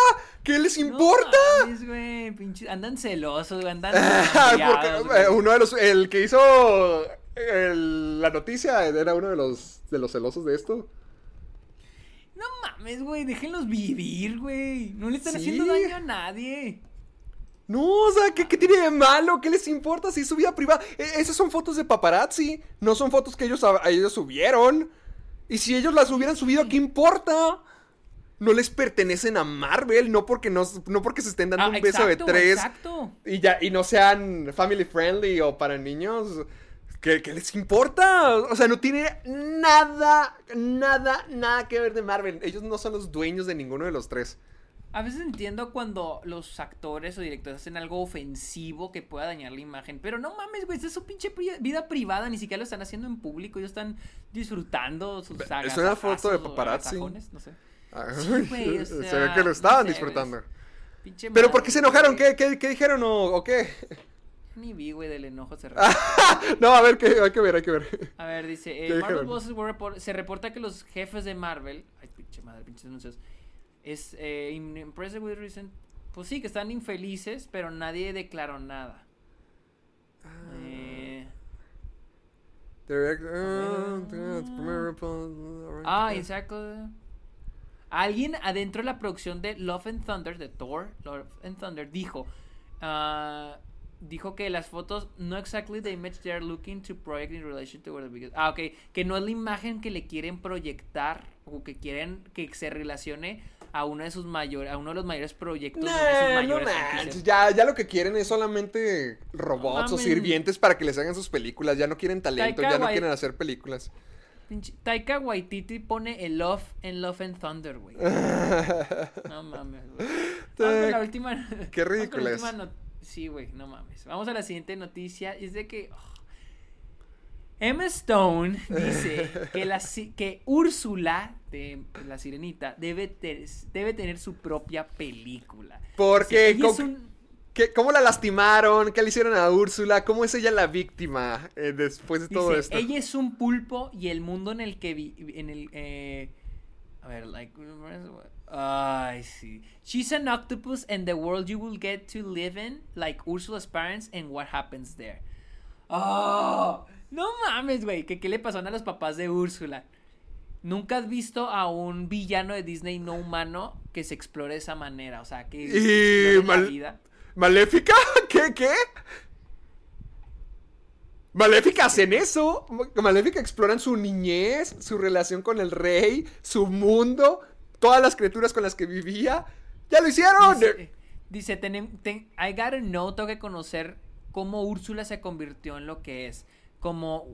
¿Qué les No importa? mames, güey, pinche- andan celosos, güey, andan Porque eh, güey. uno de los. El que hizo el- la noticia era uno de los, de los celosos de esto. No mames, güey, déjenlos vivir, güey. No le están Sí. haciendo daño a nadie. No, o sea, ¿qué, qué tiene de malo? ¿Qué les importa si es su vida privada? E- esas son fotos de paparazzi, no son fotos que ellos, a- ellos subieron. Y si ellos las hubieran subido, ¿qué importa? No les pertenecen a Marvel, no porque, no, no porque se estén dando Ah, un beso de tres Exacto. y, ya, y no sean family friendly o para niños. ¿Qué, qué les importa? O sea, no tiene nada, nada, nada que ver de Marvel. Ellos no son los dueños de ninguno de los tres. A veces entiendo cuando los actores o directores hacen algo ofensivo que pueda dañar la imagen, pero no mames, güey, es su pinche pri- vida privada, ni siquiera lo están haciendo en público, ellos están disfrutando sus Es una foto de paparazzi. agasajones, no sé. Ah, güey, o se ve que lo estaban no sé, disfrutando. Pinche ¿Pero madre, por qué se enojaron? ¿Qué, qué, qué dijeron o, o qué? Ni vi, güey, del enojo se no, a ver, que, hay que ver, hay que ver. A ver, dice, ¿Qué eh, Marvel were report- se reporta que los jefes de Marvel, ay, pinche madre, pinches anuncios, es eh, impressed with recent, pues sí, que están infelices, pero nadie declaró nada. Eh, Direct- ah, that's primer report, ah, exacto. Alguien adentro de la producción de Love and Thunder, de Thor, Love and Thunder, dijo, ah, dijo que las fotos no exactly the image they are looking to project in relation to the biggest. Ah, ok, que no es la imagen que le quieren proyectar o que quieren que se relacione a uno de sus mayores, a uno de los mayores proyectos de sus no mayores franquicias. ya, ya lo que quieren es solamente robots o sirvientes para que les hagan sus películas. Ya no quieren talento, Taika ya no quieren hacer películas. Taika Waititi pone el Love en Love and Thunder, güey. No mames, güey. Vamos la última. Qué ridículo es. Sí, güey, no mames. Vamos a la siguiente noticia. Es de que. oh. Emma Stone dice que, la, que Úrsula, de la sirenita, debe, ter- debe tener su propia película. Porque, ¿cómo, un- qué- cómo la lastimaron? ¿Qué le hicieron a Úrsula? ¿Cómo es ella la víctima eh, después de todo Dice, esto? ella es un pulpo y el mundo en el que vi, en el eh, a ver, like ay, sí. She's an octopus and the world you will get to live in like Ursula's parents and what happens there. Oh, no mames, güey, que qué le pasó a los papás de Úrsula. Nunca has visto a un villano de Disney no humano que se explore de esa manera, o sea, que Y la vida. ¿Maléfica? ¿Qué? ¿Qué? Maléfica hacen eso. Maléfica exploran su niñez, su relación con el rey, su mundo, todas las criaturas con las que vivía. ¡Ya lo hicieron! Dice, dice, "Tenem- ten- I gotta know, tengo que conocer cómo Úrsula se convirtió en lo que es. Como,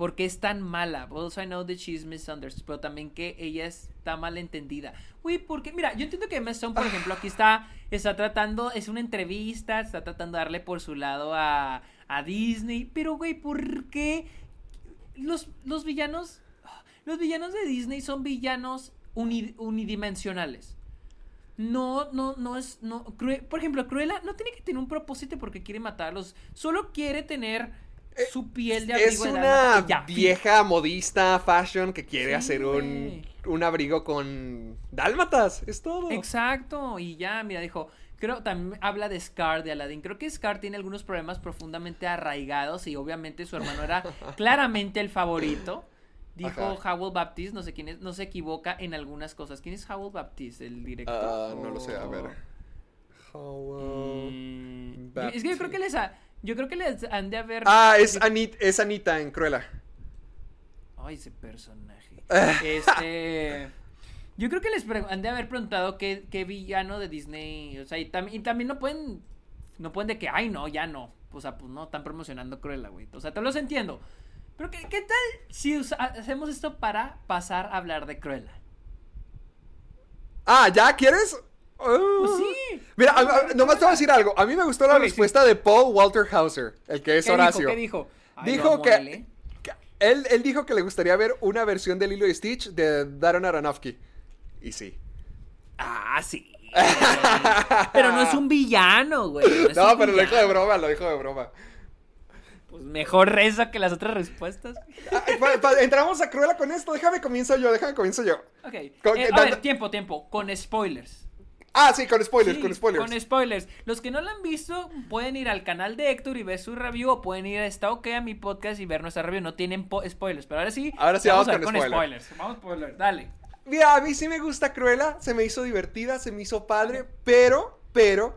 por qué es tan mala. Also I know that she's misunderstood, pero también que ella está mal entendida. Güey, porque, mira, yo entiendo que Emma Stone, por ejemplo, aquí está, está tratando, es una entrevista, está tratando de darle por su lado a, a Disney, pero, güey, ¿por qué los, los villanos, los villanos de Disney son villanos uni- unidimensionales? No, no, no es. No, por ejemplo, Cruella no tiene que tener un propósito porque quiere matarlos. Solo quiere tener su piel de abrigo Es una vieja modista fashion que quiere Sí, hacer un, un abrigo con dálmatas. Es todo. Exacto. Y ya, mira, dijo. Creo también habla de Scar de Aladdin. Creo que Scar tiene algunos problemas profundamente arraigados y obviamente su hermano era claramente el favorito. Dijo Ajá. Howell Baptist, no sé quién es, no se equivoca en algunas cosas. ¿Quién es Howell Baptist, el director? Ah, no lo sé, a ver. Oh. Howell Mm, Baptist. Es que yo creo que les ha- yo creo que les han de haber Ah, es, Anit, es Anita en Cruella. Ay, ese personaje. este. Yo creo que les han de haber preguntado qué, qué villano de Disney. O sea, y, tam- y también no pueden. No pueden de que, ay, no, ya no. O sea, pues no, están promocionando Cruella, güey. O sea, te los entiendo. Pero, ¿qué, qué tal si hacemos esto para pasar a hablar de Cruella? Ah, ¿ya quieres? Ah. Pues sí. Mira, a- a- nomás te voy a decir algo. A mí me gustó la sí. respuesta de Paul Walter Hauser, el que es ¿Qué Horacio. dijo? ¿Qué dijo? Ay, que- a él, ¿eh? Que- Él, él dijo que le gustaría ver una versión de Lilo y Stitch de Darren Aronofsky. Y sí. Ah, sí. pero no es un villano, güey. No, pero lo dijo de broma, lo dijo de broma. Pues mejor reza que las otras respuestas. Ah, entramos a Cruella con esto. Déjame comienzo yo, déjame comienzo yo. Ok. Con- Eh, a da- ver, tiempo, tiempo. Con spoilers. Ah, sí, con spoilers, Sí, con spoilers. Con spoilers. Los que no lo han visto pueden ir al canal de Héctor y ver su review o pueden ir a Está OK a mi podcast y ver nuestra review. No tienen po- spoilers, pero ahora sí. Ahora sí vamos a con con spoiler. spoilers. Vamos spoilers, dale. Mira, a mí sí me gusta Cruella, se me hizo divertida, se me hizo padre, pero, pero,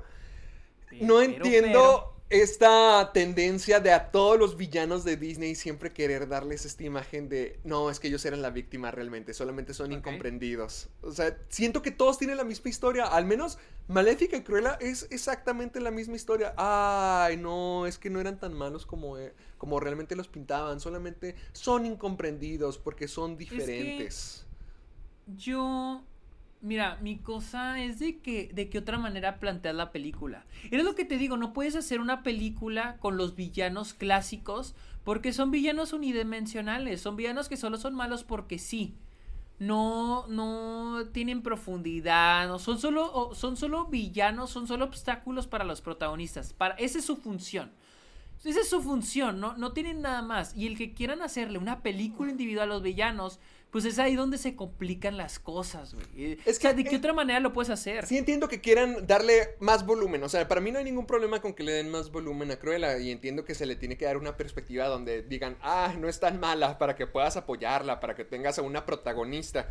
no Pero, entiendo esta tendencia de a todos los villanos de Disney siempre querer darles esta imagen de, no, es que ellos eran la víctima realmente, solamente son incomprendidos. O sea, siento que todos tienen la misma historia, al menos Maléfica y Cruella es exactamente la misma historia. Ay, no, es que no eran tan malos como, eh, como realmente los pintaban, solamente son incomprendidos porque son diferentes. Yo. Mira, mi cosa es de que de qué otra manera plantear la película. Es lo que te digo, no puedes hacer una película con los villanos clásicos porque son villanos unidimensionales, son villanos que solo son malos porque sí. No, no tienen profundidad, no, son solo, son solo villanos, son solo obstáculos para los protagonistas. Para, esa es su función. Esa es su función, no, no tienen nada más. Y el que quieran hacerle una película individual a los villanos, pues es ahí donde se complican las cosas, güey. Es o sea, que, ¿de qué eh, otra manera lo puedes hacer? Sí entiendo que quieran darle más volumen, o sea, para mí no hay ningún problema con que le den más volumen a Cruella y entiendo que se le tiene que dar una perspectiva donde digan, ah, no es tan mala para que puedas apoyarla, para que tengas a una protagonista.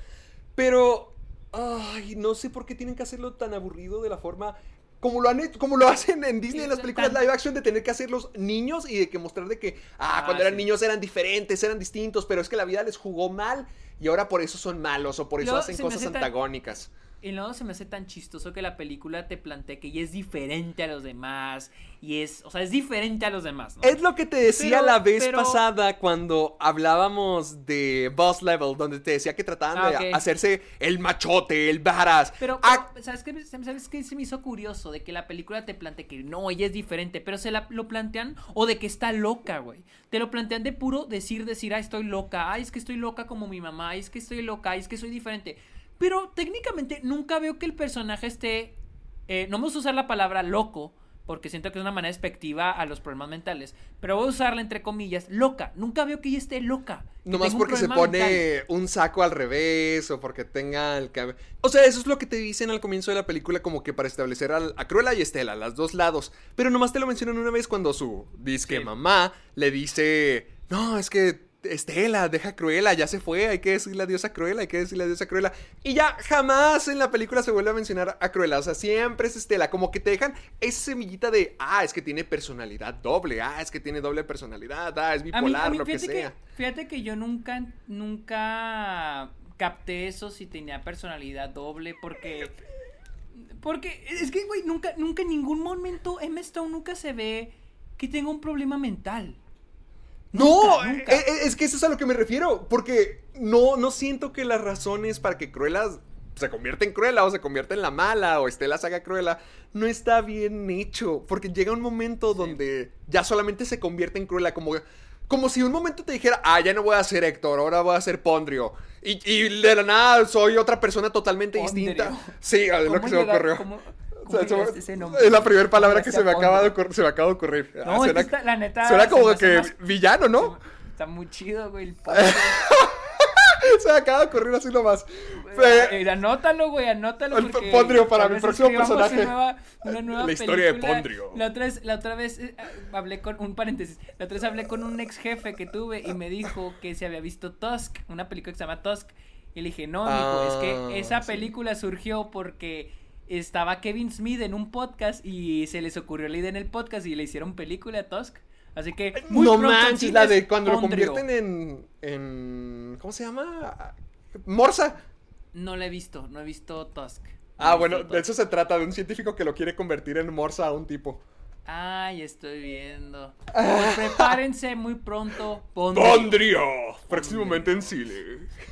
Pero, ay, no sé por qué tienen que hacerlo tan aburrido de la forma como lo han hecho- como lo hacen en Disney en las películas live action de tener que hacerlos niños y de que mostrar de que, ah, Ah, cuando eran sí. niños eran diferentes, eran distintos, pero es que la vida les jugó mal y ahora por eso son malos o por eso Luego hacen cosas tan- antagónicas. Y luego se me hace tan chistoso que la película te plantea que ella es diferente a los demás. Y es, o sea, es diferente a los demás, ¿no? Es lo que te decía Pero- la vez pero- pasada cuando hablábamos de Boss Level, donde te decía que trataban Ah, de hacerse el machote, el badass. Pero, Ah, pero, ¿sabes qué? ¿Sabes qué se me hizo curioso? De que la película te plantee que no, ella es diferente, pero se la, lo plantean, o de que está loca, güey. Te lo plantean de puro decir, decir, ay, estoy loca, ay, es que estoy loca como mi mamá, ay, es que estoy loca, ay, es que soy diferente. Pero técnicamente nunca veo que el personaje esté, eh, no vamos a usar la palabra loco, porque siento que es una manera despectiva a los problemas mentales, pero voy a usarla entre comillas, loca. Nunca veo que ella esté loca. Nomás porque se mental. pone un saco al revés o porque tenga el cabello. O sea, eso es lo que te dicen al comienzo de la película, como que para establecer al- a Cruella y Estela, las dos lados. Pero nomás te lo mencionan una vez cuando su disque Sí. mamá le dice: No, es que Estela, deja a Cruella, ya se fue, hay que decirle adiós a Cruella, hay que decirle adiós a Cruella. Y ya jamás en la película se vuelve a mencionar a Cruella, o sea, siempre es Estela, como que te dejan esa semillita de, ah, es que tiene personalidad doble, ah, es que tiene doble personalidad, ah, es A mí- bipolar, a mí lo que sea. fíjate que yo nunca, nunca capté eso si tenía personalidad doble, porque. Porque es que, güey, nunca, nunca en ningún momento Emma Stone nunca se ve que tenga un problema mental. No, Nunca, nunca. e- e- es que eso es a lo que me refiero, porque no, no siento que las razones para que Cruella se convierta en Cruella o se convierta en la mala o Estela se haga Cruella no está bien hecho, porque llega un momento donde ya solamente se convierte en Cruella, como, como si un momento te dijera, ah, ya no voy a ser Héctor, ahora voy a ser Pondrio, y, y de la nada soy otra persona totalmente Pondrio. distinta. Sí, es lo ¿Cómo que se me ocurrió. O sea, ese nombre? es la primera palabra ¿Cómo que se me, acaba de ocurrir, se me acaba de ocurrir. Ah, No, que suena, está- la neta, suena como que más- villano, ¿no? Está muy chido, güey. El Se me acaba de ocurrir así nomás. Fe- Eh, anótalo, güey, anótalo. El porque Pondrio para mi próximo personaje. Una nueva, una nueva La historia de. Pondrio. La otra vez, la otra vez eh, hablé con un paréntesis. La otra vez hablé con un ex jefe que tuve y me dijo que se había visto Tusk, una película que se llama Tusk. Y le dije, no, mijo, es Ah, que esa sí. película surgió porque estaba Kevin Smith en un podcast y se les ocurrió la idea en el podcast y le hicieron película a Tusk. Así que muy no manches, la de cuando lo convierten en, en. ¿Cómo se llama? Morsa. No la he visto, no he visto Tusk. No Ah, bueno, de eso se trata, de un científico que lo quiere convertir en Morsa a un tipo. Ay, estoy viendo. Pues prepárense muy pronto. Pondrio. ¡Pondrio! Próximamente en cine.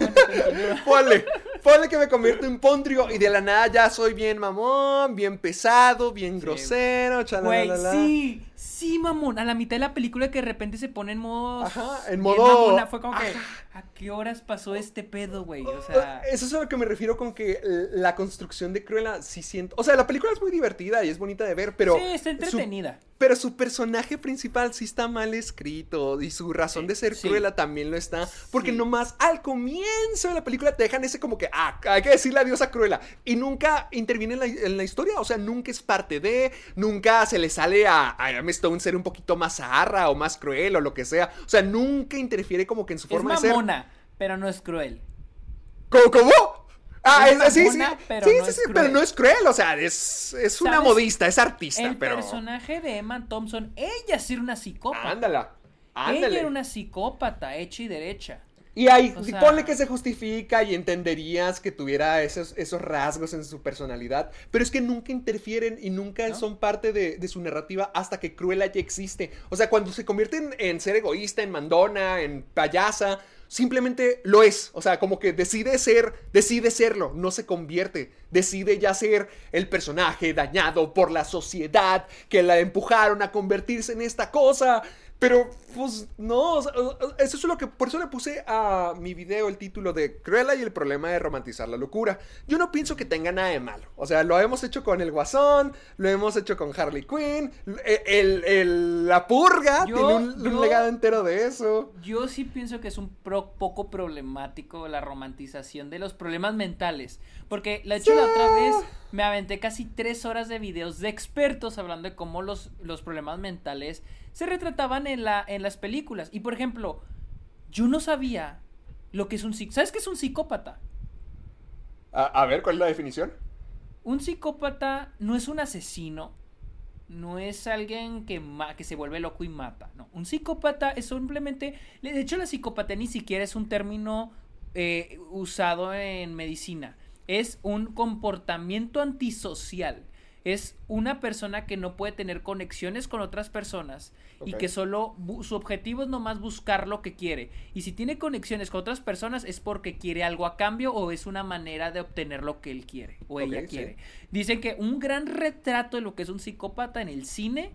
Bueno. Ponle, ponle que me convierto en Pondrio y de la nada ya soy bien mamón, bien pesado, bien grosero, Güey, sí, Sí, mamón, a la mitad de la película que de repente se pone en modo. Ajá, en modo- mamona, Fue como que. Ajá. ¿A qué horas pasó este pedo, güey? O sea. Eso es a lo que me refiero con que la construcción de Cruella sí siento. O sea, la película es muy divertida y es bonita de ver, pero. sí, está su- entretenida. pero su personaje principal sí está mal escrito y su razón de ser Sí. Cruella también lo está. Porque Sí. nomás al comienzo de la película te dejan ese como que, ah, hay que decirle adiós a Cruella. Y nunca interviene en la, en la historia, o sea, nunca es parte de, nunca se le sale a, a Stone ser un poquito más zarra o más cruel o lo que sea. O sea, nunca interfiere como que en su Es forma de ser. Mamona, pero no es cruel. ¿Cómo? cómo? Ah, Es es, sí, sí, pero sí, no sí, sí, cruel. pero no es cruel, o sea, es, es una modista, es artista, El pero... personaje de Emma Thompson, ella sí era una psicópata. Ándala, Ella era una psicópata, hecha y derecha. Y ahí, O sea- ponle que se justifica y entenderías que tuviera esos, esos rasgos en su personalidad, pero es que nunca interfieren y nunca ¿No? son parte de, de su narrativa hasta que Cruella ya existe. O sea, cuando se convierte en, en ser egoísta, en mandona, en payasa, simplemente lo es. O sea, como que decide ser, decide serlo, no se convierte. Decide ya ser el personaje dañado por la sociedad que la empujaron a convertirse en esta cosa. Pero, pues, no, o sea, eso es lo que, por eso le puse a mi video el título de Cruella y el problema de romantizar la locura. Yo no pienso que tenga nada de malo. O sea, lo hemos hecho con el Guasón, lo hemos hecho con Harley Quinn, el, el- el- la purga Yo- tiene un, legado entero de eso. Yo sí pienso que es un pro- poco problemático la romantización de los problemas mentales. Porque, de hecho, la otra vez me aventé casi tres horas de videos de expertos hablando de cómo los, los problemas mentales se retrataban en, la, en las películas. Y, por ejemplo, yo no sabía lo que es un psicópata. ¿Sabes qué es un psicópata? A, a ver, ¿cuál es la definición? Un psicópata no es un asesino, no es alguien que, ma- que se vuelve loco y mata. No, un psicópata es simplemente. De hecho, la psicopatía ni siquiera es un término eh, usado en medicina. Es un comportamiento antisocial. Es una persona que no puede tener conexiones con otras personas y que solo su objetivo es nomás buscar lo que quiere. Y si tiene conexiones con otras personas es porque quiere algo a cambio o es una manera de obtener lo que él quiere o ella sí. quiere. Dicen que un gran retrato de lo que es un psicópata en el cine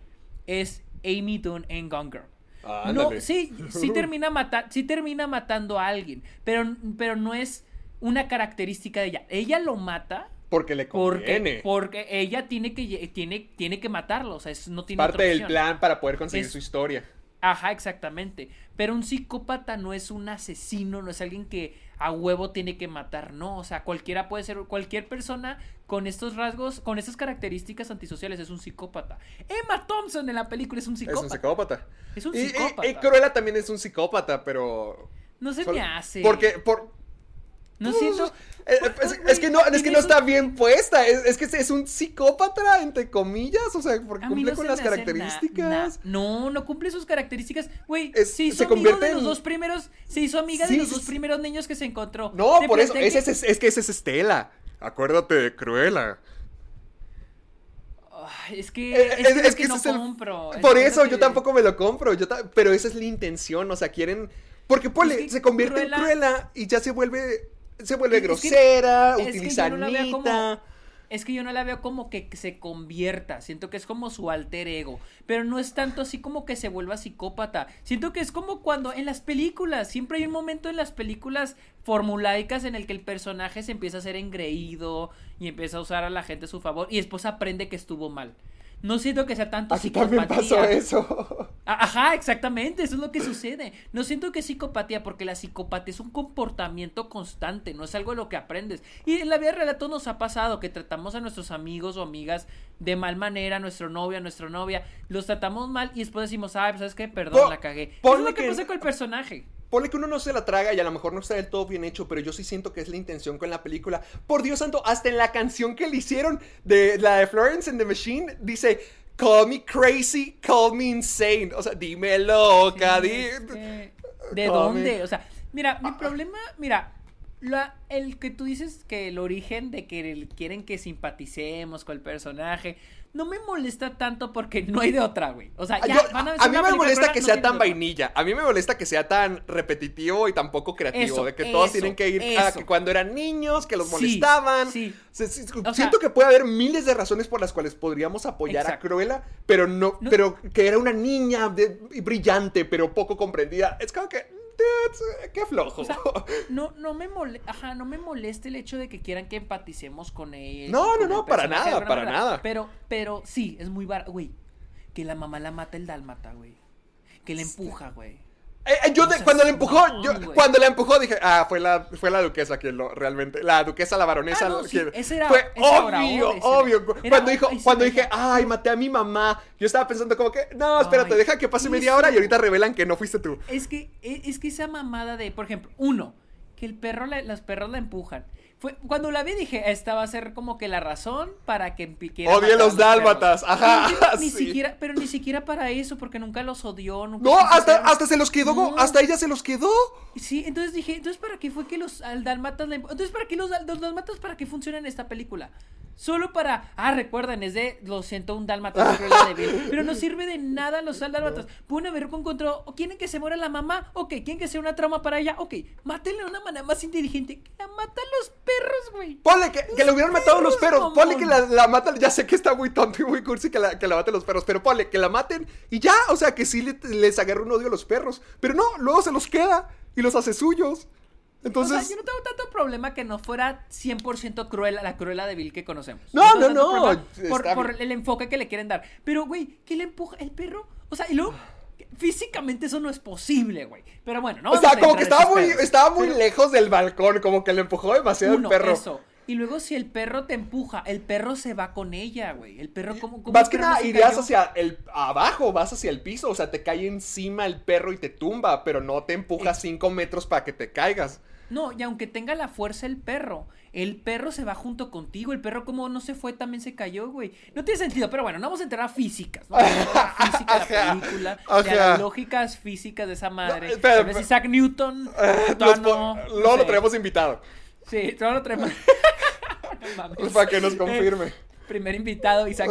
es Amy Dunn en Gone Girl. No, sí, sí termina, mata sí termina matando a alguien, pero, pero no es una característica de ella. Ella lo mata Porque le conviene. porque ella tiene que, tiene, tiene que matarlo, o sea, es- no tiene Parte otra del plan para poder conseguir Es- su historia. Ajá, exactamente. Pero un psicópata no es un asesino, no es alguien que a huevo tiene que matar, no. O sea, cualquiera puede ser, cualquier persona con estos rasgos, con estas características antisociales es un psicópata. Emma Thompson en la película es un Es psicópata. un psicópata. Es un Y- y- psicópata. Y, Cruella también es un psicópata, pero... No se solo- me hace. Porque, por, No siento. Eh, Güey, es, güey, es que no, es que no está bien puesta. Es, es que es un psicópata, entre comillas. O sea, porque cumple no con las características. no, no cumple sus características. Güey, se hizo se amigo convierte de los en- dos primeros. Se hizo amiga Sí, de los dos primeros niños que se encontró. No, por eso. plantea Ese que- es, es que esa es Estela. Acuérdate de Cruella. Es que, Eh, es, que, es que ese no es el- compro. Por que es eso yo que- tampoco me lo compro. Yo ta- pero esa es la intención. O sea, quieren. Porque que se convierte en Cruella y ya se vuelve. Se vuelve Es que- grosera, es que utiliza no como-. Es que yo no la veo como que se convierta. Siento que es como su alter ego. Pero no es tanto así como que se vuelva psicópata. Siento que es como cuando en las películas. Siempre hay un momento en las películas formulaicas en el que el personaje se empieza a ser engreído y empieza a usar a la gente a su favor. Y después aprende que estuvo mal. No siento que sea tanto Aquí también pasó eso. Ajá, exactamente, eso es lo que sucede. No siento que es psicopatía, porque la psicopatía es un comportamiento constante, no es algo de lo que aprendes. Y en la vida real a todos nos ha pasado que tratamos a nuestros amigos o amigas de mal manera, a nuestro novio, a nuestra novia, los tratamos mal y después decimos, ay, pues sabes qué, perdón, la cagué. Eso es lo que, que- pasa con el personaje. Ponle que uno no se la traga y a lo mejor no está del todo bien hecho, pero yo sí siento que es la intención con la película. Por Dios santo, hasta en la canción que le hicieron de la de Florence and the Machine, dice, call me crazy, call me insane. O sea, dime loca, Sí, di... ¿De dónde? O sea, mira, mi problema, mira, la- el que tú dices que el origen de que quieren que simpaticemos con el personaje, no me molesta tanto porque no hay de otra, güey. O sea, ya Yo- van a, a mí me molesta que sea tan vainilla. A mí me molesta que sea tan repetitivo y tan poco creativo. Eso, de que todos tienen que ir a que cuando eran niños, que los Sí, molestaban. sí. Se- se- sea- siento que puede haber miles de razones por las cuales podríamos apoyar Exacto. a Cruella, pero no, No- pero que era una niña de- brillante, pero poco comprendida. Es como que. Dude, qué flojo. O sea, no, no me mole, ajá, no me molesta el hecho de que quieran que empaticemos con ella. No, no, no, para nada, para nada. Pero, pero sí, es muy barato, güey. Que la mamá la mata el dálmata, güey. Que le empuja, güey. Eh, eh, yo de- cuando la empujó, yo, cuando la empujó dije, ah, fue la, fue la duquesa quien lo realmente, la duquesa, la baronesa, Ah, no, sí, ese era- fue ese obvio, obvio. era- cuando dijo, ay, cuando dije, ay, maté a mi mamá, yo estaba pensando como que, no, espérate, Ay, deja que pase media eso. hora y ahorita revelan que no fuiste tú. Es que, e, es que esa mamada de, por ejemplo, uno, que el perro, la- los perros la empujan. Fue, cuando la vi dije, esta va a ser como que la razón para que quiera Odie los dálmatas, perros". ajá, Pero ni sí. siquiera, pero ni siquiera para eso, porque nunca los odió, nunca No, hasta, hacer- hasta se los quedó, No. hasta ella se los quedó. Sí, entonces dije, entonces para qué fue que los al dálmatas la Entonces para qué los, los dálmatas para qué funcionan en esta película? Solo para, ah, recuerden, es de lo siento un dálmata, de Vil. pero no sirve de nada los dálmatas. Pueden haber encontrado, o quieren que se muera la mamá, ok, quieren que sea una trauma para ella, ok, mátenle de una manera más inteligente, que la matan los perros, güey. Ponle que, que le hubieran matado los perros. mamón. Ponle que la, la matan. Ya sé que está muy tonto y muy cursi que la, que la maten los perros. Pero ponle que la maten y ya. O sea, que sí le- les agarra un odio a los perros. Pero no, luego se los queda y los hace suyos. Entonces. o sea, yo no tengo tanto problema que no fuera 100% cruel la cruela de Bill que conocemos. No, no, no, Por, el enfoque que le quieren dar. Pero, güey, ¿qué le empuja el perro? O sea, y luego, físicamente eso no es posible, güey. Pero bueno, no. o sea, como que estaba muy, estaba muy Pero, lejos del balcón. Como que le empujó demasiado uno, el perro. eso. Y luego si el perro te empuja, el perro se va con ella, güey. El perro como Más que nada, irías cayó? hacia el abajo, vas hacia el piso, o sea, te cae encima el perro y te tumba, pero no te empuja cinco metros para que te caigas. No, y aunque tenga la fuerza el perro, el perro se va junto contigo. El perro, como no se fue, también se cayó, güey. No tiene sentido, pero bueno, no vamos a entrar a físicas. No vamos a entrar a física de la película, ajá. de las lógicas físicas de esa madre. No, Tal vez espera. Isaac Newton. Los po- no, no luego lo traemos invitado, Sí, todo lo traemos. No mames. para que nos confirme. Primer invitado, Isaac.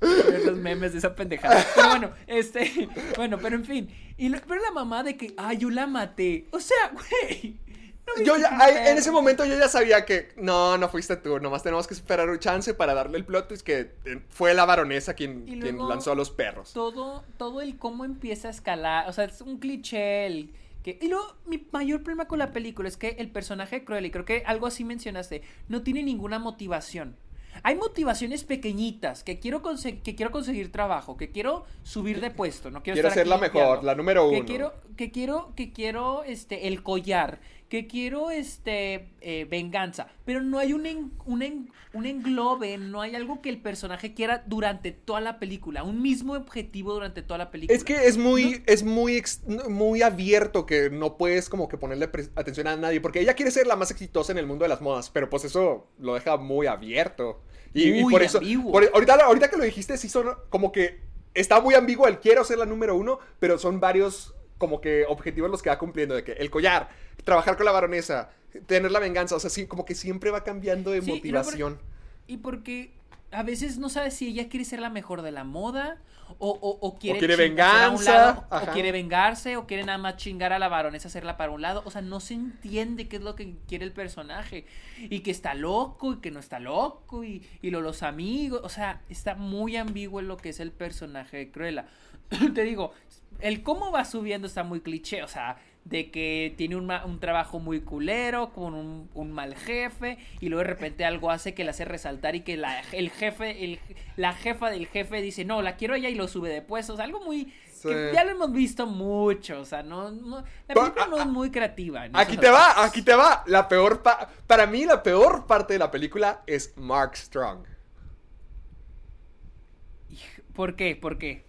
Ver los memes de esa pendejada. Pero bueno, este. Bueno, pero en fin. Y lo- pero la mamá de que, ay, yo la maté. O sea, güey. no Yo ya, en ese momento yo ya sabía que no, no fuiste tú, nomás tenemos que esperar un chance para darle el plot twist que eh, fue la baronesa quien, quien lanzó a los perros. todo, todo el cómo empieza a escalar, o sea, es un cliché el que y luego mi mayor problema con la película es que el personaje de Cruella, y creo que algo así mencionaste, no tiene ninguna motivación. Hay motivaciones pequeñitas, que quiero, que quiero conseguir trabajo, que quiero subir de puesto, no quiero, Quiero estar ser aquí la mejor, la número Que uno. quiero, que quiero, que quiero, este, el collar, que quiero, este, eh, venganza, pero no hay un, en- un, en- un englobe, no hay algo que el personaje quiera durante toda la película, un mismo objetivo durante toda la película. Es que es muy, es muy, ex- muy abierto que no puedes como que ponerle atención a nadie, porque ella quiere ser la más exitosa en el mundo de las modas, pero pues eso lo deja muy abierto. Y, por eso, por- ahorita, ahorita que lo dijiste, sí son como que está muy ambiguo el quiero ser la número uno, pero son varios como que objetivos los que va cumpliendo, de que el collar, trabajar con la baronesa, tener la venganza, o sea, sí, como que siempre va cambiando de Sí, y luego por- motivación. Y porque a veces no sabes si ella quiere ser la mejor de la moda o, o, o quiere, O quiere chingarse a un venganza, lado, o quiere vengarse o quiere nada más chingar a la baronesa, hacerla para un lado. O sea, no se entiende qué es lo que quiere el personaje. Y que está loco y que no está loco y, y lo, los amigos. O sea, está muy ambiguo en lo que es el personaje de Cruella. Te digo, el cómo va subiendo está muy cliché. O sea, de que tiene un, trabajo muy culero, con un, un mal jefe, y luego de repente algo hace que la hace resaltar y que la, el jefe, el, la jefa del jefe dice, no, la quiero ella y lo sube de puestos. Algo muy... Sí. que ya lo hemos visto mucho, o sea, no, no- la película no es muy creativa. Aquí te va, aquí te va. La peor pa- para mí la peor parte de la película es Mark Strong. ¿Por qué? ¿Por qué?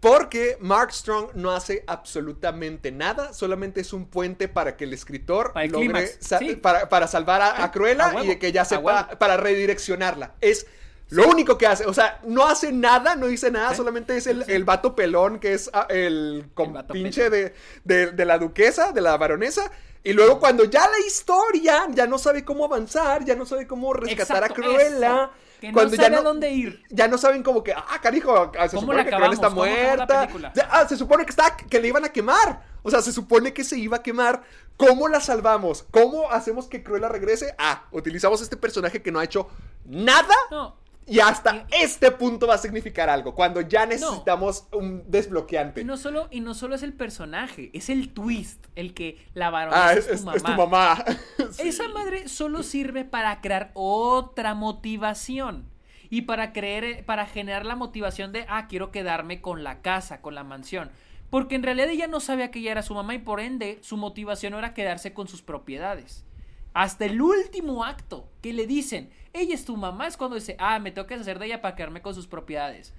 Porque Mark Strong no hace absolutamente nada, solamente es un puente para que el escritor Para el logre clímax, sa- sí. para, para salvar a, a a Cruella y que ya sepa para redireccionarla. Es lo único que hace, o sea, no hace nada, no dice nada, solamente es el, el vato pelón que es ah, el vato pinche de, de, de la duquesa, de la baronesa. Y luego cuando ya la historia ya no sabe cómo avanzar, ya no sabe cómo rescatar Exacto, a Cruella, Que no cuando sabe ya a dónde ir. Ya no saben como que, ah, carijo, ah, se ¿Cómo supone que Cruella está muerta. Ah, se supone que está, que le iban a quemar. O sea, se supone que se iba a quemar. ¿Cómo la salvamos? ¿Cómo hacemos que Cruella regrese? Ah, utilizamos este personaje que no ha hecho nada. No. Y hasta este punto va a significar algo. Cuando ya necesitamos un desbloqueante. Y no solo, y no solo es el personaje, es el twist, el que la varonesa ah, es, es, tu mamá. es tu mamá. Sí. Esa madre solo sirve para crear otra motivación. Y para creer, para generar la motivación de, ah, quiero quedarme con la casa, con la mansión. Porque en realidad ella no sabía que ella era su mamá y por ende su motivación era quedarse con sus propiedades. Hasta el último acto que le dicen, ella es tu mamá, es cuando dice, ah, me tengo que deshacer de ella para quedarme con sus propiedades.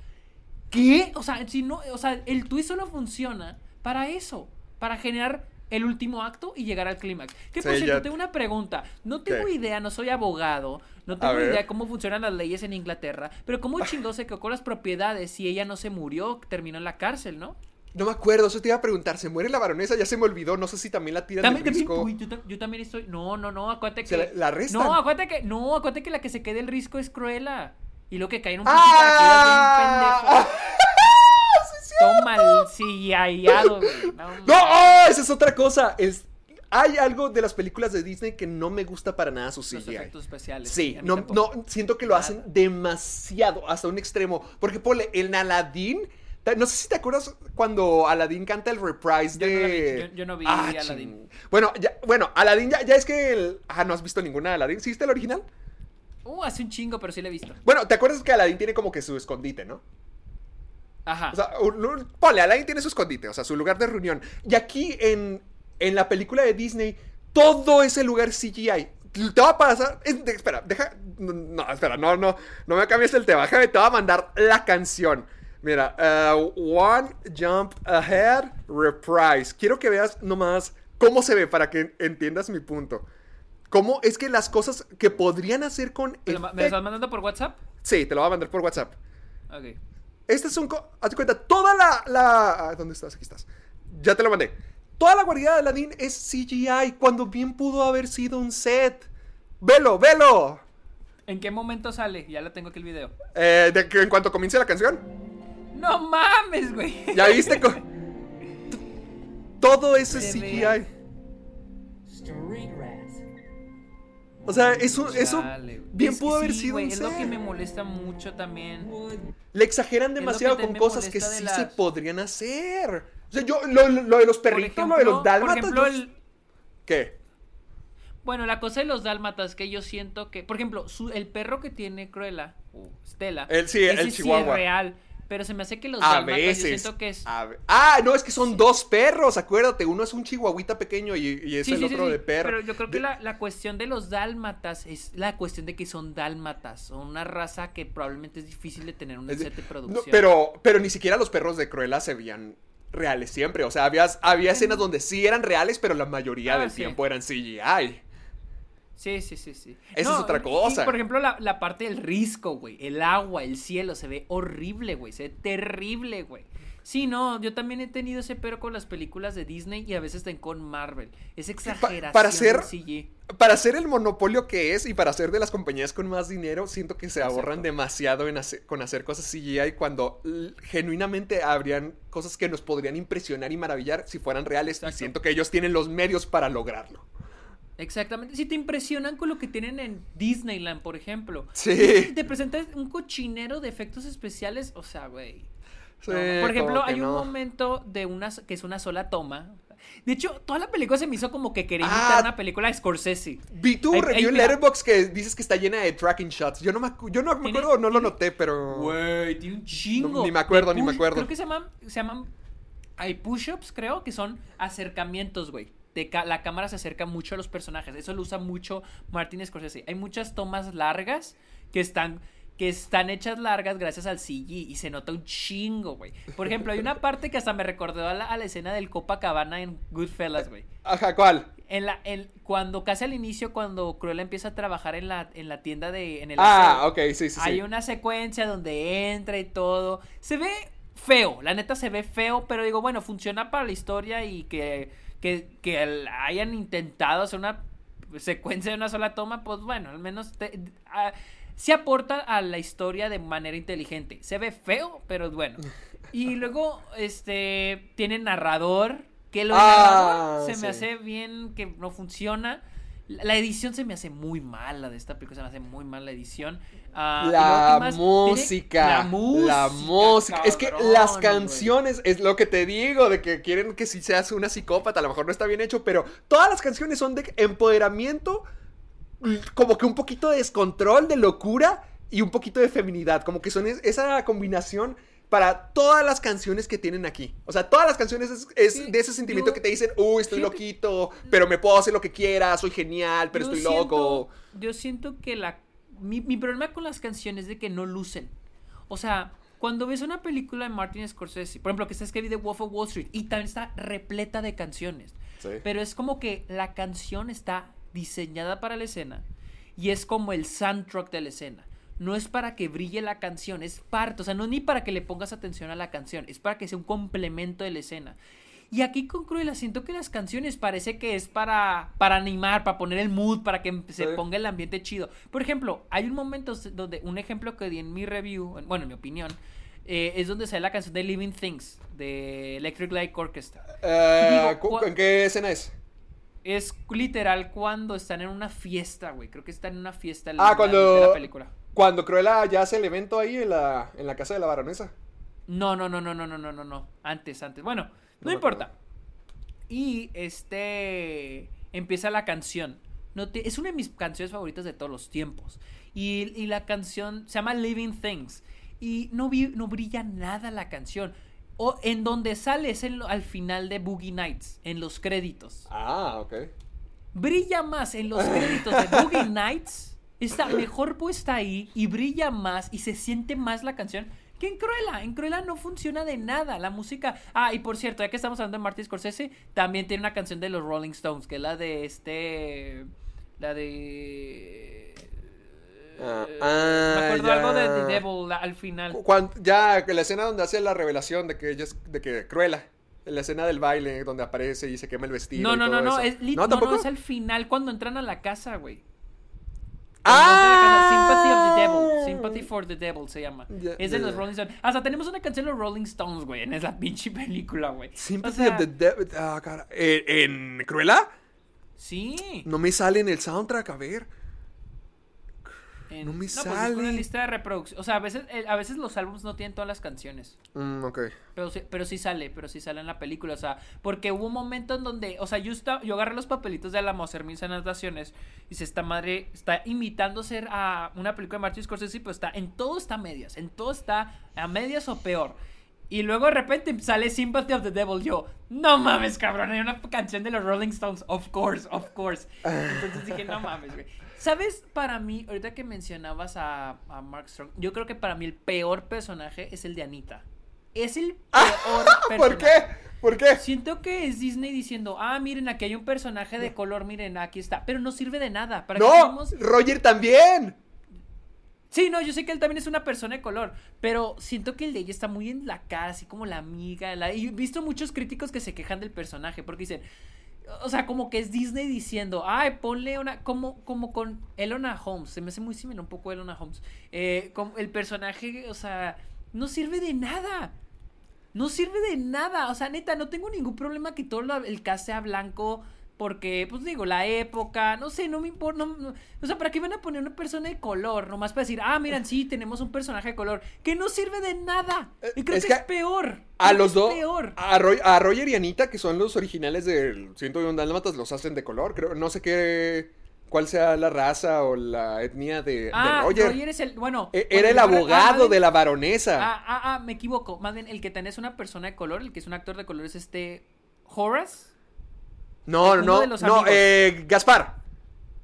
¿Qué? O sea, si no, o sea, el twist solo funciona para eso, para generar el último acto y llegar al clímax. Que por Sí, cierto, ya- tengo una pregunta. No tengo ¿Qué? idea, no soy abogado, no tengo idea cómo funcionan las leyes en Inglaterra, pero cómo chingó se quedó con las propiedades si ella no se murió, terminó en la cárcel, ¿no? No me acuerdo, eso te iba a preguntar. ¿Se muere la baronesa? Ya se me olvidó. No sé si también la tiran También, del también- risco. uy, yo, yo también estoy. No, no, no, acuérdate que. ¿Se la- la arrestan? No, acuérdate que. No, acuérdate que la que se quede el risco es Cruella. Y lo que cae en un ¡Ah! pinche paracaídas bien pendejo. Toma el güey. No, ¡No! ¡Oh! Esa es otra cosa. Es... Hay algo de las películas de Disney que no me gusta para nada su Los CGI. efectos especiales. Sí, no, no, siento que lo hacen demasiado, hasta un extremo. Porque, ponle, el Aladdin, no sé si te acuerdas cuando Aladdin canta el reprise Yo no la vi, de... yo- yo no vi Ah, Aladdin. Bueno, ya, bueno, Aladdin ya, ya es que... el- Ah, ¿no has visto ninguna de Aladdin? ¿Sí viste el original? Uh, hace un chingo, pero sí la he visto. Bueno, ¿te acuerdas que Aladdin tiene como que su escondite, no? Ajá. O sea, un- un- ponle, Aladdin tiene su escondite, o sea, su lugar de reunión. Y aquí en, en la película de Disney, todo ese lugar CGI. Te va a pasar. espera, deja. No, espera, no, no. No me cambies el tema. Déjame, te va a mandar la canción. Mira, uh, One Jump Ahead Reprise. Quiero que veas nomás cómo se ve para que entiendas mi punto. Cómo es que las cosas que podrían hacer con. ¿Me lo, me estás mandando por WhatsApp? Sí, te lo voy a mandar por WhatsApp. Ok. Estas son. co- Hazte cuenta, toda la, la. ah, ¿Dónde estás? Aquí estás. Ya te lo mandé. Toda la guarida de Aladdin es CGI cuando bien pudo haber sido un set. Velo, velo. ¿En qué momento sale? Ya lo tengo aquí el video. Eh, de que en cuanto comience la canción. No mames, güey. ¿Ya viste? co- T- Todo eso es CGI. ve. Street rats. O sea, eso, eso bien Es- pudo haber sí, sido un Es lo que me molesta mucho también. Le exageran demasiado con cosas que sí se podrían hacer. O sea, yo, lo, lo- de los perritos, ejemplo, lo de los por dálmatas. ejemplo, yo- el- ¿Qué? Bueno, la cosa de los dálmatas que yo siento que, por ejemplo, su- el perro que tiene Cruella, o Stella, El- sí, ese el sí chihuahua. es real, pero se me hace que los A dálmatas yo veces. siento que es a ah, no, es que son dos perros, acuérdate. Uno es un chihuahuita pequeño y, y es Sí, el sí, otro sí, de perro. Pero yo creo que De- la, la cuestión de los dálmatas es la cuestión de que son dálmatas, son una raza que probablemente es difícil de tener un de- set de no, producción. pero, pero ni siquiera los perros de Cruella se veían reales siempre. O sea, había, había escenas donde sí eran reales, pero la mayoría Ah, del tiempo eran CGI. Sí, sí, sí, sí. Esa es otra cosa. Y, por ejemplo, la, la parte del risco, güey. El agua, el cielo, se ve horrible, güey. Se ve terrible, güey. Sí, no, yo también he tenido ese pero con las películas de Disney y a veces también con Marvel. Es exageración. para CG. Para ser el monopolio que es y para ser de las compañías con más dinero, siento que se ahorran Exacto. demasiado en hacer- con hacer cosas CGI cuando genuinamente habrían cosas que nos podrían impresionar y maravillar si fueran reales. Exacto. Y siento que ellos tienen los medios para lograrlo. Exactamente. Si te impresionan con lo que tienen en Disneyland, por ejemplo. Sí. Te presentas un cochinero de efectos especiales, o sea, güey. Sí, No, Por ejemplo, hay un momento de una que es una sola toma. De hecho, toda la película se me hizo como que quería Ah. imitar una película de Scorsese. Vi tu review en. Letterboxd que dices que está llena de tracking shots. Yo no me, yo no me acuerdo, no lo noté, pero. Güey, tiene un chingo. No, ni me acuerdo, ni me acuerdo. Creo que se llaman, se llaman, hay push-ups, creo, que son acercamientos, güey. La cámara se acerca mucho a los personajes. Eso lo usa mucho Martin Scorsese. Hay muchas tomas largas que están, que están hechas largas gracias al CG y se nota un chingo, güey. Por ejemplo, hay una parte que hasta me recordó a la, a la escena del Copacabana en Goodfellas, güey. Ajá, ¿cuál? En la, en, cuando casi al inicio, cuando Cruella empieza a trabajar en la, en la tienda de, en el Ah, aseo, ok, sí, sí, sí. hay una secuencia donde entra y todo. Se ve feo, la neta se ve feo, pero digo, bueno, funciona para la historia y que, que, que el- hayan intentado hacer una secuencia de una sola toma, pues bueno, al menos te- se aporta a la historia de manera inteligente. Se ve feo, pero bueno. Y luego, este, tiene narrador, que lo Ah, narrador se sí. me hace bien, que no funciona. La edición se me hace muy mala de esta película, se me hace muy mala la edición. Ah, La música, la música. la música. Es que las canciones, es lo que te digo, de que quieren que si seas una psicópata, a lo mejor no está bien hecho, pero todas las canciones son de empoderamiento, como que un poquito de descontrol, de locura y un poquito de feminidad, como que son es- esa combinación para todas las canciones que tienen aquí. O sea, todas las canciones es, es Sí, de ese sentimiento yo- que te dicen, uy, estoy loquito, pero me puedo hacer lo que quiera, soy genial, pero estoy loco. Yo siento que la. Mi, mi problema con las canciones es de que no lucen. O sea, cuando ves una película de Martin Scorsese, por ejemplo, que está escrita de Wolf of Wall Street, y también está repleta de canciones. Sí. Pero es como que la canción está diseñada para la escena y es como el soundtrack de la escena. No es para que brille la canción, es parte, o sea, no ni para que le pongas atención a la canción, es para que sea un complemento de la escena. Y aquí con Cruella siento que las canciones parece que es para, para animar, para poner el mood, para que se ponga el ambiente chido. Por ejemplo, hay un momento donde, un ejemplo que di en mi review, en- bueno, en mi opinión, eh, es donde sale la canción de Living Things, de Electric Light Orchestra. Eh, Digo, ¿En qué escena es? Es literal cuando están en una fiesta, güey. Creo que están en una fiesta en Ah, la- cuando- de la película. Cuando Cruella ya hace el evento ahí en la, en la casa de la baronesa. No, no, no, no, no, no, no, no, no. Antes, antes. Bueno, no, importa. Y este empieza la canción. No te- es una de mis canciones favoritas de todos los tiempos. Y, y la canción se llama Living Things. Y no, vi- no brilla nada la canción. O en donde sale es en al final de Boogie Nights, en los créditos. Ah, ok. brilla más en los créditos de Boogie Nights. Está mejor puesta ahí y brilla más y se siente más la canción que en Cruella. En Cruella no funciona de nada la música. Ah, y por cierto, ya que estamos hablando de Martin Scorsese, también tiene una canción de los Rolling Stones, que es la de este. La de. Ah, ah, me acuerdo ya. algo de The Devil al final. Cu- cuan- ya, la escena donde hace la revelación de que ella es, de que Cruella. La escena del baile donde aparece y se quema el vestido. No, no, no, todo no, eso. es, lit- ¿No, no, no, tampoco? es al final cuando entran a la casa, güey. ¡Ah! Sympathy of the Devil. Sympathy for the Devil se llama. Es de los. Rolling Stones. Hasta tenemos una canción de los Rolling Stones, güey, en esa pinche película, güey. Sympathy O sea, of the Devil. Ah, cara. ¿En, en Cruella? Sí. No me sale en el soundtrack, a ver. En- no me pues busca sale. una lista de reproducción. O sea, a veces, eh, a veces los álbumes no tienen todas las canciones. Mm, ok. Pero sí, pero sí sale, pero sí sale en la película, o sea, porque hubo un momento en donde, o sea, yo estaba, yo agarré los papelitos de la hacer mis anotaciones y dice, esta madre está imitando ser a una película de Martin Scorsese, pero está, en todo está a medias, en todo está a medias o peor. Y luego de repente sale Sympathy of the Devil, yo, no mames, cabrón, hay una canción de los Rolling Stones, of course, of course. Entonces dije, no mames, güey. ¿Sabes? Para mí, ahorita que mencionabas a, a Mark Strong, yo creo que para mí el peor personaje es el de Anita. Es el peor personaje. ¿Por qué? ¿Por qué? Siento que es Disney diciendo, ah, miren, aquí hay un personaje de color, miren, aquí está. Pero no sirve de nada. ¿Para No, Roger también. Sí, no, yo sé que él también es una persona de color, pero siento que el de ella está muy en la cara, así como la amiga. La... Y he visto muchos críticos que se quejan del personaje porque dicen, o sea, como que es Disney diciendo, ay, ponle una, como, como con Elona Holmes, se me hace muy similar un poco a Elona Holmes. Eh, el personaje, o sea, no sirve de nada. No sirve de nada. O sea, neta, no tengo ningún problema que todo el cast sea blanco. Porque, pues digo, la época, no sé, no me importa. no- no- o sea, ¿para qué van a poner una persona de color? Nomás para decir, ah, miren, sí, tenemos un personaje de color. Que no sirve de nada. Y creo es que, que es peor. A los dos. peor. A, Roy- a Roger y Anita, que son los originales del 101 Dálmatas, los hacen de color. Creo, no sé qué. cuál sea la raza o la etnia de, de Ah, Roger. Roger es el. Bueno. E- Era el ah, abogado de la baronesa. Ah, ah, ah, me equivoco. Más bien, el que tenés una persona de color, el que es un actor de color, es este. Horace. No, no, no, amigos. eh, Gaspar.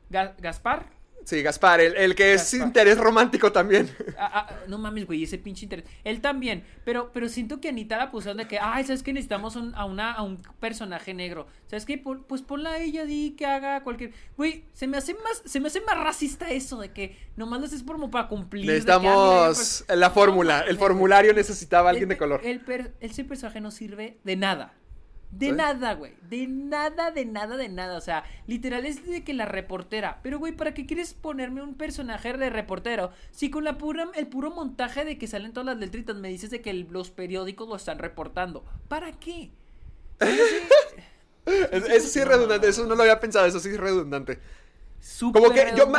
Ga- Gaspar. Sí, Gaspar, el, el que es interés romántico también. Ah, ah, no mames, güey, ese pinche interés. Él también, pero, pero siento que Anita la pusieron de que, ay, ¿sabes qué? Necesitamos un- a, una, a un personaje negro. ¿Sabes qué? Pon- pues ponla a ella, di que haga cualquier. Güey, se me hace más, se me hace más racista eso de que nomás lo haces como para cumplir. que, ah, mira, Necesitamos pues- la fórmula. No, El no, formulario necesitaba a alguien el- de color. El per- ese personaje no sirve de nada. De nada, güey. De nada, de nada, de nada. O sea, literal es de que la reportera. Pero, güey, ¿para qué quieres ponerme un personaje de reportero? Si con la pura, el puro montaje de que salen todas las letritas me dices de que los periódicos lo están reportando. ¿Para qué? eso sí es redundante. Eso no lo había pensado. Eso sí es redundante. Como que yo,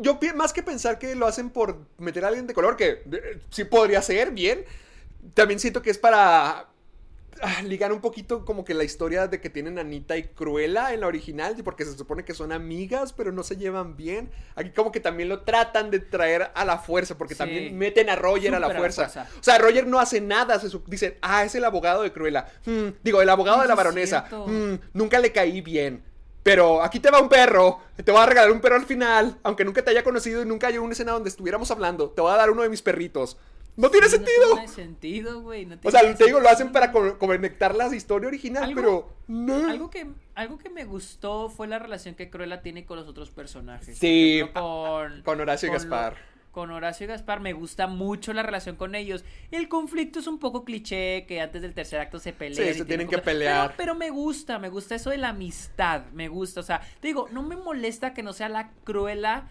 yo, más que pensar que lo hacen por meter a alguien de color, que sí podría ser bien, también siento que es para ligar un poquito como que la historia de que tienen Anita y Cruella en la original, porque se supone que son amigas, pero no se llevan bien. Aquí como que también lo tratan de traer a la fuerza, porque también meten a Roger a la, fuerza. O sea, Roger no hace nada, se dicen, ah, es el abogado de Cruella. Hmm, digo, el abogado de la baronesa. Hmm, nunca le caí bien. Pero aquí te va un perro, te voy a regalar un perro al final, aunque nunca te haya conocido y nunca haya una escena donde estuviéramos hablando, te voy a dar uno de mis perritos. No tiene sentido. No tiene sentido, güey. o sea, te digo, lo hacen para conectar la historia original, pero no. Algo que, algo que me gustó fue la relación que Cruella tiene con los otros personajes. Sí, con, con Horacio y Gaspar con Horacio y Gaspar, me gusta mucho la relación con ellos. El conflicto es un poco cliché, que antes del tercer acto se pelean. Sí, se tienen que pelear. Pero, me gusta, me gusta eso de la amistad, me gusta. O sea, te digo, no me molesta que no sea la cruela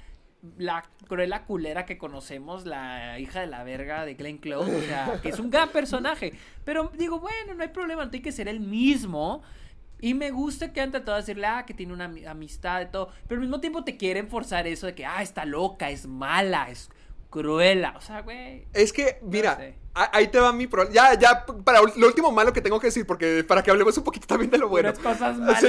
la cruela culera que conocemos, la hija de la verga de Glenn Close, o sea, que es un gran personaje. Pero digo, bueno, no hay problema, no tiene que ser el mismo. Y me gusta que han tratado de decirle, ah, que tiene una amistad y todo. Pero al mismo tiempo te quieren forzar eso de que, ah, está loca, es mala, es cruela. O sea, güey. Es que, mira, ahí te va mi problema. Ya, ya, para lo último malo que tengo que decir, porque para que hablemos un poquito también de lo bueno. cosas malas.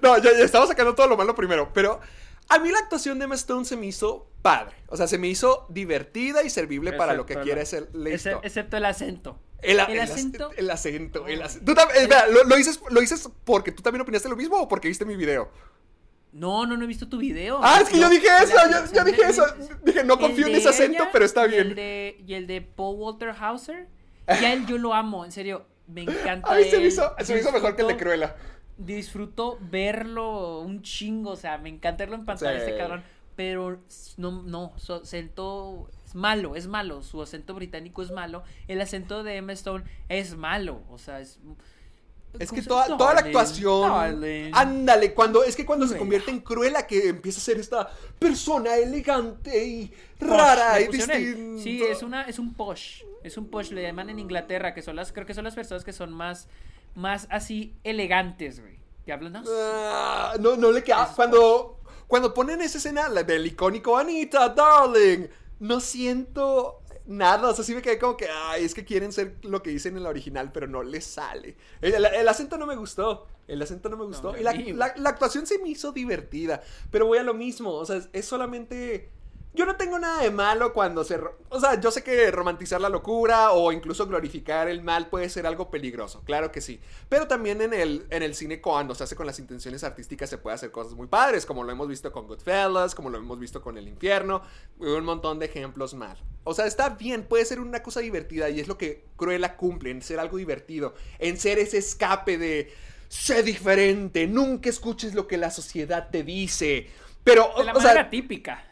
No, ya, ya estaba sacando todo lo malo primero. Pero a mí la actuación de Emma Stone se me hizo padre. O sea, se me hizo divertida y servible para lo que quiere ser Excepto el acento. El, acento. El acento. ¿Tú también, ¿lo, lo, dices, ¿Lo dices porque tú también opinaste lo mismo o porque viste mi video? No, no, no he visto tu video. Ah, es que yo dije eso, yo, dije eso. Dije, no confío en ese acento, pero está bien. Y el, de, y el de Paul Walter Hauser. Ya él yo lo amo, en serio. Me encanta. Se me hizo, se me hizo mejor que el de Cruella. Disfruto verlo un chingo, o sea, me encanta verlo en pantalla este cabrón. Pero no, no, su acento es malo, es malo. Su acento británico es malo. El acento de Emma Stone es malo, o sea, es es que toda, toda la actuación. Ándale, cuando, es que cuando se convierte en cruela que empieza a ser esta persona elegante y rara y distinta. Sí, es una, es un posh. Es un posh, le llaman en Inglaterra, que son las, creo que son las personas que son más, más así elegantes, güey. ¿Te hablan? No, ah, no, no le queda. Cuando, cuando ponen esa escena del icónico Anita, darling, no siento nada. O sea, sí me quedé como que, ay, es que quieren ser lo que dicen en la original, pero no les sale. El, acento no me gustó. El acento no me gustó. y la, la, actuación se me hizo divertida. Pero voy a lo mismo. O sea, es solamente yo no tengo nada de malo cuando se... O sea, yo sé que romantizar la locura o incluso glorificar el mal puede ser algo peligroso, claro que sí. Pero también en el, en el cine cuando se hace con las intenciones artísticas se puede hacer cosas muy padres, como lo hemos visto con Goodfellas, como lo hemos visto con El Infierno, un montón de ejemplos mal. O sea, está bien, puede ser una cosa divertida y es lo que Cruella cumple, en ser algo divertido, en ser ese escape de... Sé diferente, nunca escuches lo que la sociedad te dice. Pero, de la manera típica.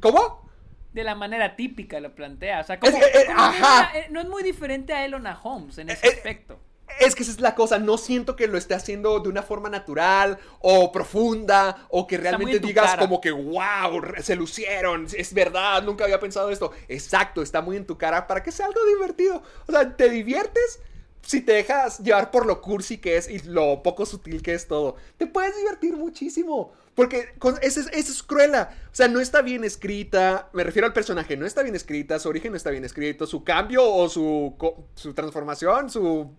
¿Cómo? De la manera típica lo plantea. O sea, como, eh, eh, No, es muy diferente a Elona Holmes en ese eh, aspecto. Es que esa es la cosa, no siento que lo esté haciendo de una forma natural o profunda o que realmente digas como que wow, se lucieron, es verdad, nunca había pensado esto. Exacto, está muy en tu cara para que sea algo divertido. O sea, te diviertes si te dejas llevar por lo cursi que es y lo poco sutil que es todo. Te puedes divertir muchísimo. Porque esa es, es, cruela. O sea, no está bien escrita. Me refiero al personaje. No está bien escrita. Su origen no está bien escrito. Su cambio o su, su transformación, su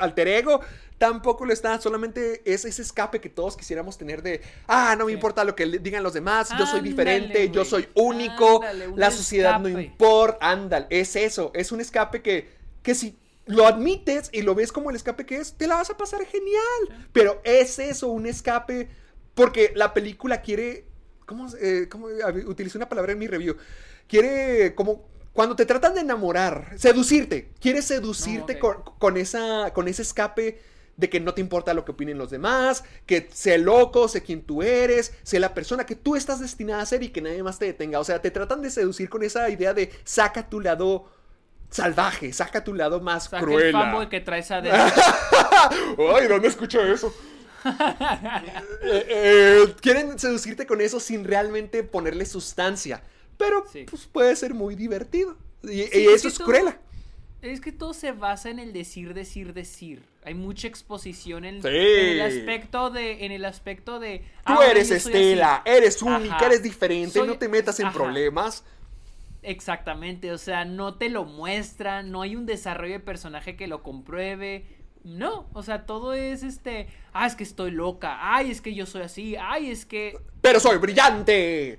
alter ego, tampoco lo está. Solamente es ese escape que todos quisiéramos tener de, ah, no me importa lo que digan los demás, yo soy diferente, yo soy único, la sociedad no importa. Ándale, es eso. Es un escape que, que si lo admites y lo ves como el escape que es, te la vas a pasar genial. Pero es eso, un escape porque la película quiere. ¿Cómo, eh, cómo utilicé una palabra en mi review? Quiere como. Cuando te tratan de enamorar, seducirte, quiere seducirte con, esa, con ese escape de que no te importa lo que opinen los demás, que sé loco, sé quién tú eres, sé la persona que tú estás destinada a ser y que nadie más te detenga. O sea, te tratan de seducir con esa idea de saca tu lado salvaje, saca tu lado más Saca el cruel. fanboy que traes adentro. Ay, ¿dónde escucho eso? Eh, eh, quieren seducirte con eso sin realmente ponerle sustancia. Pero Sí. pues, puede ser muy divertido. Y, Sí, es eso es cruela. Es que todo se basa en el decir, decir, decir. Hay mucha exposición en, Sí. en el aspecto de, en el aspecto de. Tú "Ahora eres Estela, así". eres única, Ajá. eres diferente, Soy- no te metas en ajá. problemas. Exactamente, o sea, no te lo muestran, no hay un desarrollo de personaje que lo compruebe. No, o sea, todo es este, ah, es que estoy loca, ay, es que yo soy así, ay, es que Pero soy brillante.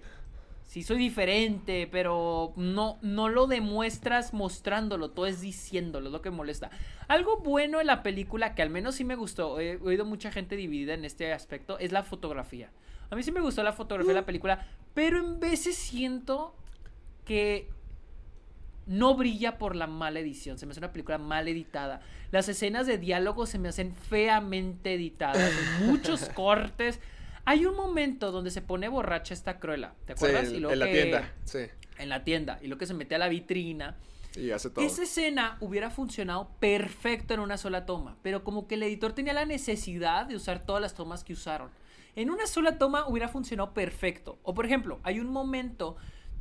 sí soy diferente, pero no no lo demuestras mostrándolo, todo es diciéndolo, es lo que molesta. Algo bueno en la película que al menos sí me gustó, he oído mucha gente dividida en este aspecto, es la fotografía. A mí sí me gustó la fotografía de la película, pero en veces siento que no brilla por la mala edición. Se me hace una película mal editada. Las escenas de diálogo se me hacen feamente editadas. Muchos cortes. Hay un momento donde se pone borracha esta cruela. ¿Te Sí, acuerdas? en, Y luego en la tienda, sí. En la tienda. Y lo que se mete a la vitrina. Y hace todo. Esa escena hubiera funcionado perfecto en una sola toma, pero como que el editor tenía la necesidad de usar todas las tomas que usaron. En una sola toma hubiera funcionado perfecto. O por ejemplo, hay un momento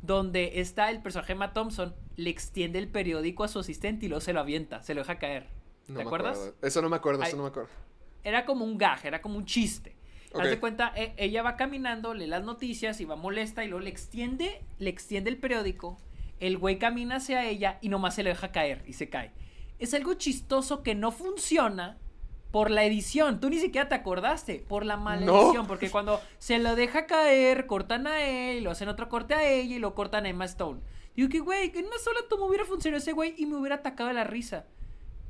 donde está el personaje Emma Thompson, le extiende el periódico a su asistente y luego se lo avienta, se lo deja caer. No ¿Te me acuerdas? acuerdo. Eso no me acuerdo, Ay. eso no me acuerdo. Era como un gag, era como un chiste. Haz de cuenta, e- ella va caminando, lee las noticias y va molesta y luego le extiende, le extiende el periódico. El güey camina hacia ella y nomás se le deja caer y se cae. Es algo chistoso que no funciona por la edición. Tú ni siquiera te acordaste por la mala No. edición. Porque cuando se lo deja caer, cortan a él, lo hacen otro corte a ella y lo cortan a Emma Stone. Digo que, güey, que en una sola toma hubiera funcionado ese güey y me hubiera atacado de la risa.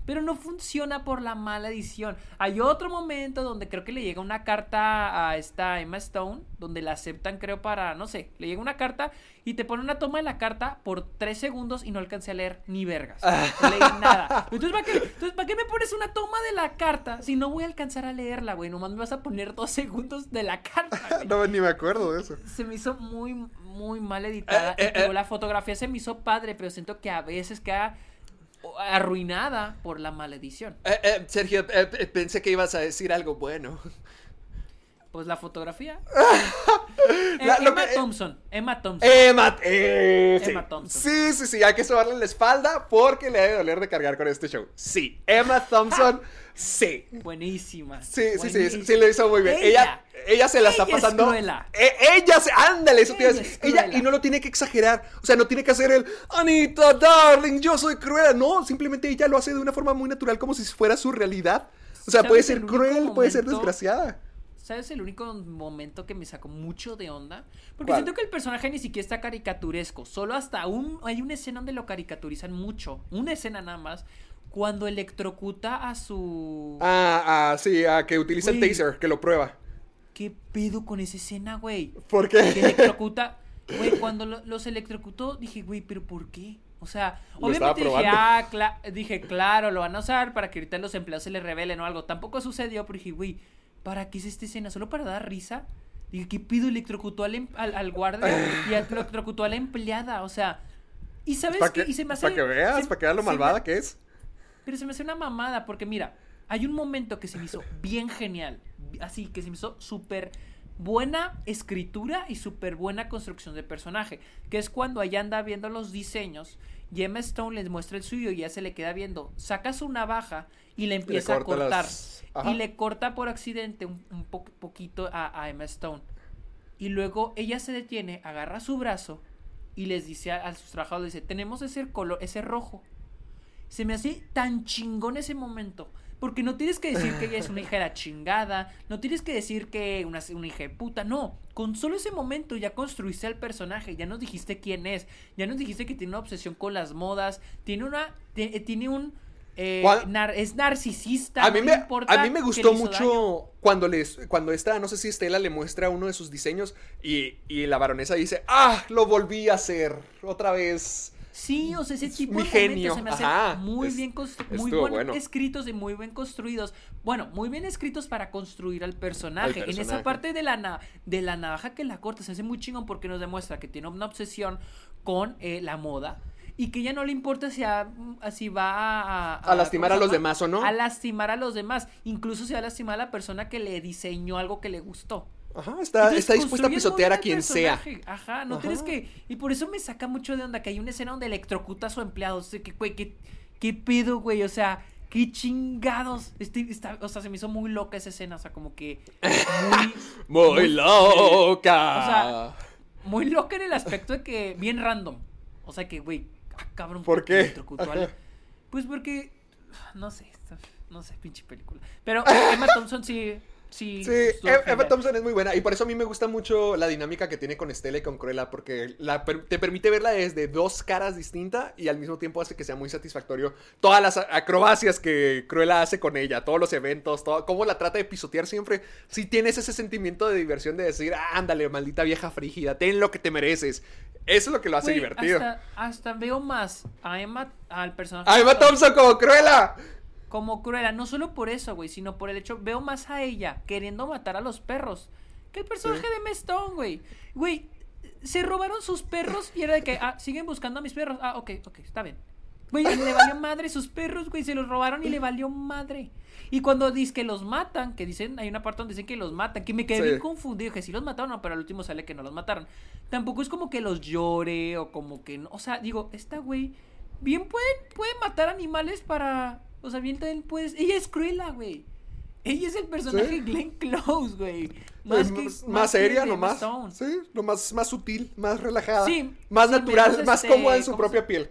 Pero no funciona por la mala edición. Hay otro momento donde creo que le llega una carta a esta Emma Stone, donde la aceptan, creo, para, no sé, le llega una carta y te pone una toma de la carta por tres segundos y no alcancé a leer ni vergas. No leí nada. Entonces ¿para, qué, entonces, ¿para qué me pones una toma de la carta si no voy a alcanzar a leerla, güey? Nomás me vas a poner dos segundos de la carta, güey. No, ni me acuerdo de eso. Se me hizo muy, muy mal editada. Eh, eh, eh. La fotografía se me hizo padre, pero siento que a veces queda arruinada por la mala edición. Eh, eh, Sergio, eh, pensé que ibas a decir algo bueno. Pues la fotografía. La- Emma que- Thompson. Emma Thompson. Emma, sí. Emma Thompson. Sí, sí, sí, hay que sobarle la espalda porque le ha de doler de cargar con este show. Sí, Emma Thompson, sí. Buenísima. Sí, sí, sí, sí, lo hizo muy bien. Ella, ella, se la está ella pasando. Eh, ella se. Ándale, eso te Ella es Ella, y no lo tiene que exagerar. O sea, no tiene que hacer el Anita, darling, yo soy cruel. No, simplemente ella lo hace de una forma muy natural, como si fuera su realidad. O sea, ¿Sabes puede ser cruel, puede ser desgraciada. ¿Sabes el único momento que me sacó mucho de onda? Porque ¿Cuál? siento que el personaje ni siquiera está caricaturesco. Solo hasta un. Hay una escena donde lo caricaturizan mucho. Una escena nada más. Cuando electrocuta a su. Ah, ah, sí, ah, que utiliza el taser, que lo prueba. ¿Qué pedo con esa escena, güey? ¿Por Que qué? electrocuta. Güey, cuando lo- los electrocutó, dije, güey, ¿pero por qué? O sea, Lo obviamente dije, ah, cla- dije, claro, lo van a usar para que ahorita los empleados se les revelen o algo. Tampoco sucedió, pero dije, güey, ¿para qué es esta escena? ¿Solo para dar risa? Dije, ¿qué pido? Electrocutó al, em- al, al guardia y electrocutó a la empleada, o sea. ¿Y sabes Para qué? que, Y se me hace. pa' que veas, para que veas lo me- malvada que es. Pero se me hace una mamada, porque mira, hay un momento que se me hizo bien genial. Así, que se me hizo súper buena escritura y súper buena construcción de personaje. Que es cuando ella anda viendo los diseños y Emma Stone les muestra el suyo y ya se le queda viendo. Saca su navaja y le empieza a corta cortar. las-. Y le corta por accidente un, un po- poquito a, a Emma Stone. Y luego ella se detiene, agarra su brazo y les dice a, a sus trabajadores, dice, tenemos ese color, ese rojo. Se me hace tan chingón ese momento. Porque no tienes que decir que ella es una hija de la chingada. No tienes que decir que una, una hija de puta. No. Con solo ese momento ya construiste al personaje. Ya nos dijiste quién es. Ya nos dijiste que tiene una obsesión con las modas. Tiene una. eh, Tiene un. eh, es narcisista. A mí, no me, a mí me gustó mucho cuando les cuando esta, no sé si Estela le muestra uno de sus diseños y, y la baronesa dice, ah, lo volví a hacer otra vez. Sí, o sea, ese tipo mi de genio, momentos se me hacen ajá, muy es- bien muy bueno. escritos y muy bien construidos. Bueno, muy bien escritos para construir al personaje. En esa parte de la, de la navaja que la corta se hace muy chingón porque nos demuestra que tiene una obsesión con eh, la moda. y que ella no le importa si, a- si va a, A lastimar ¿cómo a los demás, ¿o no? A lastimar a los demás, incluso si va a lastimar a la persona que le diseñó algo que le gustó. Ajá, está, dispuesta a pisotear a muy quien sea. Ajá, no Ajá. tienes que. Y por eso me saca mucho de onda que hay una escena donde electrocuta a su empleado. O sea, que, güey, ¿qué, qué pedo, güey? O sea, qué chingados. Este, está- o sea, se me hizo muy loca esa escena. O sea, como que. Muy, Muy loca. O sea, muy loca en el aspecto de que. Bien random. O sea, que, güey, ah, cabrón. ¿Por qué? electrocutó a Ajá. la- Pues porque. No sé. No sé, pinche película. Pero Emma Thompson sí. Sí, Sí, Em- Emma. Thompson es muy buena y por eso a mí me gusta mucho la dinámica que tiene con Estela y con Cruella porque la te permite verla desde dos caras distintas y al mismo tiempo hace que sea muy satisfactorio todas las acrobacias que Cruella hace con ella, todos los eventos, todo, cómo la trata de pisotear siempre. Si tienes ese sentimiento de diversión de decir, ándale, maldita vieja frígida, ten lo que te mereces. Eso es lo que lo hace divertido. Hasta, hasta veo más a Emma, al personaje. ¡A Emma Thompson como Cruella! Como Cruella, no solo por eso, güey, sino por el hecho, veo más a ella queriendo matar a los perros que el personaje de Emma Stone, güey. Güey, se robaron sus perros y era de que, ah, siguen buscando a mis perros. Ah, ok, ok, está bien. Güey, le valió madre sus perros, güey, se los robaron y le valió madre. Y cuando dicen que los matan, que dicen, hay una parte donde dicen que los matan, que me quedé Sí. bien confundido, que sí los mataron, no, pero al último sale que no los mataron. Tampoco es como que los llore o como que, no, o sea, digo, esta güey, bien puede, puede matar animales para, o sea, bien también puedes, ella es Cruella, güey. Ella es el personaje Sí. Glenn Close, güey. Es Más, que, más, seria nomás. Stone. Sí, lo más, más sutil, más relajada. Sí, más sí, natural, menos, más este, cómoda en su ¿cómo propia se- piel.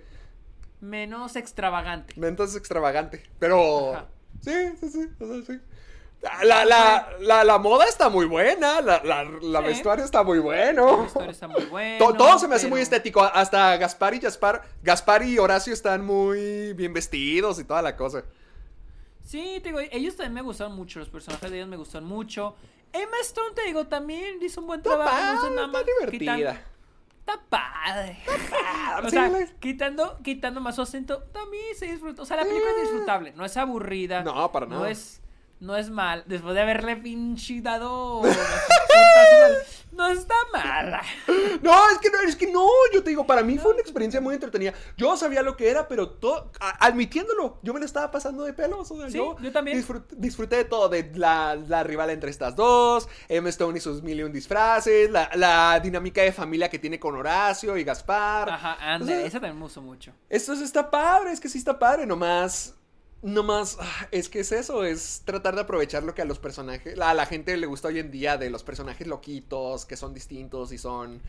Menos extravagante. Entonces extravagante. Pero. Ajá. Sí, sí, sí. o sea, sí. La, la, la, la moda está muy buena. La, la, la Sí. vestuario está muy bueno. La historia está muy buena. To- todo se me hace muy estético. Hasta Gaspar y Gaspar. Gaspar y Horacio están muy bien vestidos y toda la cosa. Sí, te digo, ellos también me gustaron mucho, los personajes de ellos me gustan mucho. Emma Stone, te digo, también hizo un buen Está trabajo. no padre, está divertida. quitan- Está padre. O sea, quitando, quitando más su acento, también se disfruta. O sea, la película es disfrutable, no es aburrida. No, para No nada. es, no es mal. Después de haberle pinche dado los putazos al- No está mala. No, es que no, es que no, yo te digo, para mí fue una experiencia muy entretenida. Yo sabía lo que era, pero todo, admitiéndolo, yo me la estaba pasando de pelos. O sea, Sí, yo, yo también. disfrut- disfruté de todo, de la, la rival entre estas dos, Emma Stone y sus mil y un disfraces, la, la dinámica de familia que tiene con Horacio y Gaspar. Ajá, O anda, sea, esa también me gustó mucho. Esto está padre, es que sí está padre, nomás. Nomás, ah, es que es eso, es tratar de aprovechar lo que a los personajes, a la gente le gusta hoy en día de los personajes loquitos, que son distintos y son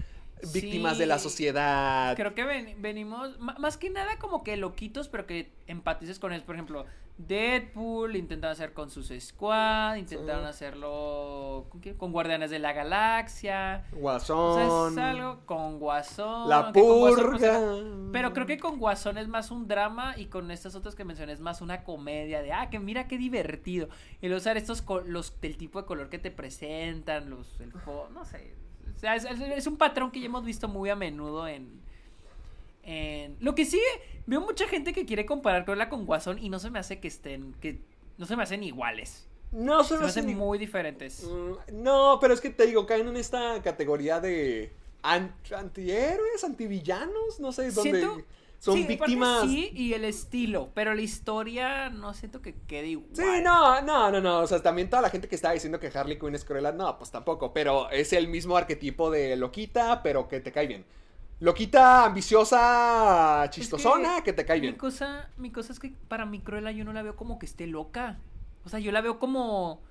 víctimas de la sociedad. Creo que ven- venimos, más que nada como que loquitos, pero que empatices con ellos. Por ejemplo, Deadpool intentaron hacer con sus squad, intentaron hacerlo ¿con, qué? con Guardianes de la Galaxia. O sea, Guasón. es algo con Guasón. La Guasón, purga. pero creo que con Guasón es más un drama y con estas otras que mencioné es más una comedia de, ah, que mira qué divertido. Y luego usar estos, los del tipo de color que te presentan, los, el no sé. O sea, es, un patrón que ya hemos visto muy a menudo en... en... Lo que sigue, veo mucha gente que quiere comparar Cruella con Guasón y no se me hace que estén, que no se me hacen iguales. No, se Se me me hace hacen ni- muy diferentes. Mm, No, pero es que te digo, caen en esta categoría de an- antihéroes, antivillanos, no sé, donde Siento- son sí, víctimas. Sí, y el estilo, pero la historia no siento que quede igual. Sí, no, no, no, no. O sea, también toda la gente que estaba diciendo que Harley Quinn es Cruella, no, pues tampoco. Pero es el mismo arquetipo de loquita, pero que te cae bien. Loquita, ambiciosa, Es chistosona, que, te cae bien. Mi cosa, mi cosa es que para mi Cruella yo no la veo como que esté loca. O sea, yo la veo como...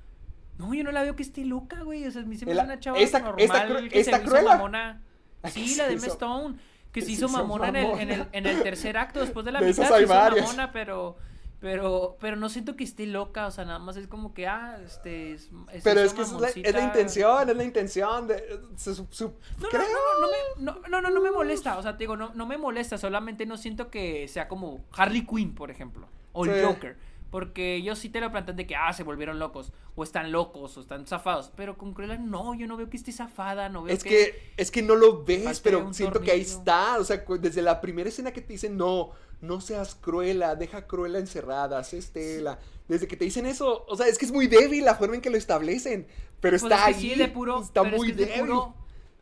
No, yo no la veo que esté loca, güey. O sea, a mí se me hace una chava esta- normal esta que esta se me hizo Cruella. mamona. Sí, la de Emma Stone. Que se hizo mamona, En, el, en, el, en el tercer acto, después de la De mitad se hizo varias. mamona, pero... Pero, pero no siento que esté loca, o sea, nada más es como que, ah, este... es- se Pero es que es la, es intención, es la intención de... se- su- su- No, creo. no, no, no, me, no, no, no, no me molesta. O sea, te digo, no, no me molesta. Solamente no siento que sea como Harley Quinn, por ejemplo. O el Sí. Joker. Porque ellos sí te lo plantean de que, ah, se volvieron locos. O están locos, o están zafados. Pero con Cruella, no, yo no veo que esté zafada. No veo Es que, es que no lo ves, pero siento que ahí está. O sea, desde la primera escena que te dicen, no, no seas cruela, deja cruela encerrada, sé Estela. Desde que te dicen eso, o sea, es que es muy débil la forma en que lo establecen. Pero Pues está es que ahí. sí, de puro, está pero es muy que es de débil. puro,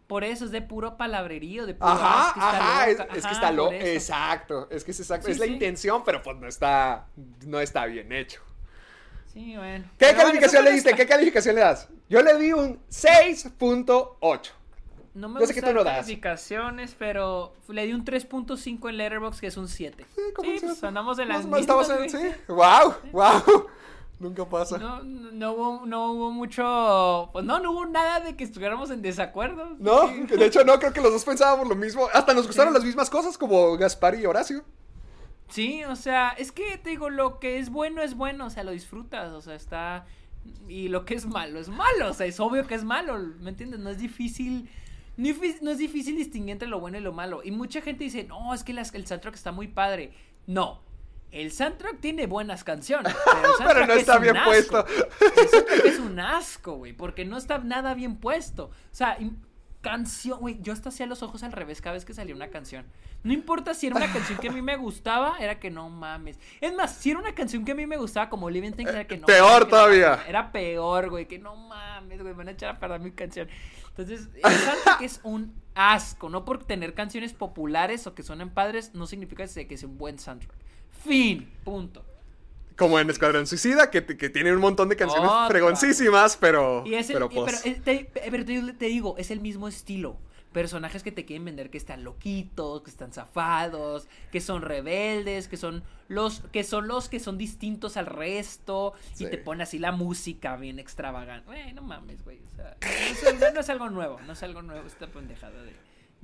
Por eso es de puro palabrerío, de puro. Ajá, "Ah, es que está ajá, es, loca". es que está loco. Exacto, es que es exacto. Sí, es la sí. intención, pero pues no está, no está bien hecho. Sí, bueno. ¿Qué Pero calificación le diste? ¿Qué calificación le das? Yo le di un 6.8. No me Yo sé que tú no das. calificaciones, pero le di un 3.5 en Letterboxd, que es un 7. Sí, ¿cómo se pues andamos de las estamos en- sí. Wow, wow. Nunca pasa. No, no, no hubo, no hubo mucho. Pues no, no hubo nada de que estuviéramos en desacuerdo. No, de hecho no, creo que los dos pensábamos lo mismo. Hasta nos gustaron las mismas cosas como Gaspar y Horacio. Sí, o sea, es que te digo, lo que es bueno es bueno, o sea, lo disfrutas, o sea, está. Y lo que es malo es malo, o sea, es obvio que es malo, ¿me entiendes? No es difícil. No es difí- no es difícil distinguir entre lo bueno y lo malo. Y mucha gente dice, no, es que las- el soundtrack está muy padre. No. El soundtrack tiene buenas canciones. Pero, el soundtrack no es está bien puesto. El soundtrack es un asco, güey. Porque no está nada bien puesto. O sea, canción, güey. Yo hasta hacía los ojos al revés cada vez que salía una canción. No importa si era una canción que a mí me gustaba, era que no mames. Es más, si era una canción que a mí me gustaba como Living Things, era que no peor mames, que no todavía. Era peor, güey. Que no mames, güey. Me van a echar a perder mi canción. Entonces, el soundtrack es un asco. No por tener canciones populares o que suenen padres, no significa que sea un buen soundtrack. Fin. Punto. Como en Escuadrón Suicida, que, que tiene un montón de canciones Otra. fregoncísimas, pero. Y es el- pero y- pues. pero, te, pero te- te digo, es el mismo estilo. Personajes que te quieren vender que están loquitos, que están zafados, que son rebeldes, que son los que son los que son distintos al resto Sí. y te pone así la música bien extravagante. Güey, no mames, güey, o sea, no es, algo- no es algo nuevo, no es algo nuevo esta pendejada de,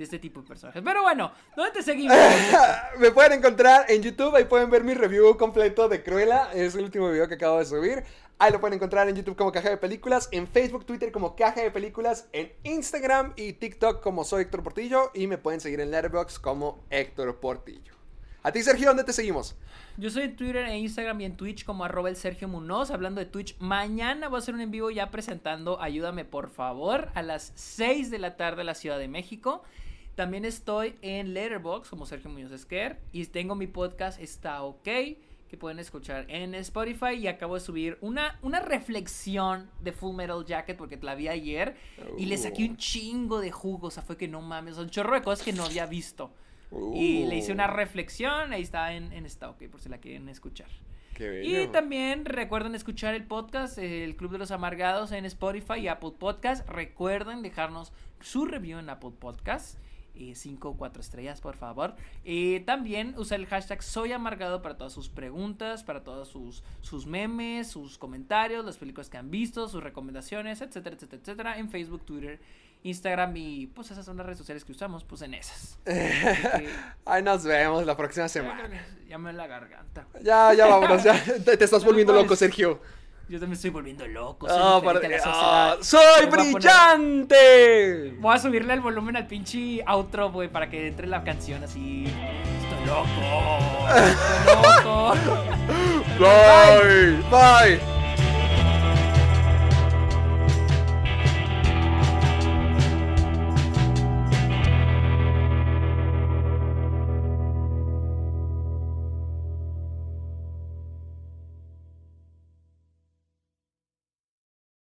de este tipo de personajes. Pero bueno, ¿dónde te seguimos? Me pueden encontrar en YouTube, ahí pueden ver mi review completo de Cruella, es el último video que acabo de subir. Ahí lo pueden encontrar en YouTube como Caja de Películas, en Facebook, Twitter como Caja de Películas, en Instagram y TikTok como soy Héctor Portillo y me pueden seguir en Letterboxd como Héctor Portillo. A ti, Sergio, ¿dónde te seguimos? Yo soy en Twitter e Instagram y en Twitch como arroba el Sergio Munoz. Hablando de Twitch, mañana voy a hacer un en vivo ya presentando Ayúdame por favor a las 6 de la tarde en la Ciudad de México. También estoy en Letterboxd como Sergio Muñoz Esquer y tengo mi podcast Está OK que pueden escuchar en Spotify y acabo de subir una, una reflexión de Full Metal Jacket porque la vi ayer y le saqué un chingo de jugo, o sea, fue que no mames, un chorro de cosas que no había visto. Y le hice una reflexión, ahí está en, en Está OK por si la quieren escuchar. Y también recuerden escuchar el podcast, el Club de los Amargados en Spotify y Apple Podcast. Recuerden dejarnos su review en Apple Podcast. 5 o 4 estrellas, por favor. Y también usar el hashtag Soy Amargado para todas sus preguntas, para todos sus, sus memes, sus comentarios, las películas que han visto, sus recomendaciones, etcétera, etcétera, etcétera. En Facebook, Twitter, Instagram y pues esas son las redes sociales que usamos, pues en esas. Que, Ahí nos vemos la próxima semana. ya me la garganta. Ya, ya vámonos, ya. Te, te estás volviendo loco, Sergio. Yo también estoy volviendo loco. soy diferente para- a ah. ¡Soy voy a poner- brillante! Voy a subirle el volumen al pinche outro, güey, para que entre la canción así. Estoy loco. Estoy loco. Bye. Bye.